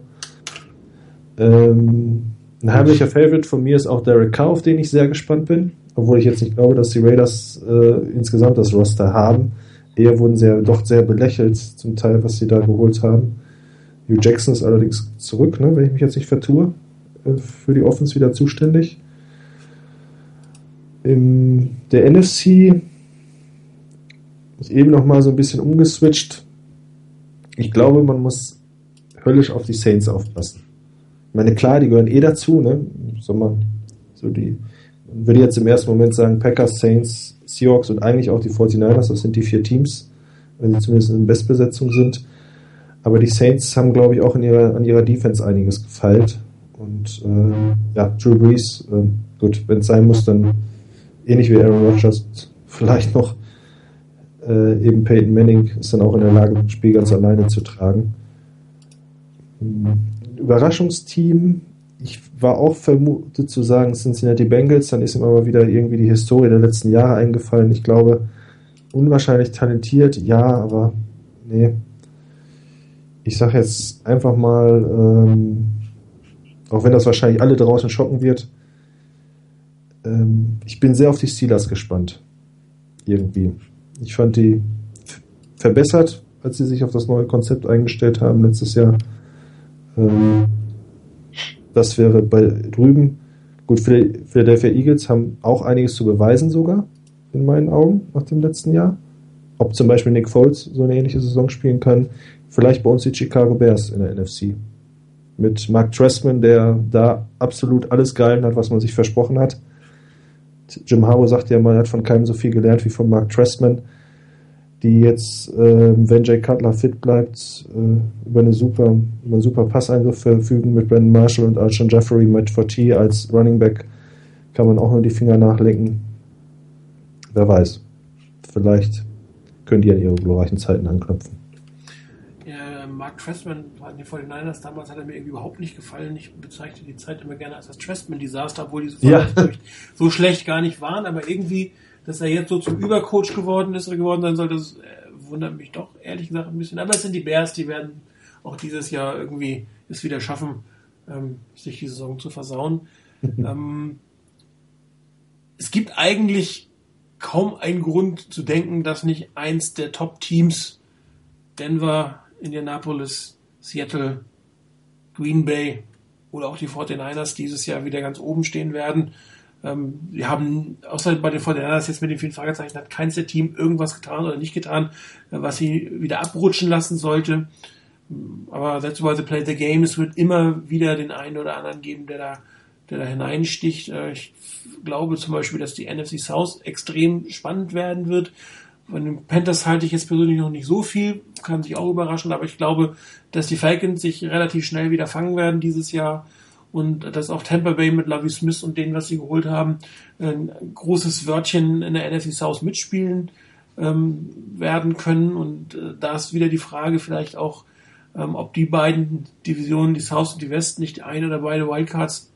Ähm, ein heimlicher Favorite von mir ist auch Derek Carr, auf den ich sehr gespannt bin. Obwohl ich jetzt nicht glaube, dass die Raiders äh, insgesamt das Roster haben. Eher wurden sie ja doch sehr belächelt, zum Teil, was sie da geholt haben. Hugh Jackson ist allerdings zurück, ne, wenn ich mich jetzt nicht vertue, äh, für die Offense wieder zuständig. In der NFC ist eben noch mal so ein bisschen umgeswitcht. Ich glaube, man muss höllisch auf die Saints aufpassen. Ich meine, klar, die gehören eh dazu, ne? Soll man so die, man würde jetzt im ersten Moment sagen, Packers, Saints, Seahawks und eigentlich auch die 49ers, das sind die vier Teams, wenn sie zumindest in Bestbesetzung sind. Aber die Saints haben, glaube ich, auch in ihrer, an ihrer Defense einiges gefeilt. Und äh, ja, Drew Brees, äh, gut, wenn es sein muss, dann ähnlich wie Aaron Rodgers, (laughs) vielleicht noch äh, eben Peyton Manning ist dann auch in der Lage, das Spiel ganz alleine zu tragen. Überraschungsteam. Ich war auch vermutet zu sagen Cincinnati Bengals, dann ist ihm aber wieder irgendwie die Historie der letzten Jahre eingefallen. Ich glaube, unwahrscheinlich talentiert, ja, aber nee. Ich sage jetzt einfach mal, ähm, auch wenn das wahrscheinlich alle draußen schocken wird, ähm, ich bin sehr auf die Steelers gespannt. Irgendwie. Ich fand die verbessert, als sie sich auf das neue Konzept eingestellt haben letztes Jahr. Ähm, das wäre bei drüben. Gut, Philadelphia Eagles haben auch einiges zu beweisen sogar, in meinen Augen, nach dem letzten Jahr. Ob zum Beispiel Nick Foles so eine ähnliche Saison spielen kann. Vielleicht bei uns die Chicago Bears in der NFC. Mit Mark Tressman, der da absolut alles gehalten hat, was man sich versprochen hat. Jim Harbour sagt ja, man hat von keinem so viel gelernt wie von Mark Tressman die jetzt, äh, wenn Jay Cutler fit bleibt, äh, über, eine super, über einen super Passeingriff verfügen mit Brandon Marshall und Alshon Jeffrey mit Fortier als Running Back kann man auch nur die Finger nachlenken. Wer weiß. Vielleicht können die an ihre glorreichen Zeiten anknüpfen. Mark Trestman bei den 49ers damals hat er mir irgendwie überhaupt nicht gefallen. Ich bezeichne die Zeit immer gerne als das Trestman-Desaster, obwohl die so, ja. (laughs) so schlecht gar nicht waren, aber irgendwie dass er jetzt so zum Übercoach geworden ist oder geworden sein soll, das äh, wundert mich doch ehrlich gesagt ein bisschen. Aber es sind die Bears, die werden auch dieses Jahr irgendwie es wieder schaffen, ähm, sich die Saison zu versauen. (laughs) ähm, es gibt eigentlich kaum einen Grund zu denken, dass nicht eins der Top-Teams Denver, Indianapolis, Seattle, Green Bay oder auch die 49ers dieses Jahr wieder ganz oben stehen werden. Ähm, wir haben, außer bei den 49ers jetzt mit den vielen Fragezeichen, hat keins der Team irgendwas getan oder nicht getan, äh, was sie wieder abrutschen lassen sollte. Aber that's why they play the game. Es wird immer wieder den einen oder anderen geben, der da, der da hineinsticht. Äh, ich glaube zum Beispiel, dass die NFC South extrem spannend werden wird. Von den Panthers halte ich jetzt persönlich noch nicht so viel, kann sich auch überraschen, aber ich glaube, dass die Falcons sich relativ schnell wieder fangen werden dieses Jahr und dass auch Tampa Bay mit Lovie Smith und denen, was sie geholt haben, ein großes Wörtchen in der NFC South mitspielen ähm, werden können. Und äh, da ist wieder die Frage vielleicht auch, ähm, ob die beiden Divisionen, die South und die West, nicht eine oder beide Wildcards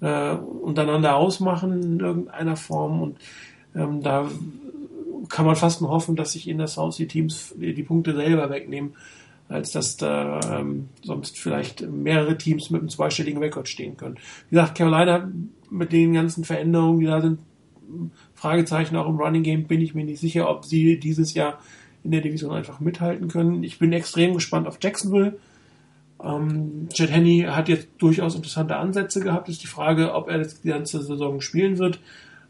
äh, untereinander ausmachen in irgendeiner Form. Und ähm, da kann man fast nur hoffen, dass sich in der South die Teams die, Punkte selber wegnehmen, als dass da ähm, sonst vielleicht mehrere Teams mit einem zweistelligen Rekord stehen können. Wie gesagt, Carolina mit den ganzen Veränderungen, die da sind, Fragezeichen auch im Running Game, bin ich mir nicht sicher, ob sie dieses Jahr in der Division einfach mithalten können. Ich bin extrem gespannt auf Jacksonville. Ähm, Jet Henney hat jetzt durchaus interessante Ansätze gehabt. Ist die Frage, ob er das die ganze Saison spielen wird.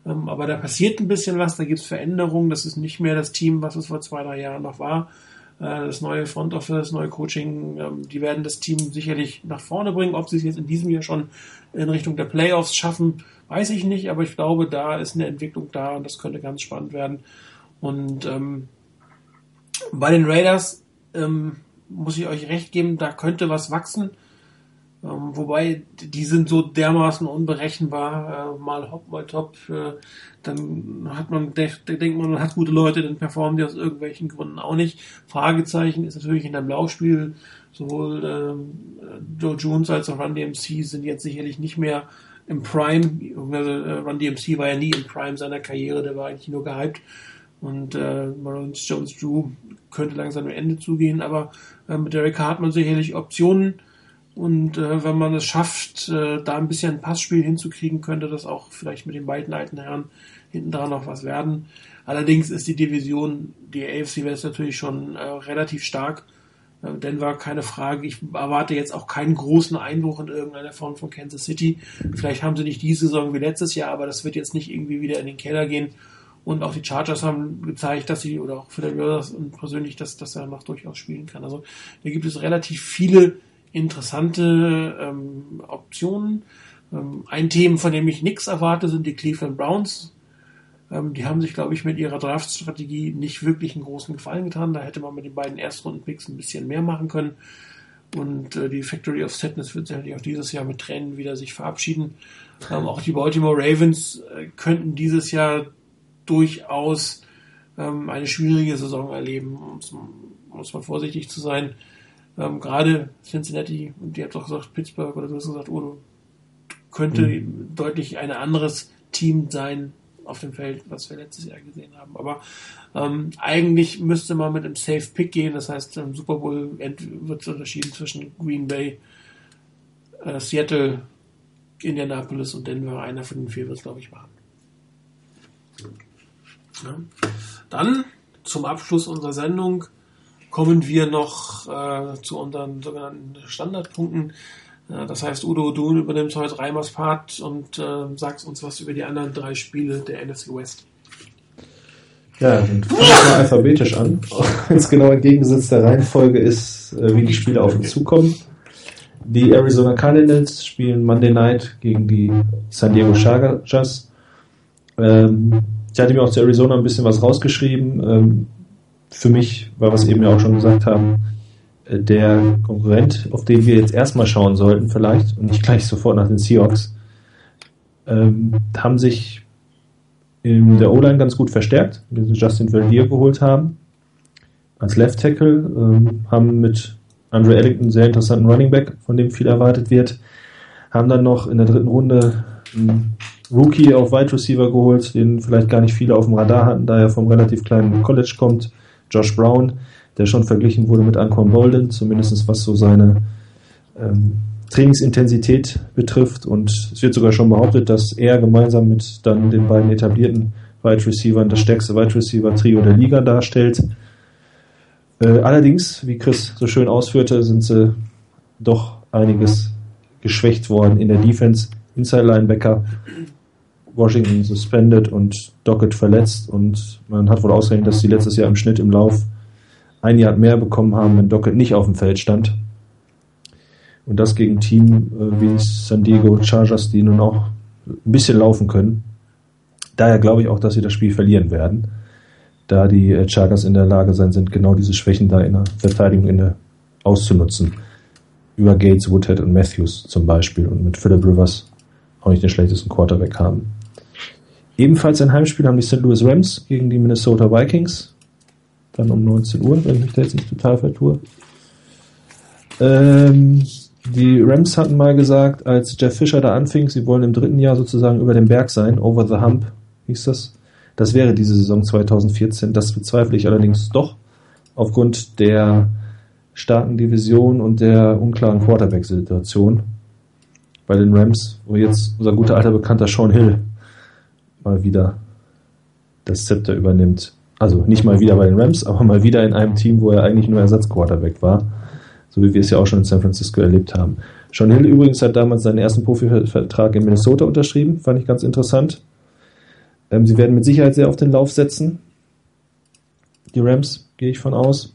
Ähm, aber da passiert ein bisschen was, da gibt es Veränderungen. Das ist nicht mehr das Team, was es vor zwei, drei Jahren noch war. Äh, das neue Front Office, neue Coaching, ähm, die werden das Team sicherlich nach vorne bringen. Ob sie es jetzt in diesem Jahr schon in Richtung der Playoffs schaffen, weiß ich nicht. Aber ich glaube, da ist eine Entwicklung da und das könnte ganz spannend werden. Und ähm, bei den Raiders ähm, muss ich euch recht geben, da könnte was wachsen. Ähm, wobei, die sind so dermaßen unberechenbar, äh, mal hopp, mal top. Äh, dann hat man, denkt man, man hat gute Leute, dann performen die aus irgendwelchen Gründen auch nicht. Fragezeichen ist natürlich in dem Blauspiel, sowohl äh, Joe Jones als auch Run DMC sind jetzt sicherlich nicht mehr im Prime. Also, äh, Run DMC war ja nie im Prime seiner Karriere, der war eigentlich nur gehypt. Und äh, Marlon Jones Drew könnte langsam am Ende zugehen, aber äh, mit Derek hat man sicherlich Optionen. Und äh, wenn man es schafft, äh, da ein bisschen ein Passspiel hinzukriegen, könnte das auch vielleicht mit den beiden alten Herren hinten dran noch was werden. Allerdings ist die Division, die AFC West natürlich schon äh, relativ stark. Äh, Denver, keine Frage. Ich erwarte jetzt auch keinen großen Einbruch in irgendeiner Form von Kansas City. Vielleicht haben sie nicht diese Saison wie letztes Jahr, aber das wird jetzt nicht irgendwie wieder in den Keller gehen. Und auch die Chargers haben gezeigt, dass sie, oder auch Rivers und persönlich, dass, dass er noch durchaus spielen kann. Also da gibt es relativ viele interessante ähm, Optionen. Ähm, ein Thema, von dem ich nichts erwarte, sind die Cleveland Browns. Ähm, die haben sich, glaube ich, mit ihrer Draft-Strategie nicht wirklich einen großen Gefallen getan. Da hätte man mit den beiden Erstrunden-Picks ein bisschen mehr machen können. Und äh, die Factory of Sadness wird sicherlich auch dieses Jahr mit Tränen wieder sich verabschieden. Ähm, auch die Baltimore Ravens äh, könnten dieses Jahr durchaus ähm, eine schwierige Saison erleben, um es mal vorsichtig zu sein. Ähm, gerade Cincinnati, und ihr habt auch gesagt, Pittsburgh oder du hast gesagt, Udo, könnte mhm. deutlich ein anderes Team sein auf dem Feld, was wir letztes Jahr gesehen haben. Aber ähm, eigentlich müsste man mit einem Safe Pick gehen. Das heißt, im Super Bowl wird unterschieden zwischen Green Bay, äh, Seattle, Indianapolis und Denver. Einer von den vier wird es, glaube ich, machen. Ja. Dann zum Abschluss unserer Sendung kommen wir noch äh, zu unseren sogenannten Standardpunkten. Äh, das heißt, Udo, du übernimmst heute Reimers Part und äh, sagst uns was über die anderen drei Spiele der NFC West. Ja, dann fangen wir mal alphabetisch an. Es genau entgegengesetzt der Reihenfolge ist, äh, wie die Spiele auf uns zukommen. Die Arizona Cardinals spielen Monday Night gegen die San Diego Chargers. Ähm, ich hatte mir auch zu Arizona ein bisschen was rausgeschrieben. Ähm, für mich, weil wir es eben ja auch schon gesagt haben, äh, der Konkurrent, auf den wir jetzt erstmal schauen sollten, vielleicht, und nicht gleich sofort nach den Seahawks, ähm, haben sich in der O-Line ganz gut verstärkt, indem sie Justin Verlier geholt haben. Als Left Tackle ähm, haben mit Andrew Ellington einen sehr interessanten Running Back, von dem viel erwartet wird. Haben dann noch in der dritten Runde einen Rookie auf Wide Receiver geholt, den vielleicht gar nicht viele auf dem Radar hatten, da er vom relativ kleinen College kommt. Josh Brown, der schon verglichen wurde mit Anquan Bolden, zumindest was so seine, ähm, Trainingsintensität betrifft. Und es wird sogar schon behauptet, dass er gemeinsam mit dann den beiden etablierten Wide Receivers das stärkste Wide Receiver Trio der Liga darstellt. Äh, allerdings, wie Chris so schön ausführte, sind sie doch einiges geschwächt worden in der Defense. Inside Linebacker, Washington suspended und Dockett verletzt und man hat wohl ausgerechnet, dass sie letztes Jahr im Schnitt im Lauf ein Jahr mehr bekommen haben, wenn Dockett nicht auf dem Feld stand. Und das gegen Team äh, wie San Diego Chargers, die nun auch ein bisschen laufen können. Daher glaube ich auch, dass sie das Spiel verlieren werden, da die äh, Chargers in der Lage sein sind, genau diese Schwächen da in der Verteidigung in der, auszunutzen. Über Gates, Woodhead und Matthews zum Beispiel und mit Philip Rivers auch nicht den schlechtesten Quarterback haben. Ebenfalls ein Heimspiel haben die St. Louis Rams gegen die Minnesota Vikings. Dann um 19 Uhr, wenn ich mich da jetzt nicht total vertue. Ähm, die Rams hatten mal gesagt, als Jeff Fischer da anfing, sie wollen im dritten Jahr sozusagen über den Berg sein, over the hump, hieß das. Das wäre diese Saison 2014. Das bezweifle ich allerdings doch aufgrund der starken Division und der unklaren Quarterback-Situation bei den Rams, wo jetzt unser guter alter Bekannter Sean Hill mal wieder das Zepter übernimmt. Also nicht mal wieder bei den Rams, aber mal wieder in einem Team, wo er eigentlich nur Ersatzquarterback war. So wie wir es ja auch schon in San Francisco erlebt haben. Sean Hill übrigens hat damals seinen ersten Profivertrag in Minnesota unterschrieben, fand ich ganz interessant. Ähm, sie werden mit Sicherheit sehr auf den Lauf setzen. Die Rams, gehe ich von aus.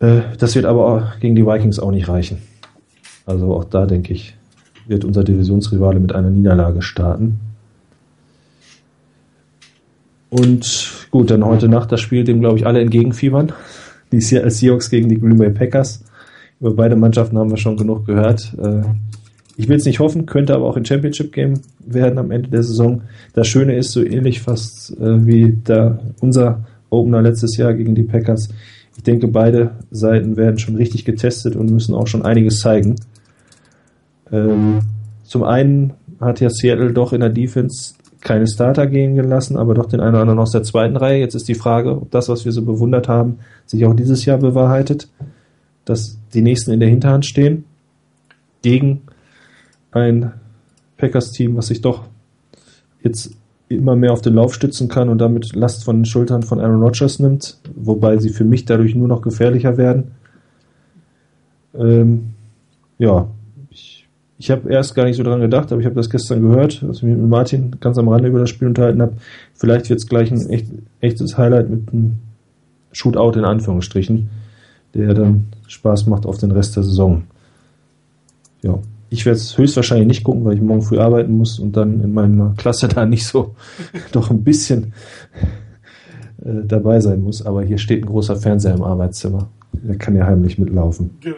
Äh, das wird aber gegen die Vikings auch nicht reichen. Also auch da denke ich, wird unser Divisionsrivale mit einer Niederlage starten. Und gut, dann heute Nacht das Spiel, dem glaube ich alle entgegenfiebern. Die Seahawks gegen die Green Bay Packers. Über beide Mannschaften haben wir schon genug gehört. Äh, ich will es nicht hoffen, könnte aber auch ein Championship Game werden am Ende der Saison. Das Schöne ist so ähnlich fast äh, wie der, unser Opener letztes Jahr gegen die Packers. Ich denke, beide Seiten werden schon richtig getestet und müssen auch schon einiges zeigen. Ähm, zum einen hat ja Seattle doch in der Defense keine Starter gehen gelassen, aber doch den einen oder anderen aus der zweiten Reihe. Jetzt ist die Frage, ob das, was wir so bewundert haben, sich auch dieses Jahr bewahrheitet, dass die nächsten in der Hinterhand stehen gegen ein Packers-Team, was sich doch jetzt immer mehr auf den Lauf stützen kann und damit Last von den Schultern von Aaron Rodgers nimmt, wobei sie für mich dadurch nur noch gefährlicher werden. Ähm, ja, ich habe erst gar nicht so dran gedacht, aber ich habe das gestern gehört, als ich mich mit Martin ganz am Rande über das Spiel unterhalten habe. Vielleicht wird es gleich ein echt, echtes Highlight mit einem Shootout in Anführungsstrichen, der dann Spaß macht auf den Rest der Saison. Ja, ich werde es höchstwahrscheinlich nicht gucken, weil ich morgen früh arbeiten muss und dann in meiner Klasse da nicht so (laughs) doch ein bisschen äh, dabei sein muss. Aber hier steht ein großer Fernseher im Arbeitszimmer. Der kann ja heimlich mitlaufen. Ja.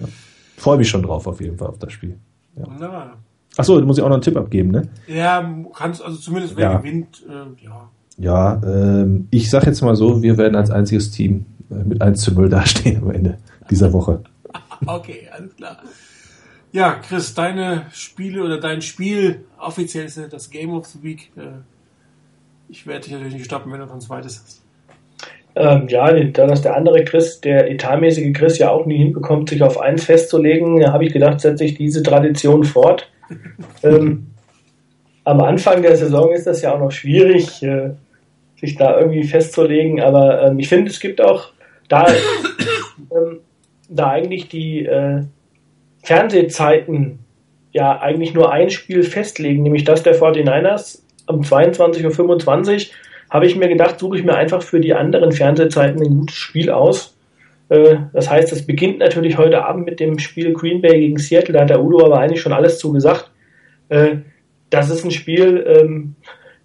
ja freue mich schon drauf, auf jeden Fall, auf das Spiel. Ja. Achso, du musst ja auch noch einen Tipp abgeben, ne? Ja, kannst, also zumindest wer ja. gewinnt, äh, ja. Ja, ähm, ich sag jetzt mal so, wir werden als einziges Team äh, mit 1 zu 0 (laughs) dastehen am Ende dieser Woche. (laughs) okay, alles klar. Ja, Chris, deine Spiele oder dein Spiel, offiziell ist das Game of the Week. Äh, ich werde dich natürlich nicht stoppen, wenn du noch ein zweites hast. Ähm, ja, da das der andere Chris, der etatmäßige Chris, ja auch nie hinbekommt, sich auf eins festzulegen, da habe ich gedacht, setze ich diese Tradition fort. (laughs) ähm, am Anfang der Saison ist das ja auch noch schwierig, äh, sich da irgendwie festzulegen, aber ähm, ich finde, es gibt auch da, ähm, da eigentlich die äh, Fernsehzeiten ja eigentlich nur ein Spiel festlegen, nämlich das der 49ers um 22.25 Uhr habe ich mir gedacht, suche ich mir einfach für die anderen Fernsehzeiten ein gutes Spiel aus. Äh, das heißt, es beginnt natürlich heute Abend mit dem Spiel Green Bay gegen Seattle. Da hat der Udo aber eigentlich schon alles zugesagt. Äh, das ist ein Spiel, ähm,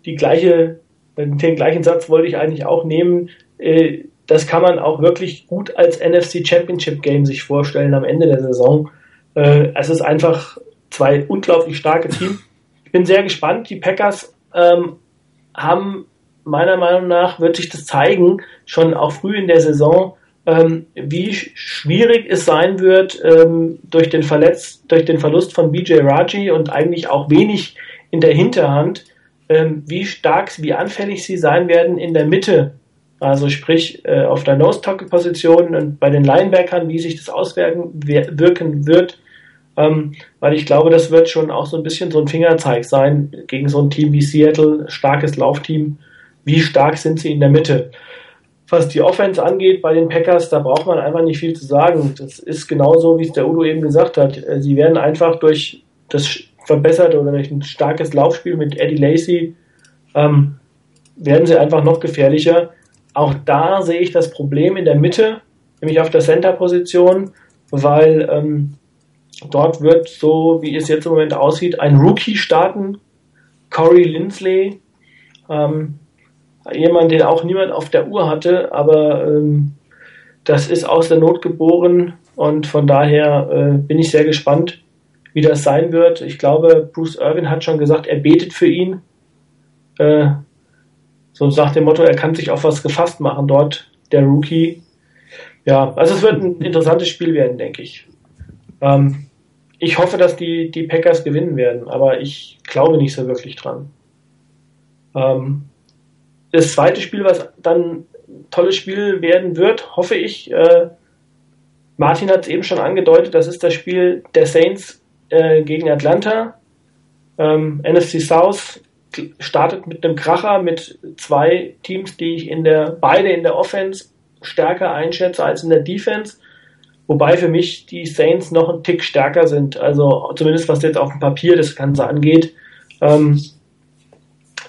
die gleiche, den gleichen Satz wollte ich eigentlich auch nehmen. Äh, das kann man auch wirklich gut als NFC Championship Game sich vorstellen am Ende der Saison. Es ist einfach zwei unglaublich starke Teams. Ich bin sehr gespannt. Die Packers ähm, haben meiner Meinung nach wird sich das zeigen, schon auch früh in der Saison, ähm, wie schwierig es sein wird, ähm, durch, den Verletz durch den Verlust von BJ Raji und eigentlich auch wenig in der Hinterhand, ähm, wie stark, wie anfällig sie sein werden in der Mitte Also sprich äh, auf der Nose-Tackle-Position und bei den Linebackern, wie sich das auswirken wirken wird, ähm, weil ich glaube, das wird schon auch so ein bisschen so ein Fingerzeig sein gegen so ein Team wie Seattle, starkes Laufteam. Wie stark sind sie in der Mitte? Was die Offense angeht bei den Packers, da braucht man einfach nicht viel zu sagen. Das ist genauso, wie es der Udo eben gesagt hat. Äh, sie werden einfach durch das verbesserte oder durch ein starkes Laufspiel mit Eddie Lacey, ähm, werden sie einfach noch gefährlicher. Auch da sehe ich das Problem in der Mitte, nämlich auf der Center-Position, weil ähm, dort wird, so wie es jetzt im Moment aussieht, ein Rookie starten, Corey Lindsley, ähm, jemand, den auch niemand auf der Uhr hatte, aber ähm, das ist aus der Not geboren und von daher äh, bin ich sehr gespannt, wie das sein wird. Ich glaube, Bruce Irvin hat schon gesagt, er betet für ihn. Äh, so nach dem Motto, er kann sich auf was gefasst machen dort, der Rookie. Ja, also es wird ein interessantes Spiel werden, denke ich. Ähm, ich hoffe, dass die, die Packers gewinnen werden, aber ich glaube nicht so wirklich dran. Ähm, das zweite Spiel, was dann ein tolles Spiel werden wird, hoffe ich, äh, Martin hat es eben schon angedeutet, das ist das Spiel der Saints äh, gegen Atlanta. Ähm, NFC South startet mit einem Kracher mit zwei Teams, die ich in der, beide in der Offense stärker einschätze als in der Defense. Wobei für mich die Saints noch einen Tick stärker sind. Also zumindest was jetzt auf dem Papier das Ganze angeht. Ähm,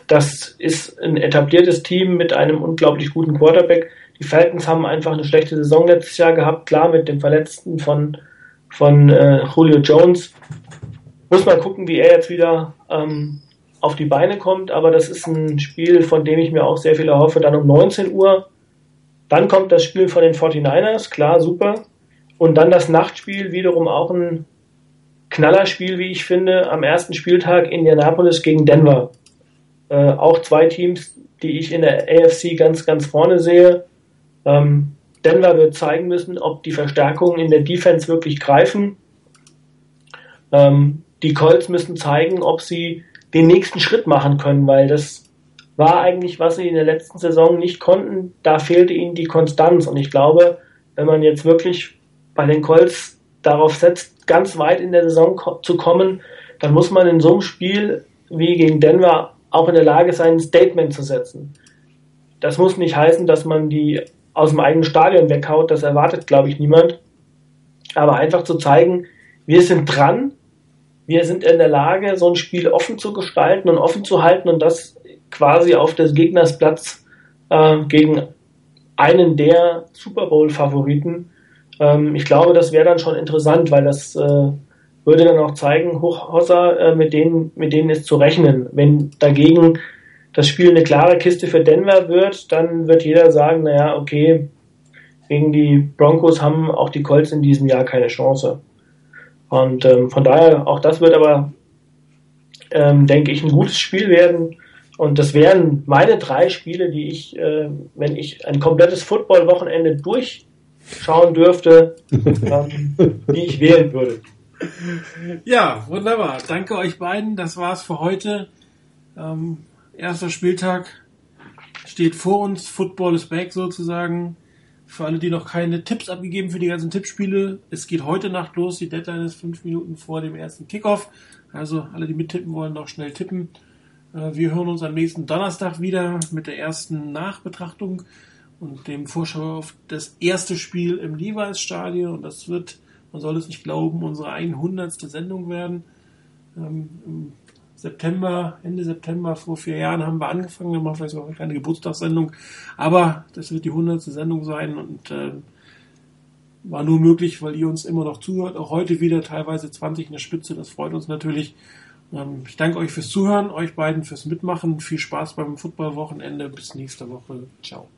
das ist ein etabliertes Team mit einem unglaublich guten Quarterback. Die Falcons haben einfach eine schlechte Saison letztes Jahr gehabt, klar mit dem Verletzten von, von äh, Julio Jones. Muss mal gucken, wie er jetzt wieder ähm, auf die Beine kommt, aber das ist ein Spiel, von dem ich mir auch sehr viel erhoffe. Dann um 19 Uhr. Dann kommt das Spiel von den 49ers, klar, super. Und dann das Nachtspiel, wiederum auch ein Knallerspiel, wie ich finde, am ersten Spieltag Indianapolis gegen Denver. Äh, auch zwei Teams, die ich in der AFC ganz, ganz vorne sehe. Ähm, Denver wird zeigen müssen, ob die Verstärkungen in der Defense wirklich greifen. Ähm, die Colts müssen zeigen, ob sie den nächsten Schritt machen können, weil das war eigentlich, was sie in der letzten Saison nicht konnten. Da fehlte ihnen die Konstanz. Und ich glaube, wenn man jetzt wirklich bei den Colts darauf setzt, ganz weit in der Saison zu kommen, dann muss man in so einem Spiel wie gegen Denver auch in der Lage sein, ein Statement zu setzen. Das muss nicht heißen, dass man die aus dem eigenen Stadion weghaut, das erwartet, glaube ich, niemand. Aber einfach zu zeigen, wir sind dran, wir sind in der Lage, so ein Spiel offen zu gestalten und offen zu halten und das quasi auf des Gegners Platz äh, gegen einen der Super Bowl-Favoriten. Ähm, ich glaube, das wäre dann schon interessant, weil das äh, würde dann auch zeigen, Hochhauser, äh, mit, denen, mit denen ist zu rechnen. Wenn dagegen das Spiel eine klare Kiste für Denver wird, dann wird jeder sagen, naja, okay, gegen die Broncos haben auch die Colts in diesem Jahr keine Chance. Und ähm, von daher, auch das wird aber, ähm, denke ich, ein gutes Spiel werden. Und das wären meine drei Spiele, die ich, äh, wenn ich ein komplettes Football-Wochenende durchschauen dürfte, (laughs) ähm, die ich wählen würde. Ja, wunderbar. Danke euch beiden. Das war's für heute. Ähm, erster Spieltag steht vor uns. Football is back sozusagen. Für alle, die noch keine Tipps abgegeben für die ganzen Tippspiele, es geht heute Nacht los. Die Deadline ist fünf Minuten vor dem ersten Kickoff. Also alle, die mittippen wollen, noch schnell tippen. Äh, wir hören uns am nächsten Donnerstag wieder mit der ersten Nachbetrachtung und dem Vorschau auf das erste Spiel im Levi's-Stadion. Und das wird, man soll es nicht glauben, unsere 100. Sendung werden. Ähm, September, Ende September vor vier Jahren haben wir angefangen, dann machen wir vielleicht auch eine kleine Geburtstagssendung, aber das wird die hundertste Sendung sein und äh, war nur möglich, weil ihr uns immer noch zuhört, auch heute wieder teilweise 20 in der Spitze, das freut uns natürlich. Ähm, ich danke euch fürs Zuhören, euch beiden fürs Mitmachen, viel Spaß beim Footballwochenende, bis nächste Woche, ciao.